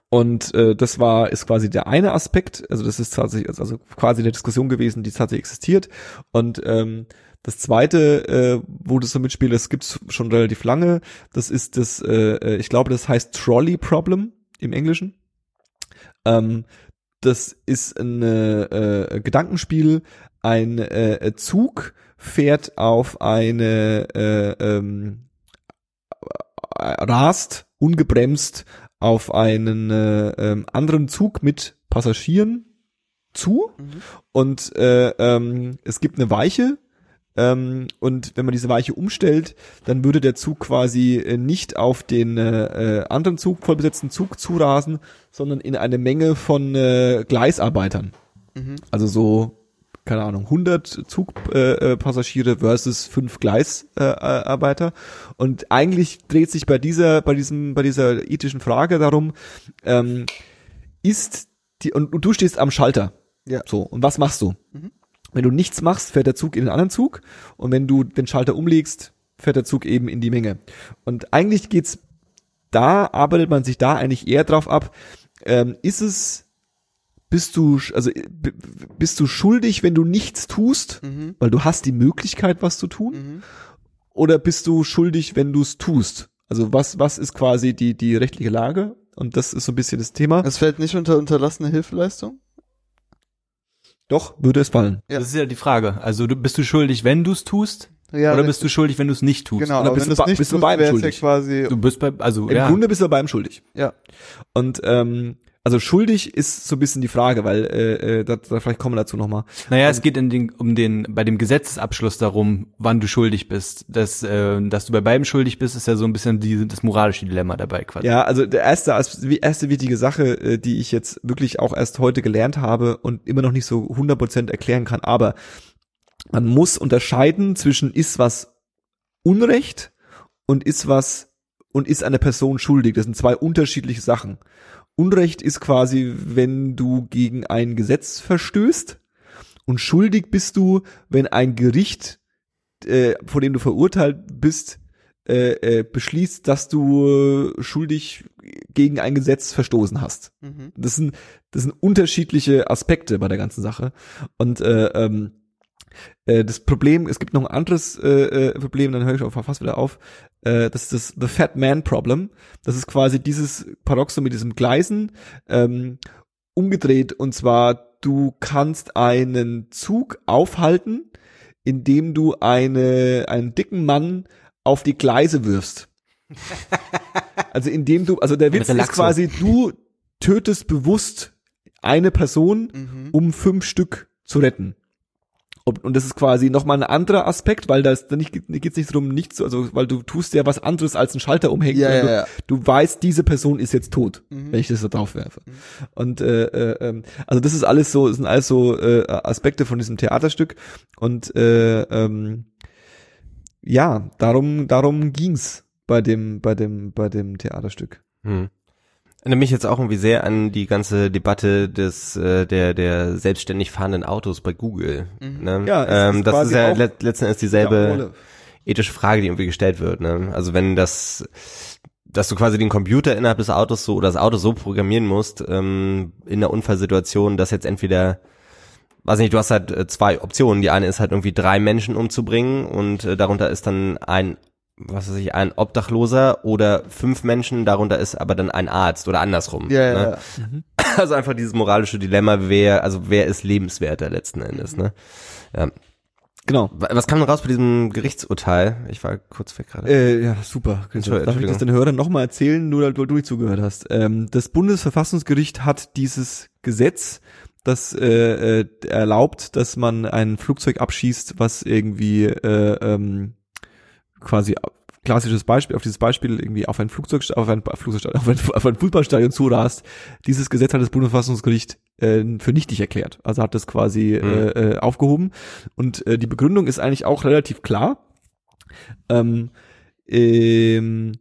und äh, das war ist quasi der eine Aspekt, also das ist tatsächlich also quasi eine Diskussion gewesen, die tatsächlich existiert. Und ähm, das zweite, äh, wo das so mitspielt, das gibt's schon relativ lange. Das ist das, äh, äh, ich glaube, das heißt Trolley Problem im Englischen. Ähm, das ist ein äh, Gedankenspiel. Ein äh, Zug fährt auf eine äh, ähm, äh, rast ungebremst auf einen äh, ähm, anderen Zug mit Passagieren zu Mhm. und äh, ähm, es gibt eine Weiche ähm, und wenn man diese Weiche umstellt, dann würde der Zug quasi äh, nicht auf den äh, äh, anderen Zug, vollbesetzten Zug zurasen, sondern in eine Menge von äh, Gleisarbeitern. Mhm. Also so, keine Ahnung, 100 Zugpassagiere Passagiere versus fünf Gleisarbeiter. Arbeiter. und eigentlich dreht sich bei dieser, bei diesem, bei dieser ethischen Frage darum, ähm, ist die, und, und du stehst am Schalter. Ja. So, und was machst du? Mhm. Wenn du nichts machst, fährt der Zug in den anderen Zug und wenn du den Schalter umlegst, fährt der Zug eben in die Menge. Und eigentlich geht's da, arbeitet man sich da eigentlich eher drauf ab, ähm, ist es, bist du, sch- also äh, bist du schuldig, wenn du nichts tust, Mhm. weil du hast die Möglichkeit, was zu tun, Mhm. oder bist du schuldig, wenn du es tust? Also was, was ist quasi die, die rechtliche Lage? Und das ist so ein bisschen das Thema. Es fällt nicht unter unterlassene Hilfeleistung? Doch, würde es fallen. Ja. Das ist ja die Frage. Also du, bist du schuldig, wenn du es tust? Ja, oder bist du schuldig, wenn du es nicht tust? Genau, bist wenn du du nicht bist du tust, wär's ja schuldig? quasi, Du bist bei, also Im ja. Grunde bist du bei beidem schuldig. ja. Und ähm, also schuldig ist so ein bisschen die Frage, weil äh, äh, da, da vielleicht kommen wir dazu nochmal. Naja, es geht in den, um den, bei dem Gesetzesabschluss darum, wann du schuldig bist. Das, äh, dass du bei beidem schuldig bist, ist ja so ein bisschen die, das moralische Dilemma dabei quasi. Ja, also der erste, erste wichtige Sache, äh, die ich jetzt wirklich auch erst heute gelernt habe und immer noch nicht so 100% erklären kann, aber man muss unterscheiden zwischen ist was Unrecht und ist was und ist eine Person schuldig. Das sind zwei unterschiedliche Sachen. Unrecht ist quasi, wenn du gegen ein Gesetz verstößt und schuldig bist du, wenn ein Gericht, äh, vor dem du verurteilt bist, äh, äh, beschließt, dass du äh, schuldig gegen ein Gesetz verstoßen hast. Mhm. Das sind, das sind unterschiedliche Aspekte bei der ganzen Sache. Und äh, ähm, äh, das Problem, es gibt noch ein anderes äh, äh, Problem, dann höre ich auch fast wieder auf. Äh, das ist das The Fat Man Problem. Das ist quasi dieses Paradoxon mit diesem Gleisen ähm, umgedreht. Und zwar, du kannst einen Zug aufhalten, indem du eine, einen dicken Mann auf die Gleise wirfst. Also indem du, also der Witz ist quasi, du tötest bewusst eine Person, Mhm. um fünf Stück zu retten. Ob- Und das ist quasi nochmal ein anderer Aspekt, weil da ist, da nicht, geht's nicht darum, nichts zu, also, weil du tust ja was anderes als einen Schalter umhängen. Ja, sondern ja, ja. Du, du weißt, diese Person ist jetzt tot, Mhm. wenn ich das da drauf werfe. Und, äh, äh, ähm, also das ist alles so, das sind alles so, äh, Aspekte von diesem Theaterstück und, äh, ähm, ja, darum, darum ging's bei dem, bei dem, bei dem Theaterstück. Hm. Erinnert mich jetzt auch irgendwie sehr an die ganze Debatte des äh, der der selbstständig fahrenden Autos bei Google. Mhm. Ne? Ja, ähm, ist das ist ja auch- let letzten Endes dieselbe ethische Frage, die irgendwie gestellt wird. Ne? Also wenn das, dass du quasi den Computer innerhalb des Autos so oder das Auto so programmieren musst ähm, in der Unfallsituation, dass jetzt entweder weiß nicht, du hast halt äh, zwei Optionen. Die eine ist halt irgendwie drei Menschen umzubringen und äh, darunter ist dann ein was weiß ich, ein Obdachloser oder fünf Menschen, darunter ist aber dann ein Arzt oder andersrum. Ja, ja, ne? ja. Also einfach dieses moralische Dilemma, wer, also wer ist lebenswerter letzten Endes, ne? Ja. Genau. Wa- Was kam denn raus bei diesem Gerichtsurteil? Ich war kurz weg gerade. Äh, ja, super. Entschuldigung, Darf ich das den Hörern nochmal erzählen, nur weil du nicht zugehört hast? Ähm, das Bundesverfassungsgericht hat dieses Gesetz, das äh, äh, erlaubt, dass man ein Flugzeug abschießt, was irgendwie äh, ähm, quasi klassisches Beispiel, auf dieses Beispiel irgendwie auf ein Flugzeug, auf ein Flugzeugstadion, auf ein, auf ein Fußballstadion zurast. Dieses Gesetz hat das Bundesverfassungsgericht äh, für nichtig erklärt. Also hat das quasi Mhm. äh, äh, aufgehoben. Und äh, die Begründung ist eigentlich auch relativ klar. Ähm, ähm,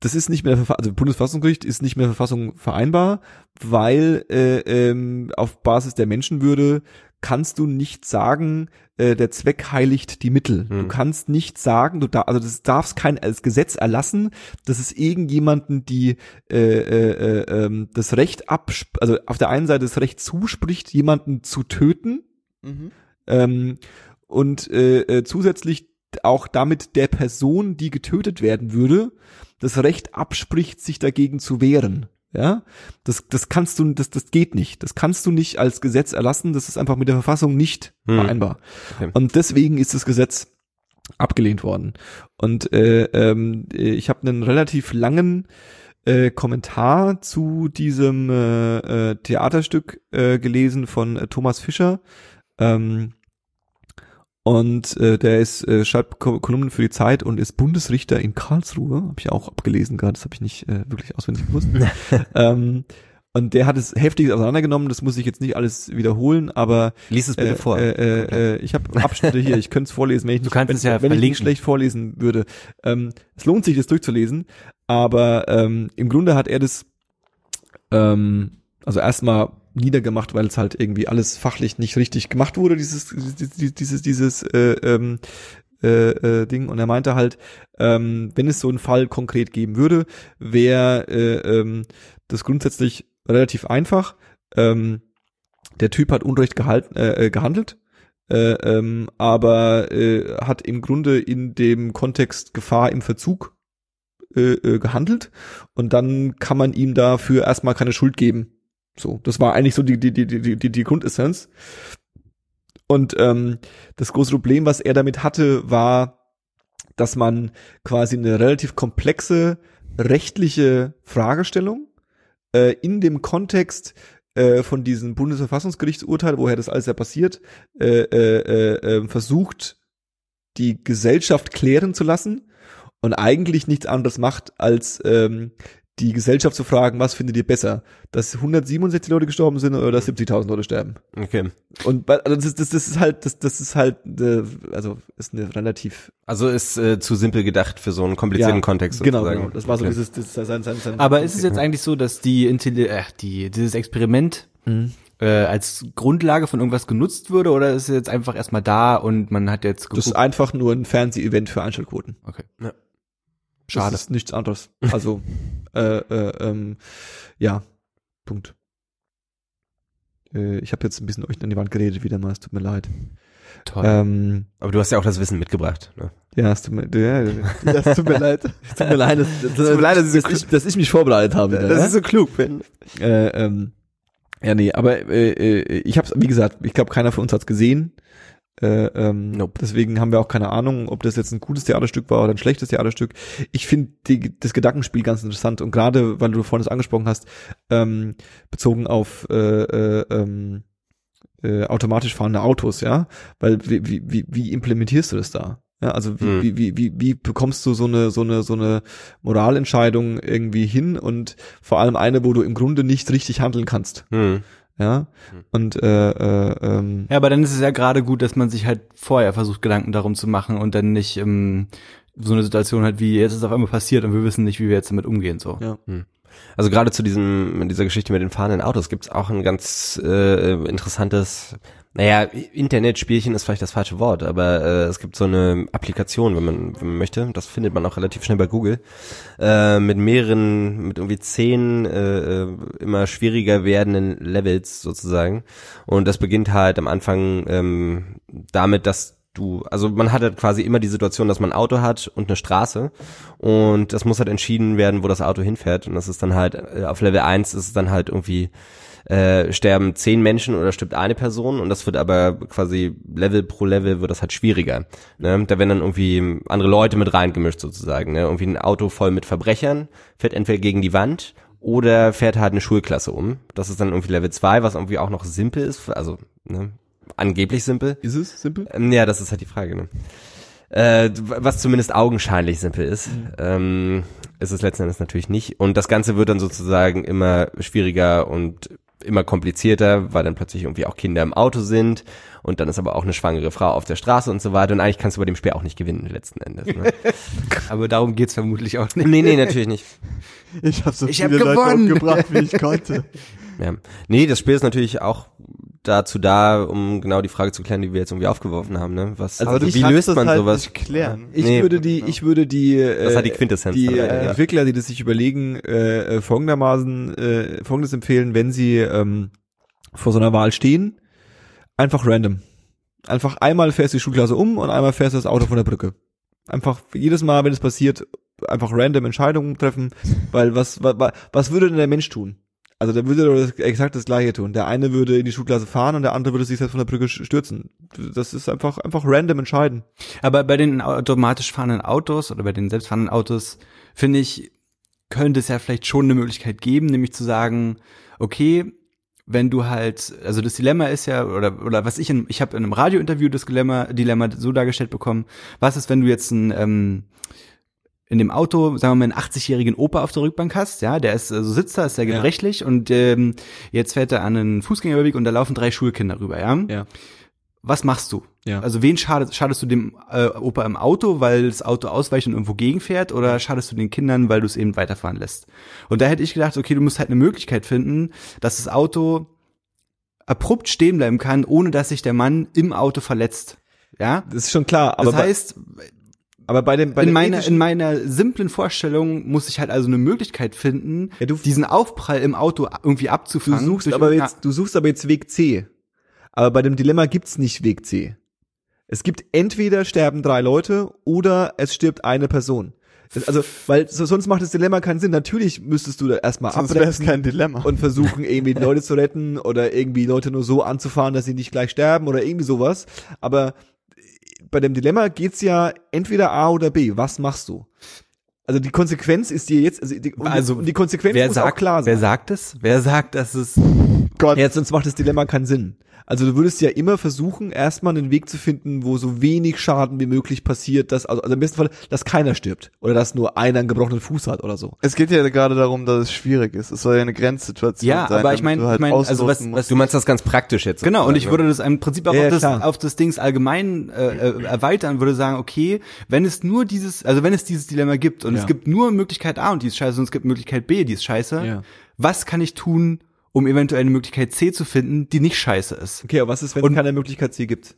das ist nicht mehr, also Bundesverfassungsgericht ist nicht mehr Verfassung vereinbar, weil äh, ähm, auf Basis der Menschenwürde kannst du nicht sagen, äh, der Zweck heiligt die Mittel. Du Hm. kannst nicht sagen, du da, also das darfst kein als Gesetz erlassen, dass es irgendjemanden die äh, äh, äh, ähm, das Recht ab, also auf der einen Seite das Recht zuspricht, jemanden zu töten, Mhm. ähm, und äh, äh, zusätzlich auch damit der Person, die getötet werden würde, das Recht abspricht, sich dagegen zu wehren. Ja, das, das kannst du, das, das geht nicht. Das kannst du nicht als Gesetz erlassen. Das ist einfach mit der Verfassung nicht Hm. vereinbar. Okay. Und deswegen ist das Gesetz abgelehnt worden. Und äh, ähm, äh, ich habe einen relativ langen äh, Kommentar zu diesem äh, äh, Theaterstück äh, gelesen von äh, Thomas Fischer. Ähm, und äh, der ist äh, schreibt Ko- Kolumnen für die Zeit und ist Bundesrichter in Karlsruhe. Habe ich auch abgelesen gerade. Das habe ich nicht äh, wirklich auswendig gewusst. ähm, und der hat es heftig auseinandergenommen. Das muss ich jetzt nicht alles wiederholen, aber Lies es bitte äh, vor. Äh, äh, äh, ich habe Abschnitte hier, ich könnte es vorlesen, wenn ich nicht, wenn, es ja wenn ich nicht schlecht vorlesen würde. Ähm, es lohnt sich, das durchzulesen, aber ähm, im Grunde hat er das ähm, also erstmal niedergemacht, weil es halt irgendwie alles fachlich nicht richtig gemacht wurde, dieses, dieses, dieses, dieses äh, ähm, äh, äh, Ding. Und er meinte halt, ähm, wenn es so einen Fall konkret geben würde, wäre äh, ähm, das grundsätzlich relativ einfach. Ähm, der Typ hat Unrecht gehalten, äh, äh, gehandelt, äh, ähm, aber äh, hat im Grunde in dem Kontext Gefahr im Verzug äh, äh, gehandelt und dann kann man ihm dafür erstmal keine Schuld geben. So, das war eigentlich so die die die die die, die Grundessenz. Und ähm, das große Problem, was er damit hatte, war, dass man quasi eine relativ komplexe rechtliche Fragestellung äh, in dem Kontext äh, von diesem Bundesverfassungsgerichtsurteil, woher das alles ja passiert, äh, äh, äh, versucht, die Gesellschaft klären zu lassen und eigentlich nichts anderes macht, als ähm, die Gesellschaft zu fragen, was findet ihr besser? Dass 167 Leute gestorben sind oder dass 70.000 Leute sterben? Okay. Und bei- also das, das, das ist halt, das, das ist halt, äh, also ist eine relativ Also ist äh, zu simpel gedacht für so einen komplizierten Kontext Genau, sozusagen. genau. Das war so Okay. dieses, das, sein, sein, sein, Aber ist es jetzt eigentlich so, dass die, Intelli äh, die dieses Experiment Mhm. äh, als Grundlage von irgendwas genutzt würde oder ist es jetzt einfach erstmal da und man hat jetzt Das ist geguckt, einfach nur ein Fernseh-Event für Einschaltquoten. okay. Ja. Schade. Das ist nichts anderes. Also, äh, äh, ähm, ja, Punkt. Äh, ich habe jetzt ein bisschen euch an die Wand geredet wieder mal, es tut mir leid. Toll. Ähm, Aber du hast ja auch das Wissen mitgebracht. Ne? ja, es tut mir, ja, Das tut mir leid. es tut mir leid, dass, dass, tut mir leid, dass ich so dass, ich, dass ich mich vorbereitet habe. Wieder, Das ja? ist so klug, Ben. Äh, ähm, ja, nee, aber äh, äh, ich habe wie gesagt, ich glaube, keiner von uns hat's gesehen. Äh, ähm, Nope. Deswegen haben wir auch keine Ahnung, ob das jetzt ein gutes Theaterstück war oder ein schlechtes Theaterstück. Ich finde das Gedankenspiel ganz interessant und gerade, weil du vorhin das angesprochen hast, ähm, bezogen auf äh, äh, ähm, äh, automatisch fahrende Autos, ja, weil wie, wie, wie, wie implementierst du das da? Ja, also wie, Hm. wie, wie, wie, wie bekommst du so eine, so eine, so eine Moralentscheidung irgendwie hin und vor allem eine, wo du im Grunde nicht richtig handeln kannst. Hm. Ja. Hm. Und äh, äh, ähm, Ja, aber dann ist es ja gerade gut, dass man sich halt vorher versucht, Gedanken darum zu machen und dann nicht ähm, so eine Situation hat wie jetzt ist es auf einmal passiert und wir wissen nicht, wie wir jetzt damit umgehen. So. Ja. Also gerade zu diesem, dieser Geschichte mit den fahrenden Autos gibt's auch ein ganz äh, interessantes, naja, Internetspielchen ist vielleicht das falsche Wort, aber äh, es gibt so eine Applikation, wenn man, wenn man möchte, das findet man auch relativ schnell bei Google, äh, mit mehreren, mit irgendwie zehn äh, äh, immer schwieriger werdenden Levels sozusagen. Und das beginnt halt am Anfang ähm, damit, dass du, also man hat halt quasi immer die Situation, dass man ein Auto hat und eine Straße. Und das muss halt entschieden werden, wo das Auto hinfährt. Und das ist dann halt, äh, auf Level 1 ist es dann halt irgendwie, äh, sterben zehn Menschen oder stirbt eine Person und das wird aber quasi Level pro Level wird das halt schwieriger. Ne? Da werden dann irgendwie andere Leute mit reingemischt sozusagen. Ne? Irgendwie ein Auto voll mit Verbrechern fährt entweder gegen die Wand oder fährt halt eine Schulklasse um. Das ist dann irgendwie Level 2, was irgendwie auch noch simpel ist, also ne? angeblich simpel. ist es simpel? Ähm, ja, das ist halt die Frage, ne? Äh, was zumindest augenscheinlich simpel ist, ähm, ist es letzten Endes natürlich nicht. Und das Ganze wird dann sozusagen immer schwieriger und immer komplizierter, weil dann plötzlich irgendwie auch Kinder im Auto sind und dann ist aber auch eine schwangere Frau auf der Straße und so weiter. Und eigentlich kannst du bei dem Spiel auch nicht gewinnen, letzten Endes. Ne? Aber darum geht's vermutlich auch nicht. nee, nee, natürlich nicht. Ich habe so Ich viele hab Leute gewonnen. umgebracht, wie ich konnte. Ja. Nee, das Spiel ist natürlich auch dazu da, um genau die Frage zu klären, die wir jetzt irgendwie aufgeworfen haben. Ne? Was, Also also ich wie löst das man halt sowas? Nicht klären. Ich Nee. würde die, ich würde die, äh, Das hat die Quintessenz die äh. Entwickler, die das sich überlegen, äh, äh, folgendermaßen äh, folgendes empfehlen, wenn sie ähm, vor so einer Wahl stehen, einfach random. Einfach einmal fährst du die Schulklasse um und einmal fährst du das Auto von der Brücke. Einfach jedes Mal, wenn es passiert, einfach random Entscheidungen treffen, weil was, was, was würde denn der Mensch tun? Also der würde doch das- exakt das gleiche tun. Der eine würde in die Schulklasse fahren und der andere würde sich selbst von der Brücke stürzen. Das ist einfach, einfach random entscheiden. Aber bei den automatisch fahrenden Autos oder bei den selbstfahrenden Autos, finde ich, könnte es ja vielleicht schon eine Möglichkeit geben, nämlich zu sagen, okay, wenn du halt, also das Dilemma ist ja, oder, oder was ich in, ich habe in einem Radiointerview das Dilemma, Dilemma so dargestellt bekommen, was ist, wenn du jetzt ein, ähm, in dem Auto, sagen wir mal, einen 80-jährigen Opa auf der Rückbank hast, ja, der ist, also sitzt da, ist sehr Ja. gebrechlich und ähm, jetzt fährt er an einen Fußgängerüberweg und da laufen drei Schulkinder rüber, ja. Ja. Was machst du? Ja. Also wen schadest, schadest du dem äh, Opa im Auto, weil das Auto ausweicht und irgendwo gegenfährt oder schadest du den Kindern, weil du es eben weiterfahren lässt? Und da hätte ich gedacht, okay, du musst halt eine Möglichkeit finden, dass das Auto abrupt stehen bleiben kann, ohne dass sich der Mann im Auto verletzt. Ja? Das ist schon klar, aber Das heißt, aber bei dem bei in dem meiner, in meiner simplen Vorstellung muss ich halt also eine Möglichkeit finden, Ja, du- diesen Aufprall im Auto irgendwie du abzufangen. suchst durch aber jetzt du suchst aber jetzt Weg C. Aber bei dem Dilemma gibt's nicht Weg C. Es gibt entweder sterben drei Leute oder es stirbt eine Person. Das- Also, weil so, sonst macht das Dilemma keinen Sinn. Natürlich müsstest du da erstmal Dilemma. und versuchen, irgendwie Leute zu retten oder irgendwie Leute nur so anzufahren, dass sie nicht gleich sterben oder irgendwie sowas. Aber bei dem Dilemma geht's ja entweder A oder B. Was machst du? Also die Konsequenz ist dir jetzt, also die, Also, die, Konsequenz Wer muss auch sagt, klar wer sein. sagt es? Wer sagt, dass es Gott. Ja, sonst macht das Dilemma keinen Sinn. Also du würdest ja immer versuchen, erstmal einen Weg zu finden, wo so wenig Schaden wie möglich passiert, dass, also, also im besten Fall, dass keiner stirbt. Oder dass nur einer einen gebrochenen Fuß hat oder so. Es geht ja gerade darum, dass es schwierig ist. Es soll ja eine Grenzsituation Ja, sein. aber ich damit mein- du halt ich mein, also was- was- Du meinst das ganz praktisch jetzt. Genau, und ich würde das im Prinzip auch Ja, auf, ja, das, klar. auf das Dings allgemein äh, äh, erweitern, würde sagen, okay, wenn es nur dieses, also wenn es dieses Dilemma gibt und Ja. es gibt nur Möglichkeit A und die ist scheiße und es gibt Möglichkeit B, die ist scheiße, Ja. was kann ich tun, um eventuell eine Möglichkeit C zu finden, die nicht scheiße ist? Okay, aber was ist, wenn es keine Möglichkeit C gibt?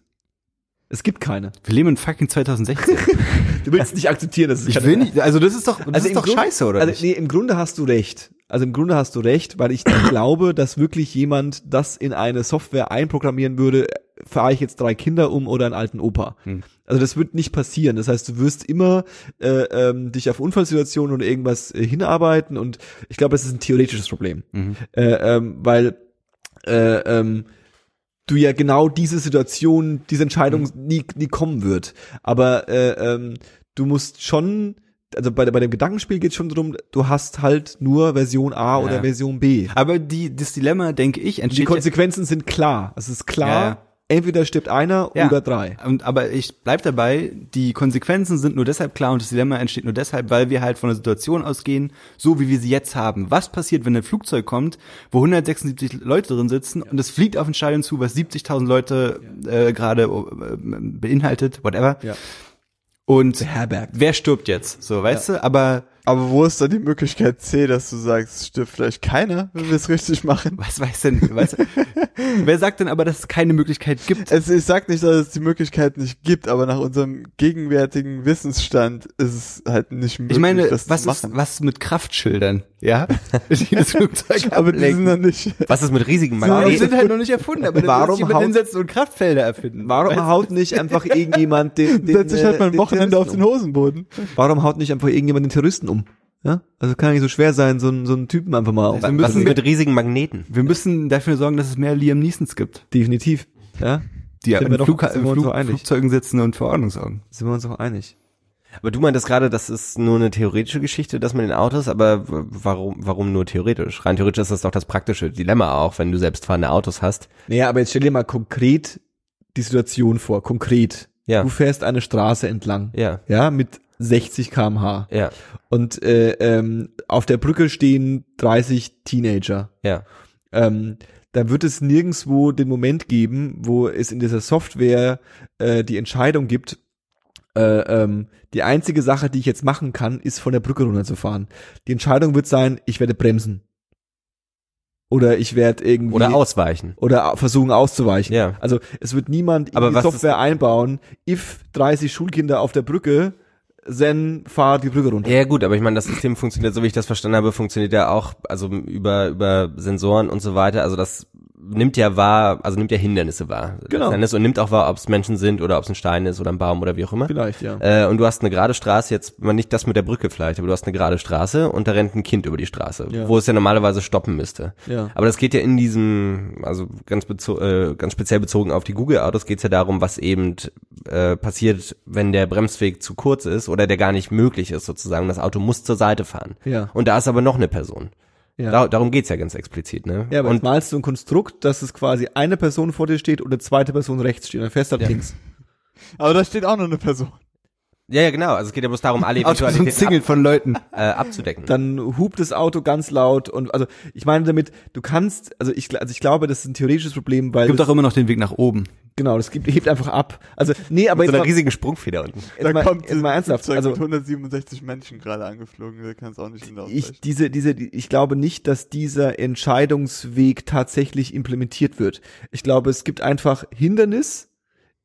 Es gibt keine. Wir leben in fucking 2016. Du willst nicht akzeptieren, dass es ich keine will nicht, also das ist doch, das Also ist doch Grund- scheiße, oder also, nicht? Nee, im Grunde hast du recht. Also im Grunde hast du recht, weil ich glaube, dass wirklich jemand das in eine Software einprogrammieren würde, fahre ich jetzt drei Kinder um oder einen alten Opa. Hm. Also das wird nicht passieren. Das heißt, du wirst immer äh, ähm, dich auf Unfallsituationen oder irgendwas äh, hinarbeiten und ich glaube, das ist ein theoretisches Problem. Mhm. Äh, ähm, weil äh, ähm, du ja genau diese Situation, diese Entscheidung nie, nie kommen wird. Aber äh, ähm, du musst schon, also bei, bei dem Gedankenspiel geht es schon darum, du hast halt nur Version A oder Version B. Aber die, das Dilemma, denke ich, Die entsteht ja- Konsequenzen sind klar. Es ist klar, Ja, ja. Entweder stirbt einer Ja. oder drei. Und, aber ich bleib dabei, die Konsequenzen sind nur deshalb klar und das Dilemma entsteht nur deshalb, weil wir halt von der Situation ausgehen, so wie wir sie jetzt haben. Was passiert, wenn ein Flugzeug kommt, wo 176 Leute drin sitzen und es fliegt auf ein Stadion zu, was 70.000 Leute äh, gerade äh, beinhaltet, whatever. Ja. Und wer stirbt jetzt? So, weißt du? Aber aber wo ist da die Möglichkeit C, dass du sagst, stirbt vielleicht keiner, wenn wir es richtig machen? was weiß denn, du? wer sagt denn aber, dass es keine Möglichkeit gibt? Es, ich sag nicht, dass es die Möglichkeit nicht gibt, aber nach unserem gegenwärtigen Wissensstand ist es halt nicht möglich, Ich meine, das was zu ist, was mit Kraftschildern? Ja? Die das Flugzeug aber die sind dann nicht. Was ist mit riesigen Die Magneten? sind halt noch nicht erfunden, aber Warum jemand haut- hinsetzen und Kraftfelder erfinden. Warum haut nicht einfach irgendjemand den, den Setzt sich halt äh, mal ein den Wochenende auf den? Hosenboden. Warum haut nicht einfach irgendjemand den Terroristen um? Ja? Also kann nicht so schwer sein, so einen, so einen Typen einfach mal auf. Wir Was müssen, ist mit riesigen Magneten? wir müssen dafür sorgen, dass es mehr Liam Neesons gibt, Definitiv. Ja? die Sind in Flug, uns Flug. Flugzeugen sitzen und für Ordnung sorgen. Sind wir uns auch einig. Aber du meintest gerade, das ist nur eine theoretische Geschichte, das mit den Autos, aber warum, warum nur theoretisch? Rein theoretisch ist das doch das praktische Dilemma auch, wenn du selbstfahrende Autos hast. Naja, aber jetzt stell dir mal konkret die Situation vor. Konkret. Ja. Du fährst eine Straße entlang. Ja, Ja, mit 60 kmh. ja, Und äh, ähm, auf der Brücke stehen 30 Teenager. ja. ähm, da wird es nirgendswo den Moment geben, wo es in dieser Software äh, die Entscheidung gibt, äh, ähm, die einzige Sache, die ich jetzt machen kann, ist von der Brücke runterzufahren. Die Entscheidung wird sein, ich werde bremsen. Oder ich werde irgendwie Oder ausweichen. oder versuchen auszuweichen. Ja. Also es wird niemand in Aber die Software einbauen, if 30 Schulkinder auf der Brücke, then fahr die Brücke runter. Ja gut, aber ich meine, das System funktioniert, so wie ich das verstanden habe, funktioniert ja auch, also über über Sensoren und so weiter. Also das nimmt ja wahr, also nimmt ja Hindernisse wahr. Genau. Und nimmt auch wahr, ob es Menschen sind oder ob es ein Stein ist oder ein Baum oder wie auch immer. Vielleicht, ja. Äh, und du hast eine gerade Straße, jetzt mal nicht das mit der Brücke vielleicht, aber du hast eine gerade Straße und da rennt ein Kind über die Straße, Ja. wo es ja normalerweise stoppen müsste. Ja. Aber das geht ja in diesem, also ganz, bezo äh, ganz speziell bezogen auf die Google-Autos, geht es ja darum, was eben äh, passiert, wenn der Bremsweg zu kurz ist oder der gar nicht möglich ist sozusagen. Das Auto muss zur Seite fahren. Ja. Und da ist aber noch eine Person. Ja. Da, darum geht's ja ganz explizit. Ne? Ja, aber und malst du ein Konstrukt, dass es quasi eine Person vor dir steht und eine zweite Person rechts steht. Dann fährst du halt Ja. links. Aber da steht auch noch eine Person. Ja, ja, genau. Also es geht ja bloß darum, alle Auto so ein Eventualitäten Single ab, von Leuten. äh, abzudecken. Dann hupt das Auto ganz laut und also ich meine damit, du kannst, also ich, also ich glaube, das ist ein theoretisches Problem, weil Gibt das, auch immer noch den Weg nach oben. genau, das gibt, hebt einfach ab. Also nee, aber Mit so einer mal, riesigen Sprungfeder unten. jetzt mal, jetzt mal ernsthaft. Also mit 167 Menschen gerade angeflogen, wir können es auch nicht hinaus. ich diese diese die- ich glaube nicht, dass dieser Entscheidungsweg tatsächlich implementiert wird. Ich glaube, es gibt einfach Hindernis.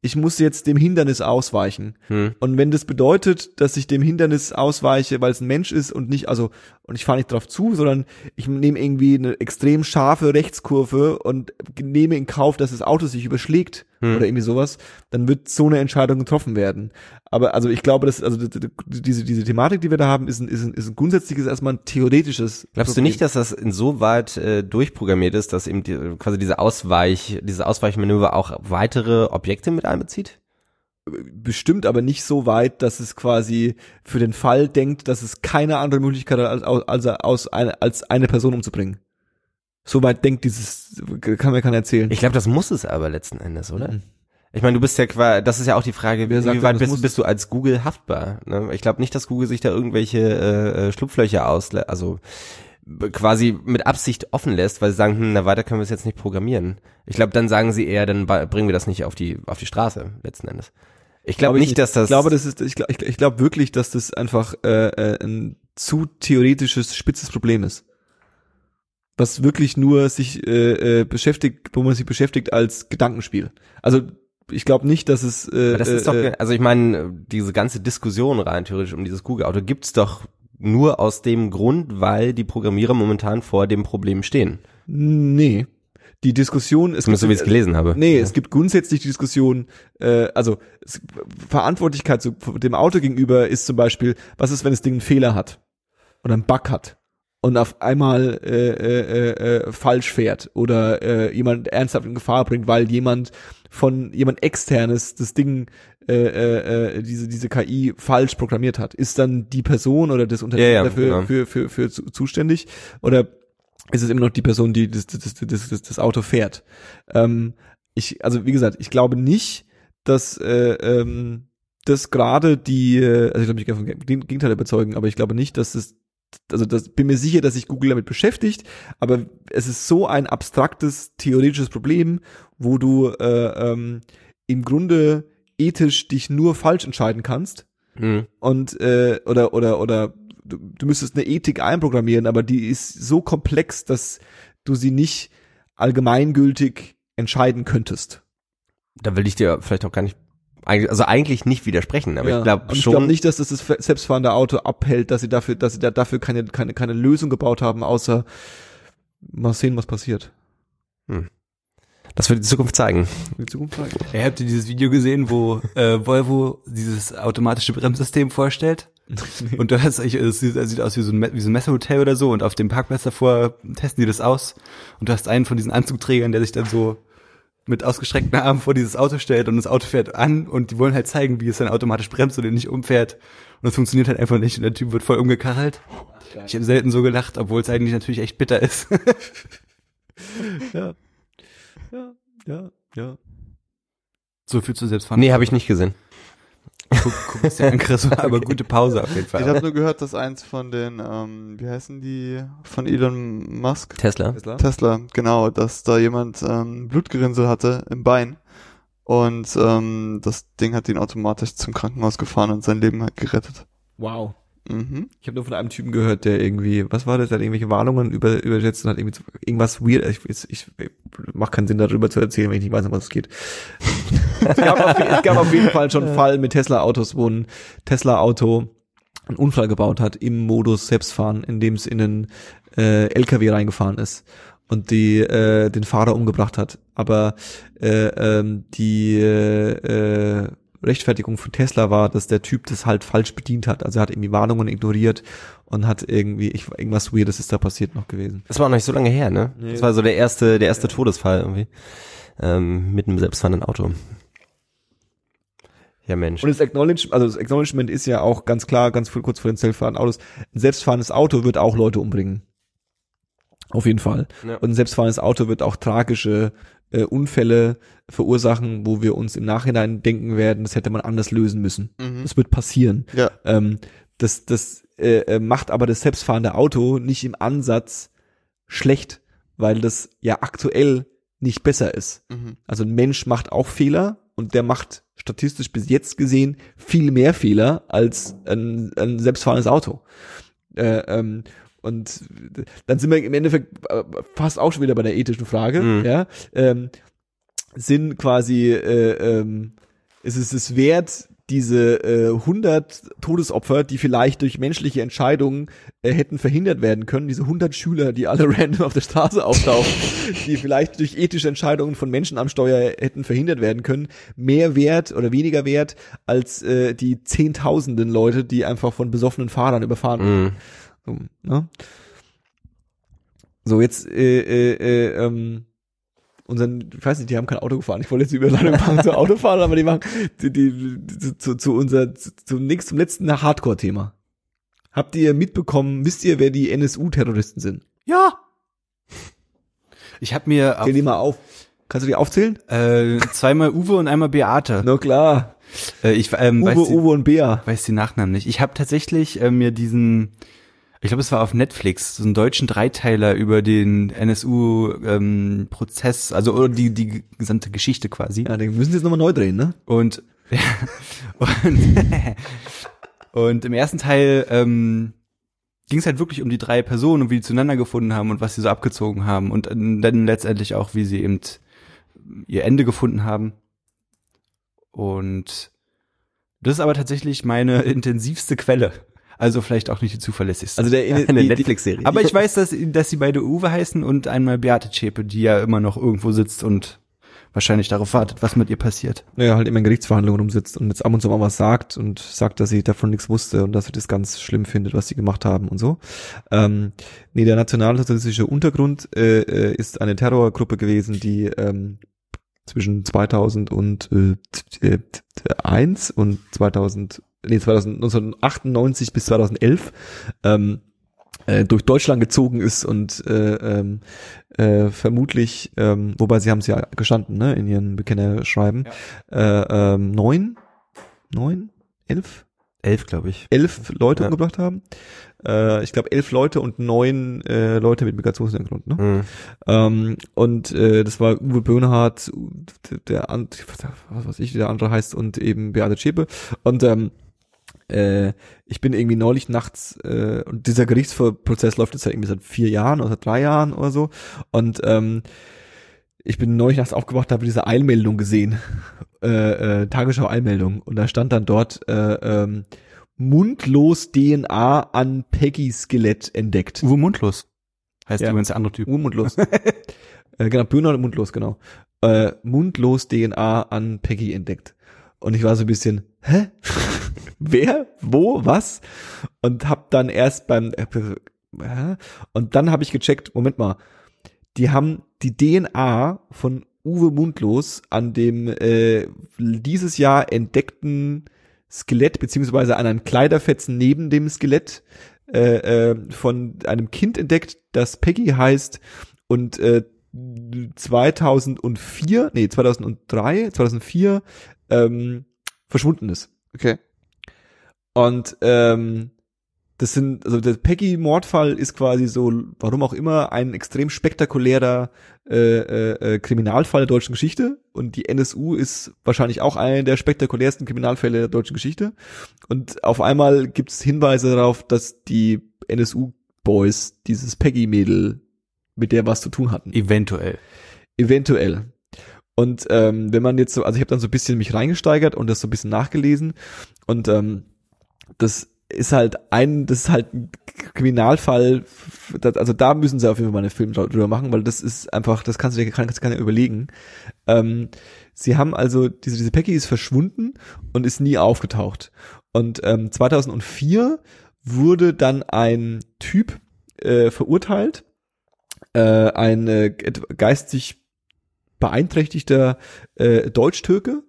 Ich muss jetzt dem Hindernis ausweichen. Hm. Und wenn das bedeutet, dass ich dem Hindernis ausweiche, weil es ein Mensch ist und nicht, also, und ich fahre nicht drauf zu, sondern ich nehme irgendwie eine extrem scharfe Rechtskurve und nehme in Kauf, dass das Auto sich überschlägt Hm. oder irgendwie sowas, dann wird so eine Entscheidung getroffen werden. Aber also ich glaube, dass also diese diese Thematik, die wir da haben, ist ein, ist ein, ist ein grundsätzliches erstmal ein theoretisches. Glaubst du nicht, dass das insoweit äh, durchprogrammiert ist, dass eben die, quasi diese Ausweich, diese Ausweichmanöver auch weitere Objekte mit einbezieht? bestimmt, aber nicht so weit, dass es quasi für den Fall denkt, dass es keine andere Möglichkeit hat, als, als, als, eine, als eine Person umzubringen. So weit denkt dieses, kann mir keiner erzählen. Ich glaube, das muss es aber letzten Endes, oder? Mhm. Ich meine, du bist ja quasi, das ist ja auch die Frage, sagt wie weit bist, bist du als Google haftbar? Ne? Ich glaube nicht, dass Google sich da irgendwelche äh, äh, Schlupflöcher auslässt, also quasi mit Absicht offen lässt, weil sie sagen, hm, na weiter können wir es jetzt nicht programmieren. Ich glaube, dann sagen sie eher, dann bringen wir das nicht auf die auf die Straße letzten Endes. Ich glaube Glaub ich nicht, dass das. Ich glaube, das ist, ich glaube, ich, ich glaube wirklich, dass das einfach äh, äh, ein zu theoretisches, spitzes Problem ist. Was wirklich nur sich äh, äh, beschäftigt, wo man sich beschäftigt als Gedankenspiel. Also ich glaube nicht, dass es. Äh, Aber das ist doch, äh, also ich meine, diese ganze Diskussion rein theoretisch um dieses Google-Auto gibt's doch nur aus dem Grund, weil die Programmierer momentan vor dem Problem stehen. nee. Die Diskussion, es Zumindest so wie ich es gelesen habe. Nee, es gibt grundsätzlich die Diskussion, äh, also es, Verantwortlichkeit zu dem Auto gegenüber ist zum Beispiel, was ist, wenn das Ding einen Fehler hat oder einen Bug hat und auf einmal äh, äh, äh, falsch fährt oder äh, jemand ernsthaft in Gefahr bringt, weil jemand von jemand externes das Ding äh, äh, äh, diese diese KI falsch programmiert hat. Ist dann die Person oder das Unternehmen Ja, ja, dafür genau. für, für, für zu, zuständig oder ist es immer noch die Person, die das, das, das, das, das Auto fährt? Ähm, ich, also wie gesagt, ich glaube nicht, dass äh, ähm, das gerade die, äh, also ich glaube, ich kann vom Geg- Gegenteil überzeugen, aber ich glaube nicht, dass es, also das bin mir sicher, dass sich Google damit beschäftigt, aber es ist so ein abstraktes theoretisches Problem, wo du äh, ähm, im Grunde ethisch dich nur falsch entscheiden kannst Hm. und äh, oder oder oder du, du müsstest eine Ethik einprogrammieren, aber die ist so komplex, dass du sie nicht allgemeingültig entscheiden könntest. Da will ich dir vielleicht auch gar nicht, also eigentlich nicht widersprechen, aber Ja. ich glaube Und ich schon. glaube nicht, dass das das selbstfahrende Auto abhält, dass sie dafür, dass sie da dafür keine keine keine Lösung gebaut haben, außer mal sehen, was passiert. das wird die Zukunft zeigen. Die Zukunft zeigen. Ey, habt ihr dieses Video gesehen, wo äh, Volvo dieses automatische Bremssystem vorstellt? Und du hast, ich, es sieht, es sieht aus wie so, ein, wie so ein Messehotel oder so und auf dem Parkplatz davor testen die das aus und du hast einen von diesen Anzugträgern, der sich dann so mit ausgestreckten Armen vor dieses Auto stellt und das Auto fährt an und die wollen halt zeigen, wie es dann automatisch bremst und den nicht umfährt und es funktioniert halt einfach nicht und der Typ wird voll umgekachelt. Ich habe selten so gelacht, obwohl es eigentlich natürlich echt bitter ist. Ja. Ja, ja, ja. so viel zu selbstfahren. Nee, habe ich nicht gesehen. Guck, guck dir an, Chris, war aber gute Pause auf jeden Ich Fall. habe nur gehört, dass eins von den, ähm, wie heißen die, von Elon Musk, Tesla. Tesla? Tesla, genau, dass da jemand ähm, Blutgerinnsel hatte im Bein und ähm, das Ding hat ihn automatisch zum Krankenhaus gefahren und sein Leben hat gerettet. Wow. Mhm. Ich habe nur von einem Typen gehört, der irgendwie, was war das, der hat irgendwelche Warnungen über, übersetzt und hat irgendwie irgendwas weird, ich, ich, ich macht keinen Sinn darüber zu erzählen, wenn ich nicht weiß, um was es geht. es, gab auf, es gab auf jeden Fall schon einen Fall mit Tesla-Autos, wo ein Tesla-Auto einen Unfall gebaut hat im Modus Selbstfahren, in dem es in einen äh, LKW reingefahren ist und die äh, den Fahrer umgebracht hat. Aber äh, ähm, die äh, äh, Rechtfertigung von Tesla war, dass der Typ das halt falsch bedient hat. Also er hat irgendwie Warnungen ignoriert und hat irgendwie, ich, irgendwas Weirdes ist da passiert noch gewesen. Das war auch noch nicht so lange her, ne? Nee. Das war so der erste, der erste Todesfall irgendwie. Ähm, mit einem selbstfahrenden Auto. Ja, Mensch. Und das Acknowledgement, also das Acknowledgement ist ja auch ganz klar, ganz viel- kurz vor den selbstfahrenden Autos, ein selbstfahrendes Auto wird auch Leute umbringen. Auf jeden Fall. Ja. Und ein selbstfahrendes Auto wird auch tragische äh, Unfälle verursachen, wo wir uns im Nachhinein denken werden, das hätte man anders lösen müssen. Mhm. Das wird passieren. Ja. Ähm, das das äh, äh, macht aber das selbstfahrende Auto nicht im Ansatz schlecht, weil das ja aktuell nicht besser ist. Mhm. Also ein Mensch macht auch Fehler und der macht statistisch bis jetzt gesehen viel mehr Fehler als ein, ein selbstfahrendes Auto. Äh, ähm, und dann sind wir im Endeffekt äh, fast auch schon wieder bei der ethischen Frage. Mhm. Ja, ähm, sind quasi äh, ähm, ist es es wert, diese äh, 100 Todesopfer, die vielleicht durch menschliche Entscheidungen äh, hätten verhindert werden können, diese 100 Schüler, die alle random auf der Straße auftauchen, die vielleicht durch ethische Entscheidungen von Menschen am Steuer hätten verhindert werden können, mehr wert oder weniger wert als äh, die Zehntausenden Leute, die einfach von besoffenen Fahrern überfahren Mhm. So, ne? so jetzt äh, äh, äh, ähm, unseren, ich weiß nicht, die haben kein Auto gefahren. Ich wollte jetzt die Überleitung machen zu Autofahren, aber die machen die, die, die, zu, zu unser zu, zum nächsten, zum letzten Hardcore-Thema. Habt ihr mitbekommen, wisst ihr, wer die NSU-Terroristen sind? Ja. Ich habe mir auf, Zähl die mal auf. Kannst du die aufzählen? äh, zweimal Uwe und einmal Beate. Na klar. Äh, ich ähm, Uwe, weiß, die, Uwe und Bea. weiß die Nachnamen nicht. Ich habe tatsächlich äh, mir diesen, ich glaube, es war auf Netflix, so einen deutschen Dreiteiler über den NSU-Prozess, also oder die die gesamte Geschichte quasi. Ja, den müssen sie jetzt nochmal neu drehen, ne? Und, und, und im ersten Teil ähm, ging es halt wirklich um die drei Personen und wie die zueinander gefunden haben und was sie so abgezogen haben und dann letztendlich auch, wie sie eben ihr Ende gefunden haben. Und das ist aber tatsächlich meine intensivste Quelle. Also vielleicht auch nicht die zuverlässigste. Also der Eine die- Netflix-Serie. aber ich weiß, dass, dass sie beide Uwe heißen und einmal Beate Zschäpe, die ja immer noch irgendwo sitzt und wahrscheinlich darauf wartet, was mit ihr passiert. naja, halt immer in Gerichtsverhandlungen rumsitzt und jetzt ab und zu mal was sagt und sagt, dass sie davon nichts wusste und dass sie das ganz schlimm findet, was sie gemacht haben und so. Ähm, nee, der nationalsozialistische Untergrund äh, äh, ist eine Terrorgruppe gewesen, die ähm, zwischen 2001 und 2000, nee, 2000, 1998 bis 2011 ähm, äh, durch Deutschland gezogen ist und äh, ähm, äh, vermutlich, ähm, wobei sie haben es ja gestanden, ne, in ihren Bekennerschreiben, äh, ähm, neun, neun, elf, Elf, glaube ich. elf Leute Ja. umgebracht haben. Äh, ich glaube elf Leute und neun äh, Leute mit Migrationshintergrund. Ne? Mhm. Ähm, und äh, das war Uwe Böhnhardt, der an, was weiß ich, wie der andere heißt, und eben Beate Zschäpe. Und ähm, äh, ich bin irgendwie neulich nachts, äh, und dieser Gerichtsprozess läuft jetzt ja irgendwie seit vier Jahren oder seit drei Jahren oder so. Und ähm, ich bin neulich nachts aufgewacht, habe diese Eilmeldung gesehen, äh, äh, Tagesschau-Eilmeldung. Und da stand dann dort äh, ähm, mundlos DNA an Peggy-Skelett entdeckt. Uwe Mundlos. Heißt Ja. übrigens der andere Typ. Uwe mundlos. äh, genau, Böhner und mundlos, genau. Äh, mundlos DNA an Peggy entdeckt. Und ich war so ein bisschen, hä? Wer? Wo? Was? Und hab dann erst beim, äh, und dann habe ich gecheckt, Moment mal, die haben die DNA von Uwe Mundlos an dem äh, dieses Jahr entdeckten Skelett beziehungsweise an einem Kleiderfetzen neben dem Skelett äh, äh, von einem Kind entdeckt, das Peggy heißt und äh, 2004, nee 2003, 2004 ähm, verschwunden ist. Okay. Und ähm, das sind, also der Peggy-Mordfall ist quasi so, warum auch immer, ein extrem spektakulärer äh, äh, äh, Kriminalfall der deutschen Geschichte. Und die NSU ist wahrscheinlich auch einer der spektakulärsten Kriminalfälle der deutschen Geschichte. Und auf einmal gibt es Hinweise darauf, dass die NSU-Boys dieses Peggy-Mädel mit der was zu tun hatten. Eventuell. Eventuell. Und ähm, wenn man jetzt so, also ich habe dann so ein bisschen mich reingesteigert und das so ein bisschen nachgelesen und ähm, das ist halt ein, das ist halt ein Kriminalfall, also da müssen sie auf jeden Fall mal einen Film drüber machen, weil das ist einfach, das kannst du dir kannst, du überlegen. Ähm, sie haben also, diese, diese Peggy ist verschwunden und ist nie aufgetaucht. Und ähm, 2004 wurde dann ein Typ äh, verurteilt, äh, ein äh, geistig beeinträchtigter äh, Deutsch-Türke,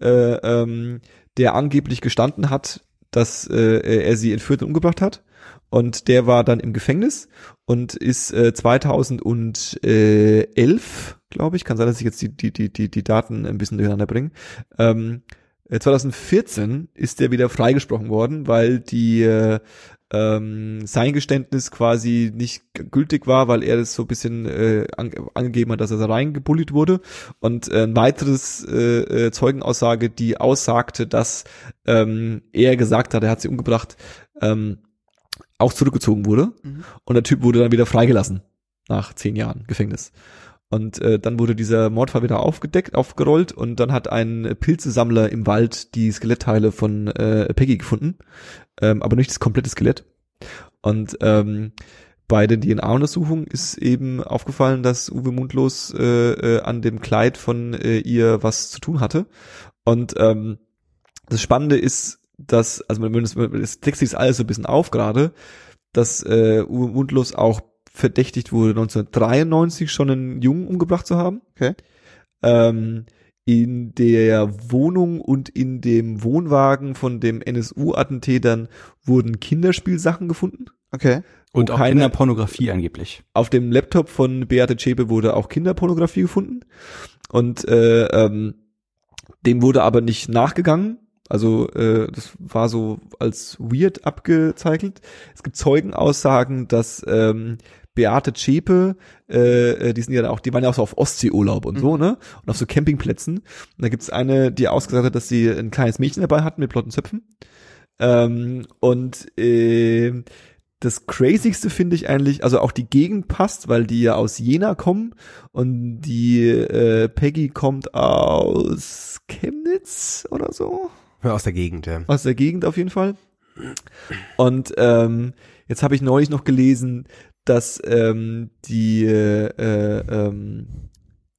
äh, ähm, der angeblich gestanden hat, dass äh, er sie entführt und umgebracht hat. Und der war dann im Gefängnis und ist äh, 2011, glaube ich, kann sein, dass ich jetzt die, die, die, die, die Daten ein bisschen durcheinander bringe. Ähm, äh, 2014 ist der wieder freigesprochen worden, weil die äh, ähm, sein Geständnis quasi nicht gültig war, weil er das so ein bisschen äh, an, angegeben hat, dass er da reingebullied wurde. Und äh, ein weiteres äh, äh, Zeugenaussage, die aussagte, dass ähm, er gesagt hat, er hat sie umgebracht, ähm, auch zurückgezogen wurde. Und der Typ wurde dann wieder freigelassen nach zehn Jahren Gefängnis. Und äh, dann wurde dieser Mordfall wieder aufgedeckt, aufgerollt und dann hat ein Pilzesammler im Wald die Skelettteile von äh, Peggy gefunden, ähm, aber nicht das komplette Skelett. Und ähm, bei den DNA-Untersuchungen ist eben aufgefallen, dass Uwe Mundlos äh, äh, an dem Kleid von äh, ihr was zu tun hatte. Und ähm, das Spannende ist, dass, also wenn das, das sich das alles so ein bisschen auf gerade, dass äh, Uwe Mundlos auch verdächtigt wurde, 1993 schon einen Jungen umgebracht zu haben. Okay. Ähm, in der Wohnung und in dem Wohnwagen von dem NSU-Attentätern wurden Kinderspielsachen gefunden. Okay. Und auch keine- Kinderpornografie angeblich. Auf dem Laptop von Beate Zschäpe wurde auch Kinderpornografie gefunden. Und äh, ähm, dem wurde aber nicht nachgegangen. Also äh, das war so als weird abgezeichnet. Es gibt Zeugenaussagen, dass ähm, Beate Zschäpe, äh, äh, die sind ja auch, die waren ja auch so auf Ostseeurlaub und so, ne? Und auf so Campingplätzen. Und da gibt's eine, die ausgesagt hat, dass sie ein kleines Mädchen dabei hatten mit blotten Zöpfen. Ähm, und äh, das Crazigste finde ich eigentlich, also auch die Gegend passt, weil die ja aus Jena kommen und die äh, Peggy kommt aus Chemnitz oder so, Aus der Gegend, ja. aus der Gegend auf jeden Fall. Und ähm, jetzt habe ich neulich noch gelesen, dass ähm, die äh, äh, ähm,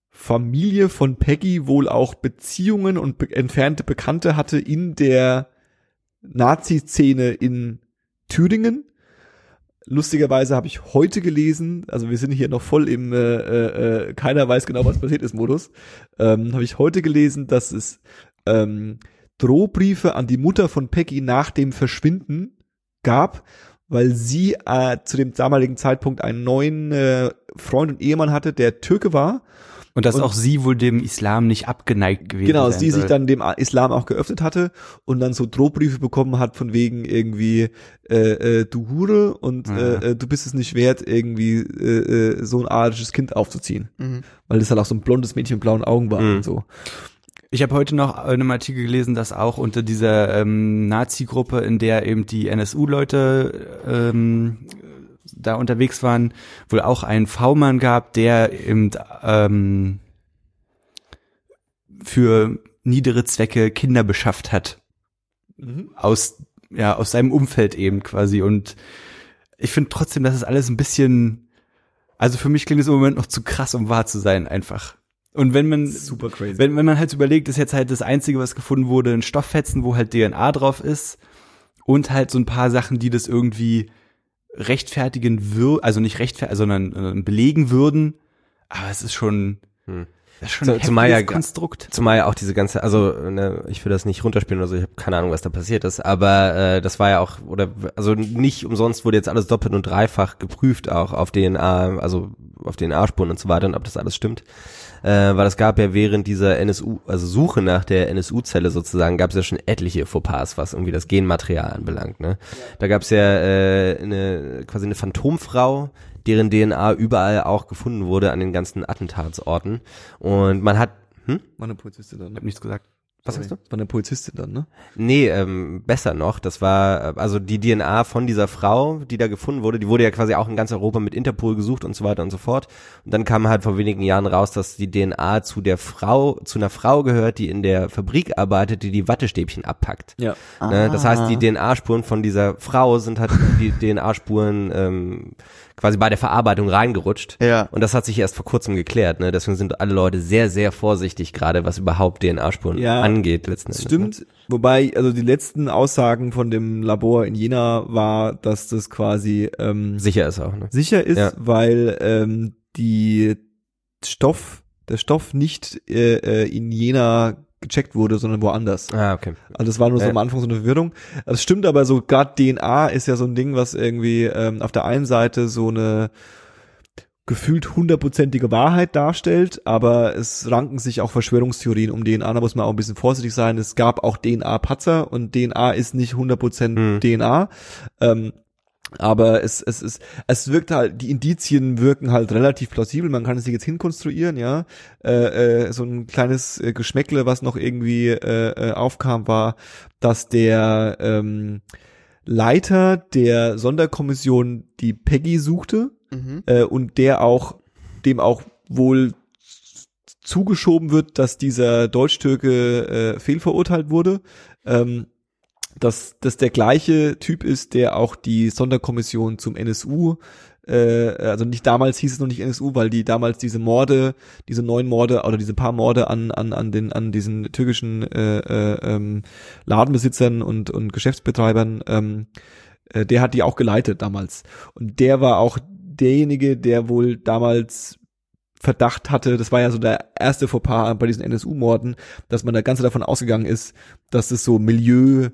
Familie von Peggy wohl auch Beziehungen und be entfernte Bekannte hatte in der Nazi-Szene in Thüringen. Lustigerweise habe ich heute gelesen, also wir sind hier noch voll im äh, äh, äh, keiner weiß genau, was passiert ist Modus, ähm, habe ich heute gelesen, dass es ähm, Drohbriefe an die Mutter von Peggy nach dem Verschwinden gab, weil sie äh, zu dem damaligen Zeitpunkt einen neuen äh, Freund und Ehemann hatte, der Türke war Und dass Und- auch sie wohl dem Islam nicht abgeneigt gewesen Genau, sie sich soll. dann dem Islam auch geöffnet hatte und dann so Drohbriefe bekommen hat von wegen irgendwie äh, äh, du Hure und Ja. äh, äh, du bist es nicht wert, irgendwie äh, äh, so ein arisches Kind aufzuziehen. Mhm. Weil das halt auch so ein blondes Mädchen mit blauen Augen war Mhm. und so. Ich habe heute noch in einem Artikel gelesen, dass auch unter dieser ähm, Nazi-Gruppe, in der eben die NSU-Leute ähm, da unterwegs waren, wohl auch einen V-Mann gab, der eben ähm, für niedere Zwecke Kinder beschafft hat. Aus, ja, aus seinem Umfeld eben quasi. Und ich finde trotzdem, dass es alles ein bisschen, also für mich klingt es im Moment noch zu krass, um wahr zu sein, einfach. Und wenn man, Super crazy. wenn, wenn man halt überlegt, ist jetzt halt das Einzige, was gefunden wurde, ein Stofffetzen, wo halt DNA drauf ist und halt so ein paar Sachen, die das irgendwie rechtfertigen würden, also nicht rechtfertigen, sondern äh, belegen würden. Aber es ist schon, Hm. das ist schon ein zumal ja- Konstrukt. Zumal ja auch diese ganze, also ne, ich will das nicht runterspielen oder so, ich habe keine Ahnung, was da passiert ist, aber äh, das war ja auch, oder also nicht umsonst wurde jetzt alles doppelt und dreifach geprüft, auch auf DNA, also auf DNA-Spuren und so weiter und ob das alles stimmt. Äh, weil es gab ja während dieser NSU, also Suche nach der NSU-Zelle sozusagen, gab es ja schon etliche Fauxpas, was irgendwie das Genmaterial anbelangt. Ne? Da gab es ja äh, eine quasi eine Phantomfrau, deren DNA überall auch gefunden wurde an den ganzen Attentatsorten. Und man hat, hm? War eine Polizistin Ich habe nichts gesagt. Was sagst du? War eine Polizistin dann, ne? Nee, ähm, besser noch. Das war, äh, also die DNA von dieser Frau, die da gefunden wurde, die wurde ja quasi auch in ganz Europa mit Interpol gesucht und so weiter und so fort. Und dann kam halt vor wenigen Jahren raus, dass die DNA zu der Frau, zu einer Frau gehört, die in der Fabrik arbeitet, die die Wattestäbchen abpackt. Ja. Ne? Das heißt, die Ah. DNA-Spuren von dieser Frau sind halt die DNA-Spuren ähm, quasi bei der Verarbeitung reingerutscht. Ja. Und das hat sich erst vor kurzem geklärt. Ne? Deswegen sind alle Leute sehr, sehr vorsichtig gerade, was überhaupt DNA-Spuren Ja, angeht letzten Endes. Ne? stimmt. Wobei, also die letzten Aussagen von dem Labor in Jena war, dass das quasi ähm, Sicher ist auch. Ne? sicher ist, Ja. weil ähm, die Stoff, der Stoff nicht äh, äh, in Jena gecheckt wurde, sondern woanders. Ah, okay. Also das war nur so Ja. am Anfang so eine Verwirrung. Es stimmt aber so, gerade DNA ist ja so ein Ding, was irgendwie ähm, auf der einen Seite so eine gefühlt hundertprozentige Wahrheit darstellt, aber es ranken sich auch Verschwörungstheorien um DNA, da muss man auch ein bisschen vorsichtig sein. Es gab auch DNA-Patzer und DNA ist nicht 100% Hm. DNA. Ähm, aber es, es, es, es wirkt halt, die Indizien wirken halt relativ plausibel, man kann es sich jetzt hinkonstruieren, ja. Äh, äh, so ein kleines äh, Geschmäckle, was noch irgendwie äh, äh, aufkam, war, dass der ähm, Leiter der Sonderkommission die Peggy suchte Mhm. äh, und der auch dem auch wohl zugeschoben wird, dass dieser Deutsch-Türke äh, fehlverurteilt wurde. Ähm, dass das der gleiche Typ ist, der auch die Sonderkommission zum NSU, äh, also nicht damals hieß es noch nicht NSU, weil die damals diese Morde, diese neun Morde oder diese paar Morde an an an den an diesen türkischen äh, äh, ähm, Ladenbesitzern und und Geschäftsbetreibern, ähm, äh, der hat die auch geleitet damals. Und der war auch derjenige, der wohl damals Verdacht hatte, das war ja so der erste Fauxpas bei diesen NSU-Morden, dass man da ganz davon ausgegangen ist, dass es so Milieu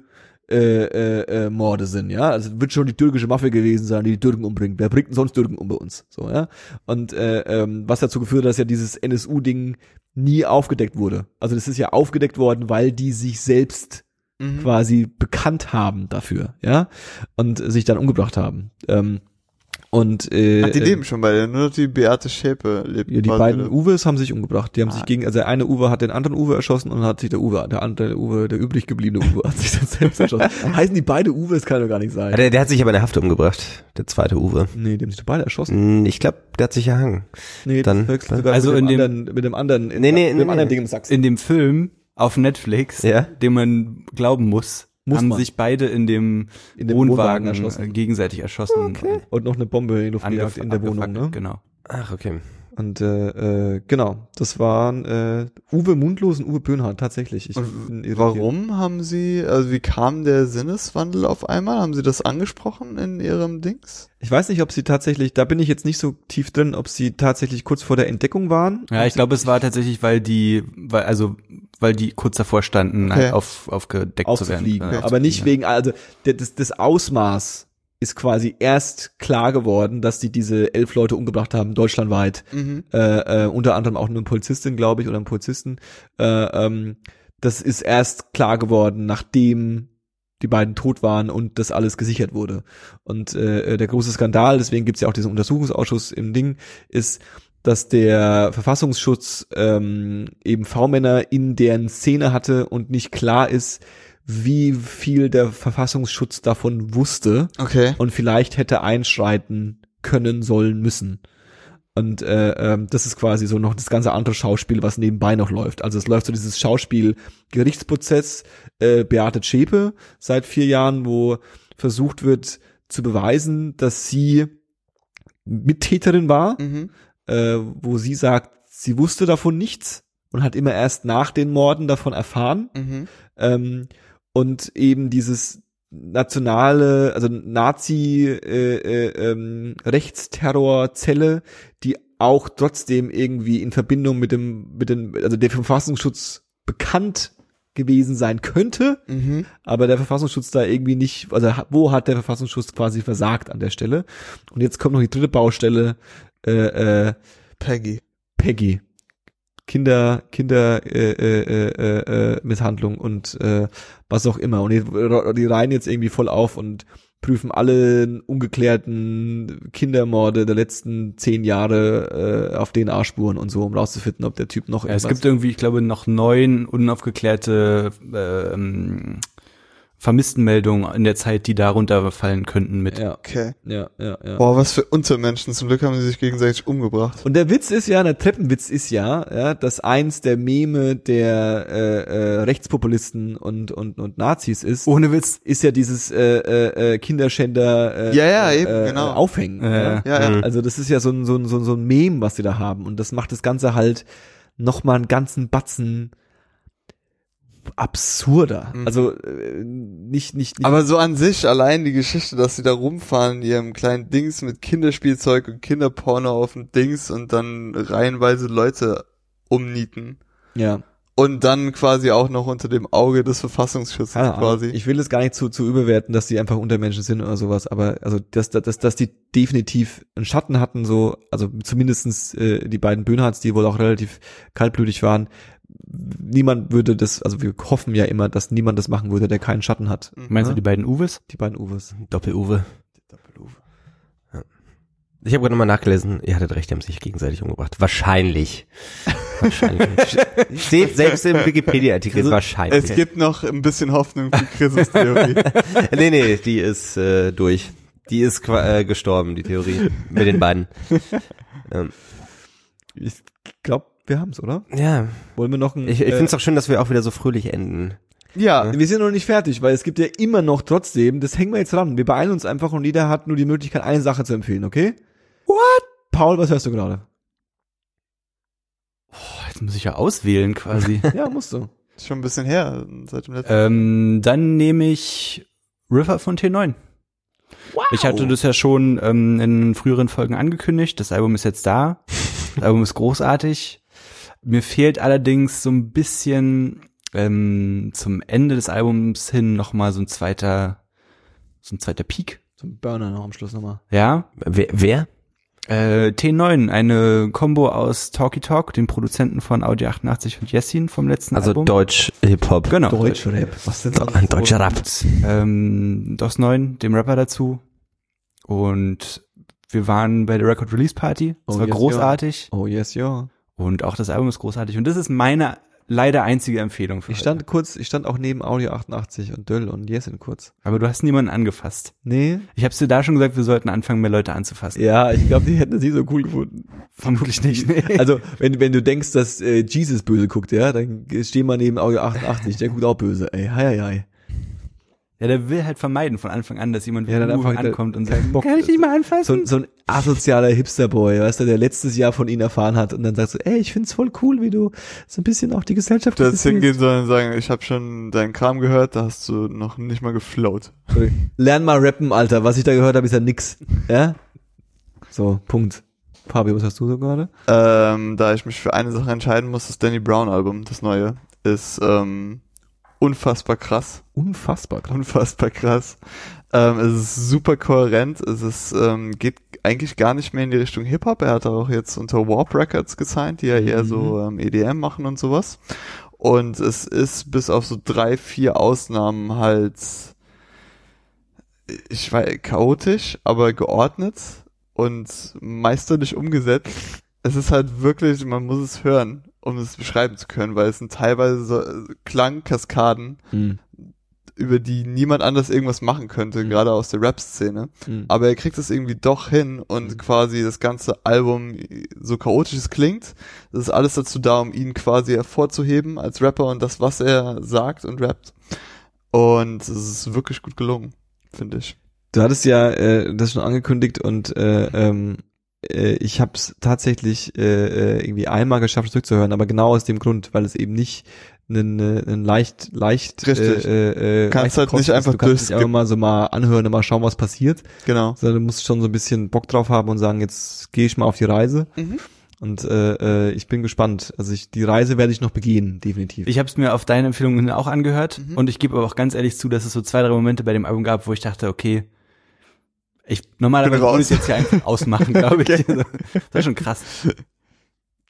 äh, äh, äh, Morde sind, ja. Also wird schon die türkische Mafia gewesen sein, die die Türken umbringt. Wer bringt denn sonst Türken um bei uns? So, ja. Und äh, ähm, was dazu geführt hat, dass ja dieses NSU-Ding nie aufgedeckt wurde. Also das ist ja aufgedeckt worden, weil die sich selbst Mhm. quasi bekannt haben dafür, ja, und sich dann umgebracht haben. Ähm, und äh, Ach, die äh, leben schon beide, nur noch die Beate Schäpe lebt. ja, die quasi beiden wieder. Uwes haben sich umgebracht. Die haben Ah. sich gegen, also der eine Uwe hat den anderen Uwe erschossen und dann hat sich der Uwe, der andere Uwe, der übrig gebliebene Uwe hat sich dann selbst erschossen. Heißen die beide Uwes, kann doch gar nicht sein. Ja, Der, der hat sich aber in der Haft umgebracht, der zweite Uwe. nee, die haben sich beide erschossen. Hm, Ich glaube, der hat sich erhangen. Nee, Dann- das sogar Also mit dem in dem- anderen, mit dem anderen, Nee, nee, mit dem nee, anderen nee. Ding im Sachsen. In dem Film auf Netflix, Ja. dem man glauben muss, Muss haben man. sich beide in dem, In dem Wohnwagen Wohnwagen, erschossen. äh, gegenseitig erschossen. Und noch eine Bombe in Luft Angef- in der Wohnung, ne? Genau. Ach, okay. Und äh, äh, genau, das waren äh, Uwe Mundlos und Uwe Böhnhardt tatsächlich. Ich warum haben Sie, also wie kam der Sinneswandel auf einmal? Haben Sie das angesprochen in Ihrem Dings? Ich weiß nicht, ob sie tatsächlich, da bin ich jetzt nicht so tief drin, ob sie tatsächlich kurz vor der Entdeckung waren. Ja, ich glaube, es war tatsächlich, weil die, weil, also, weil die kurz davor standen, Okay. halt auf, aufgedeckt zu werden. Äh, Aber nicht aufzufliegen, wegen, also das, das Ausmaß ist quasi erst klar geworden, dass die diese elf Leute umgebracht haben, deutschlandweit. Mhm. Äh, äh, unter anderem auch eine Polizistin, glaube ich, oder einen Polizisten. Äh, ähm, das ist erst klar geworden, nachdem die beiden tot waren und das alles gesichert wurde. Und äh, der große Skandal, deswegen gibt's ja auch diesen Untersuchungsausschuss im Ding, ist, dass der Verfassungsschutz ähm, eben V-Männer in deren Szene hatte und nicht klar ist, wie viel der Verfassungsschutz davon wusste Okay. und vielleicht hätte einschreiten können, sollen, müssen. Und äh, ähm, das ist quasi so noch das ganze andere Schauspiel, was nebenbei noch läuft. Also es läuft so dieses Schauspiel Gerichtsprozess äh, Beate Zschäpe seit vier Jahren, wo versucht wird zu beweisen, dass sie Mittäterin war, Mhm. äh, wo sie sagt, sie wusste davon nichts und hat immer erst nach den Morden davon erfahren Mhm. ähm, und eben dieses nationale, also Nazi äh, äh, ähm, Rechtsterrorzelle, die auch trotzdem irgendwie in Verbindung mit dem mit dem also der Verfassungsschutz bekannt gewesen sein könnte, Mhm. aber der Verfassungsschutz da irgendwie nicht, also wo hat der Verfassungsschutz quasi versagt an der Stelle? Und jetzt kommt noch die dritte Baustelle, äh, äh, Peggy. Peggy. Kinder, Kinder, äh, äh, äh, äh, Misshandlung und äh, was auch immer. Und die, die reihen jetzt irgendwie voll auf und prüfen alle ungeklärten Kindermorde der letzten zehn Jahre äh, auf DNA-Spuren und so, um rauszufinden, ob der Typ noch Ja, es gibt irgendwie, ich glaube, noch neun unaufgeklärte äh, ähm, Vermisstenmeldungen in der Zeit, die darunter fallen könnten mit. ja, Okay. ja, ja, ja. Boah, was für Untermenschen. Zum Glück haben sie sich gegenseitig umgebracht. Und der Witz ist ja, der Treppenwitz ist ja, ja, dass eins der Meme der äh, äh, Rechtspopulisten und und und Nazis ist, Ohne Witz. ist ja dieses äh, äh, äh, Kinderschänder äh, Ja, ja, eben, äh, genau. äh, Aufhängen. Äh, ja. Ja, ja. Mhm. Also das ist ja so ein, so ein, so ein, so ein Meme, was die da haben. Und das macht das Ganze halt noch mal einen ganzen Batzen absurder. Mhm. Also äh, nicht, nicht, nicht Aber so an sich, allein die Geschichte, dass sie da rumfahren, in ihrem kleinen Dings mit Kinderspielzeug und Kinderporno auf dem Dings und dann reihenweise Leute umnieten. ja. Und dann quasi auch noch unter dem Auge des Verfassungsschutzes Ahnung. quasi. Ich will es gar nicht zu, zu überwerten, dass die einfach Untermenschen sind oder sowas, aber also dass, dass, dass die definitiv einen Schatten hatten, so, also zumindestens äh, die beiden Böhnhards, die wohl auch relativ kaltblütig waren, niemand würde das, also wir hoffen ja immer, dass niemand das machen würde, der keinen Schatten hat. Meinst Ja. du die beiden Uwes? Die beiden Uwes. Doppel-Uwe. Ja. Ich habe gerade nochmal nachgelesen, ihr hattet recht, die haben sich gegenseitig umgebracht. Wahrscheinlich. Wahrscheinlich. Steht selbst im Wikipedia-Artikel Also, wahrscheinlich. Es gibt noch ein bisschen Hoffnung für Chris' Theorie. nee, nee, die ist äh, durch. Die ist äh, gestorben, die Theorie mit den beiden. ähm, Ich glaube, wir haben's, oder? Ja, Wollen wir noch ein ich, ich äh, finde es auch schön, dass wir auch wieder so fröhlich enden. Ja, Wir sind noch nicht fertig, weil es gibt ja immer noch trotzdem, das hängen wir jetzt ran. Wir beeilen uns einfach und jeder hat nur die Möglichkeit, eine Sache zu empfehlen, okay? What? Paul, was hörst du gerade? Boah, jetzt muss ich ja auswählen quasi. Ja, musst du. ist schon ein bisschen her, seit dem letzten ähm, dann nehme ich River von T9. Ich hatte das ja schon ähm, in früheren Folgen angekündigt. Das Album ist jetzt da. Das Album ist großartig. Mir fehlt allerdings so ein bisschen ähm, zum Ende des Albums hin noch mal so ein zweiter, so ein zweiter Peak. Zum Burner noch am Schluss nochmal. Ja, Wer? wer? äh, T9, eine Combo aus Talky Talk, dem Produzenten von Audi 88 und Jessin vom letzten Also Album. Deutsch Hip-Hop. Genau. Deutschrap. Was denn Ein deutscher Rap. ähm, DOS 9, dem Rapper dazu. Und wir waren bei der Record Release Party. Das Oh, war yes, großartig. Oh, yes, ja. Und auch das Album ist großartig. Und das ist meine leider einzige Empfehlung für Ich heute. stand kurz, ich stand auch neben Audio 88 und Döll und Yesin kurz. Aber du hast niemanden angefasst. Nee. Ich hab's dir da schon gesagt, wir sollten anfangen, mehr Leute anzufassen. Ja, ich glaube, die hätten das nicht so cool gefunden. Vermutlich nicht. Nee. Also, wenn, wenn du denkst, dass äh, Jesus böse guckt, ja, dann stehen wir neben Audio 88, der guckt auch böse, ey, hei, hei, hei. Ja, der will halt vermeiden von Anfang an, dass jemand Ja, dann einfach ankommt und sagt, Bock. kann ich dich mal So, anfassen? so ein asozialer Hipsterboy, weißt du, der letztes Jahr von ihnen erfahren hat und dann sagst du, ey, ich find's voll cool, wie du so ein bisschen auch die Gesellschaft Du hättest kritisierst. hingehen sollen und sagen, ich habe schon deinen Kram gehört, da hast du noch nicht mal geflowt. Lern mal rappen, Alter. Was ich da gehört habe, ist ja nix. Ja? So, Punkt. Fabio, was hast du so gerade? Ähm, da ich mich für eine Sache entscheiden muss, das Danny Brown Album, das neue, ist ähm, unfassbar krass. Unfassbar krass. Unfassbar krass. Ähm, es ist super kohärent. Es ist, ähm, geht eigentlich gar nicht mehr in die Richtung Hip-Hop. Er hat auch jetzt unter Warp Records gesigned, die ja eher so ähm, EDM machen und sowas. Und es ist bis auf so drei, vier Ausnahmen halt, ich weiß, chaotisch, aber geordnet und meisterlich umgesetzt. Es ist halt wirklich, man muss es hören, um es beschreiben zu können, weil es sind teilweise so äh, Klangkaskaden, Mhm. über die niemand anders irgendwas machen könnte, Mhm. gerade aus der Rap-Szene. Mhm. Aber er kriegt es irgendwie doch hin und Mhm. quasi das ganze Album, so chaotisch es klingt, das ist alles dazu da, um ihn quasi hervorzuheben als Rapper und das, was er sagt und rappt. Und es ist wirklich gut gelungen, finde ich. Du hattest ja äh, das schon angekündigt und äh, ähm, äh, ich habe es tatsächlich äh, äh, irgendwie einmal geschafft, es zurückzuhören, aber genau aus dem Grund, weil es eben nicht einen, äh, einen leicht, leicht, Richtig. äh, äh, Kannst halt nicht ist. einfach du kannst nicht einfach mal so mal anhören und mal schauen, was passiert, Genau. sondern du musst schon so ein bisschen Bock drauf haben und sagen, jetzt gehe ich mal auf die Reise Mhm. und äh, äh, ich bin gespannt. Also ich, die Reise werde ich noch begehen, definitiv. Ich habe es mir auf deine Empfehlung hin auch angehört Mhm. und ich gebe aber auch ganz ehrlich zu, dass es so zwei, drei Momente bei dem Album gab, wo ich dachte, okay, ich normalerweise würde ich es jetzt hier einfach ausmachen, glaube ich. Das war schon krass.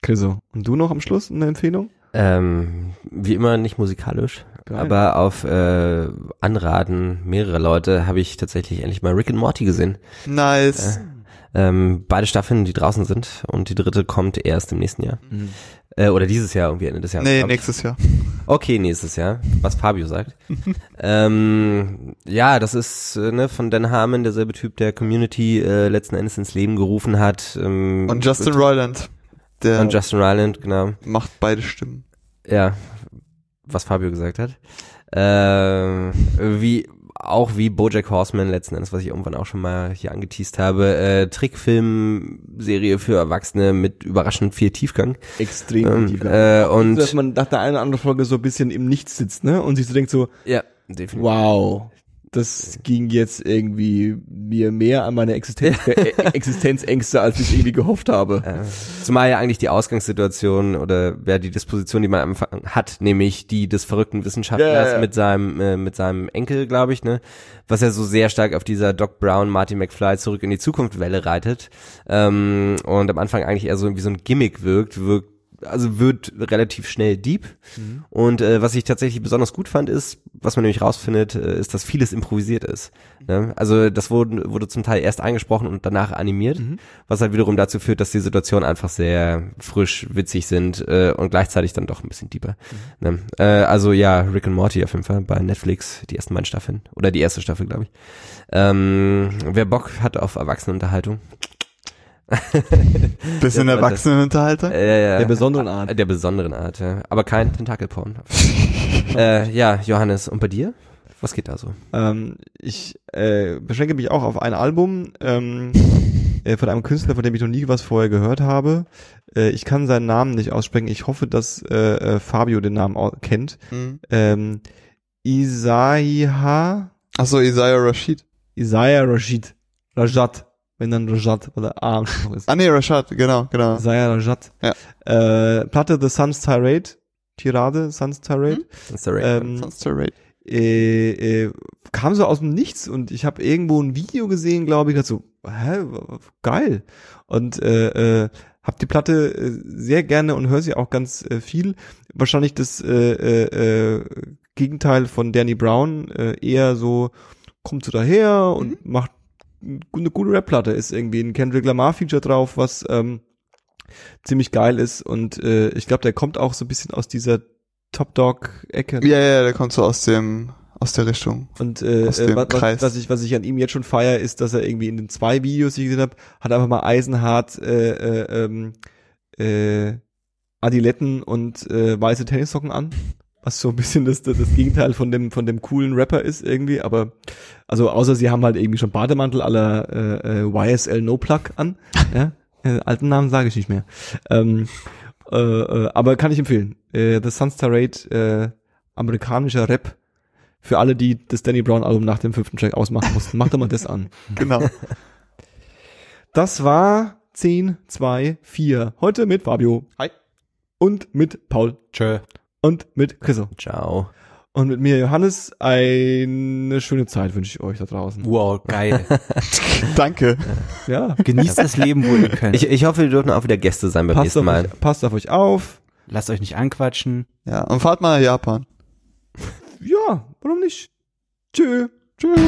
Chriso. Und du noch am Schluss eine Empfehlung? Ähm, wie immer nicht musikalisch, Geil. aber auf äh, Anraten mehrerer Leute habe ich tatsächlich endlich mal Rick and Morty gesehen. Nice. Ähm, beide Staffeln, die draußen sind und die dritte kommt erst im nächsten Jahr. Äh, oder dieses Jahr, irgendwie Ende des Jahres. nee, ich. nächstes Jahr. Okay, nächstes Jahr, was Fabio sagt. ähm, ja, das ist äh, ne, von Dan Harmon, derselbe Typ, der Community äh, letzten Endes ins Leben gerufen hat. Ähm, Und Justin Roiland, der und Justin Ryland, genau. macht beide Stimmen. Ja, was Fabio gesagt hat. Ähm, wie auch wie BoJack Horseman letzten Endes, was ich irgendwann auch schon mal hier angeteased habe, äh, Trickfilm-Serie für Erwachsene mit überraschend viel Tiefgang. Extrem Ähm, tief. äh, und dass man nach der einen oder anderen Folge so ein bisschen im Nichts sitzt, ne? Und sich so denkt so, ja, definitiv. wow, das ging jetzt irgendwie mir mehr an meine Existenz, äh, Existenzängste, als ich irgendwie gehofft habe. Äh, zumal ja eigentlich die Ausgangssituation oder ja, die Disposition, die man am Anfang hat, nämlich die des verrückten Wissenschaftlers Ja, ja, ja. mit seinem äh, mit seinem Enkel, glaube ich, ne, was ja so sehr stark auf dieser Doc Brown, Marty McFly zurück in die Zukunft Welle reitet ähm, und am Anfang eigentlich eher so wie so ein Gimmick wirkt, wirkt also wird relativ schnell deep. Und äh, was ich tatsächlich besonders gut fand, ist, was man nämlich rausfindet, äh, ist, dass vieles improvisiert ist. Ne? Also das wurde, wurde zum Teil erst eingesprochen und danach animiert, was halt wiederum dazu führt, dass die Situationen einfach sehr frisch, witzig sind äh, und gleichzeitig dann doch ein bisschen deeper. Ne? Äh, also ja, Rick and Morty auf jeden Fall bei Netflix, die ersten beiden Staffeln. Oder die erste Staffel, glaube ich. Ähm, wer Bock hat auf Erwachsenenunterhaltung, Bisschen Ja, Erwachsenenunterhalter. Äh, Der besonderen Art. Der besonderen Art, ja. Aber kein Tentakelporn. äh, ja, Johannes, und bei dir? Was geht da so? Ähm, ich äh, beschränke mich auch auf ein Album ähm, äh, von einem Künstler, von dem ich noch nie was vorher gehört habe. Äh, ich kann seinen Namen nicht aussprechen. Ich hoffe, dass äh, äh, Fabio den Namen kennt. Mhm. Ähm, Isaiah, Achso, Isaiah Rashid. Isaiah Rashid, Rajat, wenn dann Rajat oder A am Schluss ist. Ah nee, Rashad, genau, genau. Isaiah Rajat. Ja. Äh, Platte The Sun's Tirade, Tirade, Sun's Tirade. Ist der Ray. Ähm, Sonst der Raid. äh, äh, kam so aus dem Nichts und ich habe irgendwo ein Video gesehen, glaube ich, dachte so, hä, geil. Und äh, äh, hab die Platte äh, sehr gerne und höre sie auch ganz äh, viel. Wahrscheinlich das äh, äh, äh, Gegenteil von Danny Brown, äh, eher so kommt so daher und macht eine gute Rap-Platte. Ist irgendwie ein Kendrick Lamar-Feature drauf, was ähm, ziemlich geil ist und äh, ich glaube, der kommt auch so ein bisschen aus dieser Top Dog-Ecke. Ja, ja, der kommt so aus dem, aus der Richtung. Und äh, Aus äh, dem was, Kreis. was ich was ich an ihm jetzt schon feier, ist, dass er irgendwie in den zwei Videos, die ich gesehen habe, hat einfach mal eisenhart äh, äh, ähm, äh, Adiletten und äh, weiße Tennissocken an, was so ein bisschen das, das das Gegenteil von dem von dem coolen Rapper ist irgendwie. Aber also außer sie haben halt irgendwie schon Bademantel aller äh, äh, YSL No Plug an. ja, äh, alten Namen sage ich nicht mehr. Ähm, äh, äh, aber kann ich empfehlen. Äh, The Sun's Tirade, äh, amerikanischer Rap für alle, die das Danny Brown Album nach dem fünften Track ausmachen mussten. Macht doch mal das an. Genau. Das war 10, 2, 4. Heute mit Fabio. Hi. Und mit Paul. Tschö. Und mit Chriso. Ciao. Und mit mir Johannes. Eine schöne Zeit wünsche ich euch da draußen. Wow, geil. Danke. Ja. Genießt das Leben, wo ihr könnt. Ich, ich hoffe, wir dürfen auch wieder Gäste sein beim Passt nächsten Mal. euch, passt auf euch auf. Lasst euch nicht anquatschen. Ja, und fahrt mal nach Japan. Ja, warum nicht? Tschö. Tschüss.